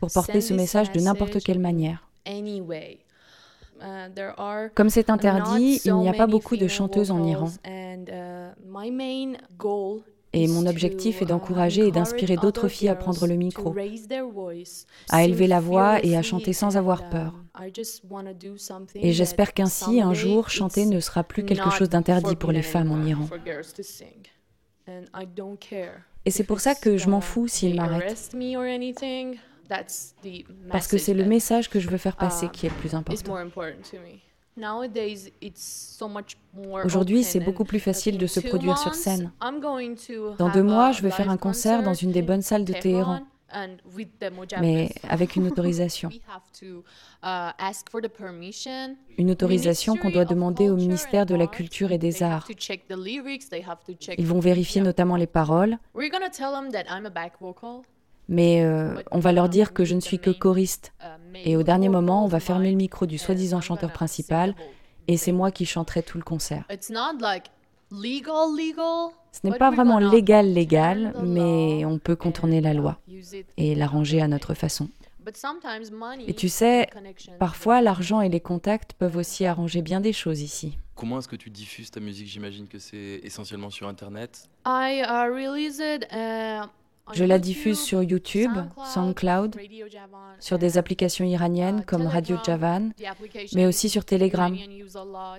pour porter ce message de n'importe quelle manière. Comme c'est interdit, il n'y a pas beaucoup de chanteuses en Iran. Et mon objectif est d'encourager et d'inspirer d'autres filles à prendre le micro, à élever la voix et à chanter sans avoir peur. Et j'espère qu'ainsi, un jour, chanter ne sera plus quelque chose d'interdit pour les femmes en Iran. Et c'est pour ça que je m'en fous s'ils m'arrêtent. Parce que c'est le message que je veux faire passer qui est le plus important. Aujourd'hui, c'est beaucoup plus facile de se produire sur scène. Dans deux mois, je vais faire un concert dans une des bonnes salles de Téhéran, mais avec une autorisation. Une autorisation qu'on doit demander au ministère de la Culture et des Arts. Ils vont vérifier notamment les paroles mais euh, on va leur dire que je ne suis que choriste. Et au dernier moment, on va fermer le micro du soi-disant chanteur principal et c'est moi qui chanterai tout le concert. Ce n'est pas vraiment légal, légal, mais on peut contourner la loi et l'arranger à notre façon. Et tu sais, parfois l'argent et les contacts peuvent aussi arranger bien des choses ici. Comment est-ce que tu diffuses ta musique? J'imagine que c'est essentiellement sur Internet. Je la diffuse sur YouTube, SoundCloud, sur des applications iraniennes comme Radio Javan, mais aussi sur Telegram,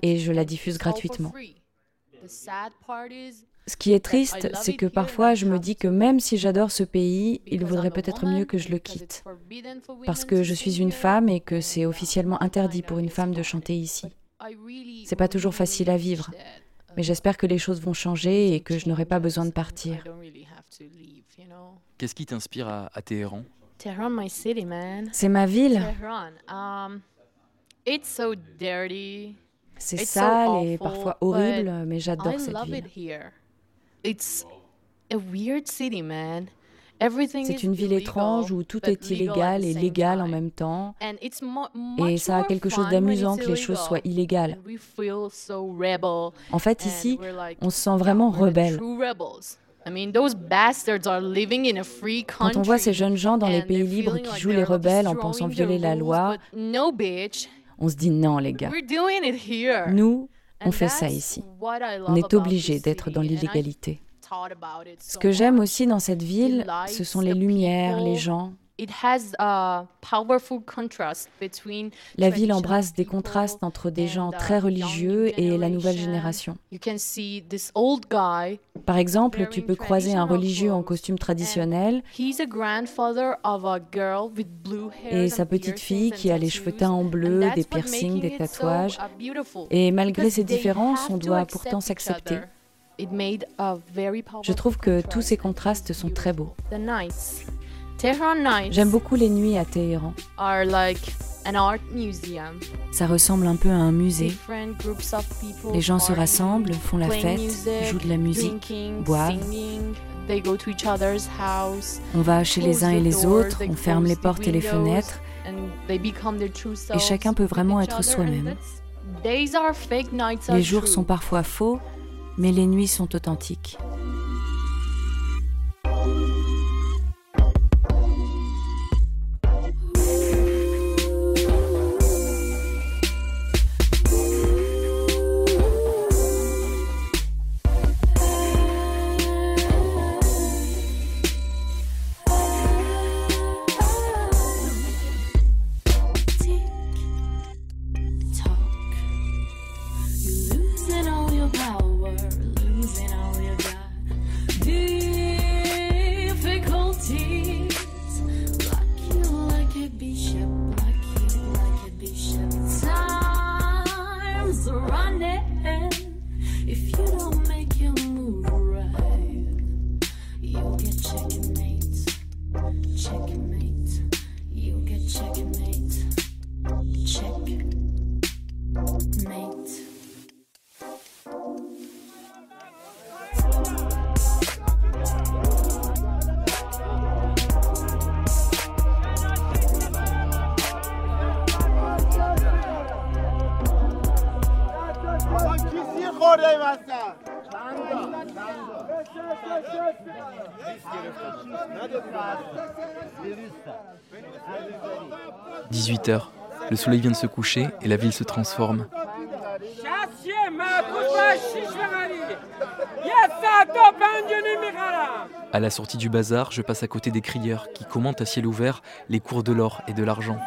et je la diffuse gratuitement. Ce qui est triste, c'est que parfois je me dis que même si j'adore ce pays, il vaudrait peut-être mieux que je le quitte, parce que je suis une femme et que c'est officiellement interdit pour une femme de chanter ici. C'est pas toujours facile à vivre, mais j'espère que les choses vont changer et que je n'aurai pas besoin de partir. Qu'est-ce qui t'inspire à, Téhéran? C'est ma ville. Um, c'est sale et parfois horrible, mais j'adore cette ville. C'est une ville étrange où tout est illégal et légal en même temps. Et ça a quelque chose d'amusant que les choses soient illégales. En fait, ici, on se sent vraiment rebelle. Quand on voit ces jeunes gens dans les pays libres qui jouent les rebelles en pensant violer la loi, On se dit non, les gars. Nous, on fait ça ici. On est obligé d'être dans l'illégalité. Ce que j'aime aussi dans cette ville, ce sont les lumières, les gens. La ville embrasse des contrastes entre des gens très religieux et la nouvelle génération. Par exemple, tu peux croiser un religieux en costume traditionnel et sa petite fille qui a les cheveux teints en bleu, des piercings, des tatouages. Et malgré ces différences, on doit pourtant s'accepter. Je trouve que tous ces contrastes sont très beaux. J'aime beaucoup les nuits à Téhéran. Ça ressemble un peu à un musée. Les gens se rassemblent, font la fête, jouent de la musique, boivent. On va chez les uns et les autres, on ferme les portes et les fenêtres, et chacun peut vraiment être soi-même. Les jours sont parfois faux, mais les nuits sont authentiques. Soleil vient de se coucher et la ville se transforme. À la sortie du bazar, je passe à côté des crieurs qui commentent à ciel ouvert les cours de l'or et de l'argent.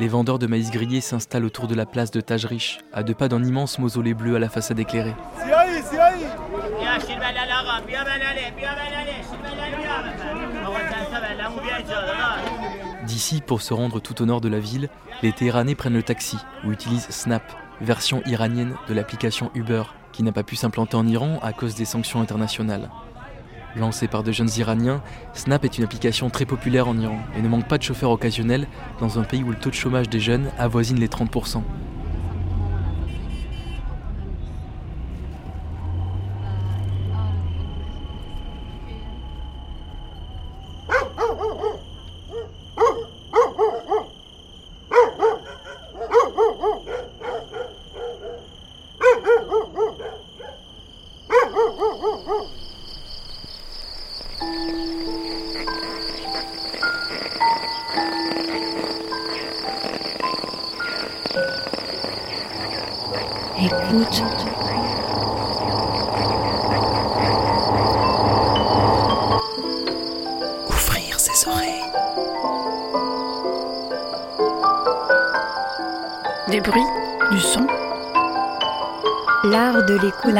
Les vendeurs de maïs grillé s'installent autour de la place de Tajrish, à deux pas d'un immense mausolée bleu à la façade éclairée. D'ici, pour se rendre tout au nord de la ville, les Téhéranais prennent le taxi ou utilisent Snap, version iranienne de l'application Uber, qui n'a pas pu s'implanter en Iran à cause des sanctions internationales. Lancée par de jeunes Iraniens, Snap est une application très populaire en Iran et ne manque pas de chauffeurs occasionnels dans un pays où le taux de chômage des jeunes avoisine les 30%.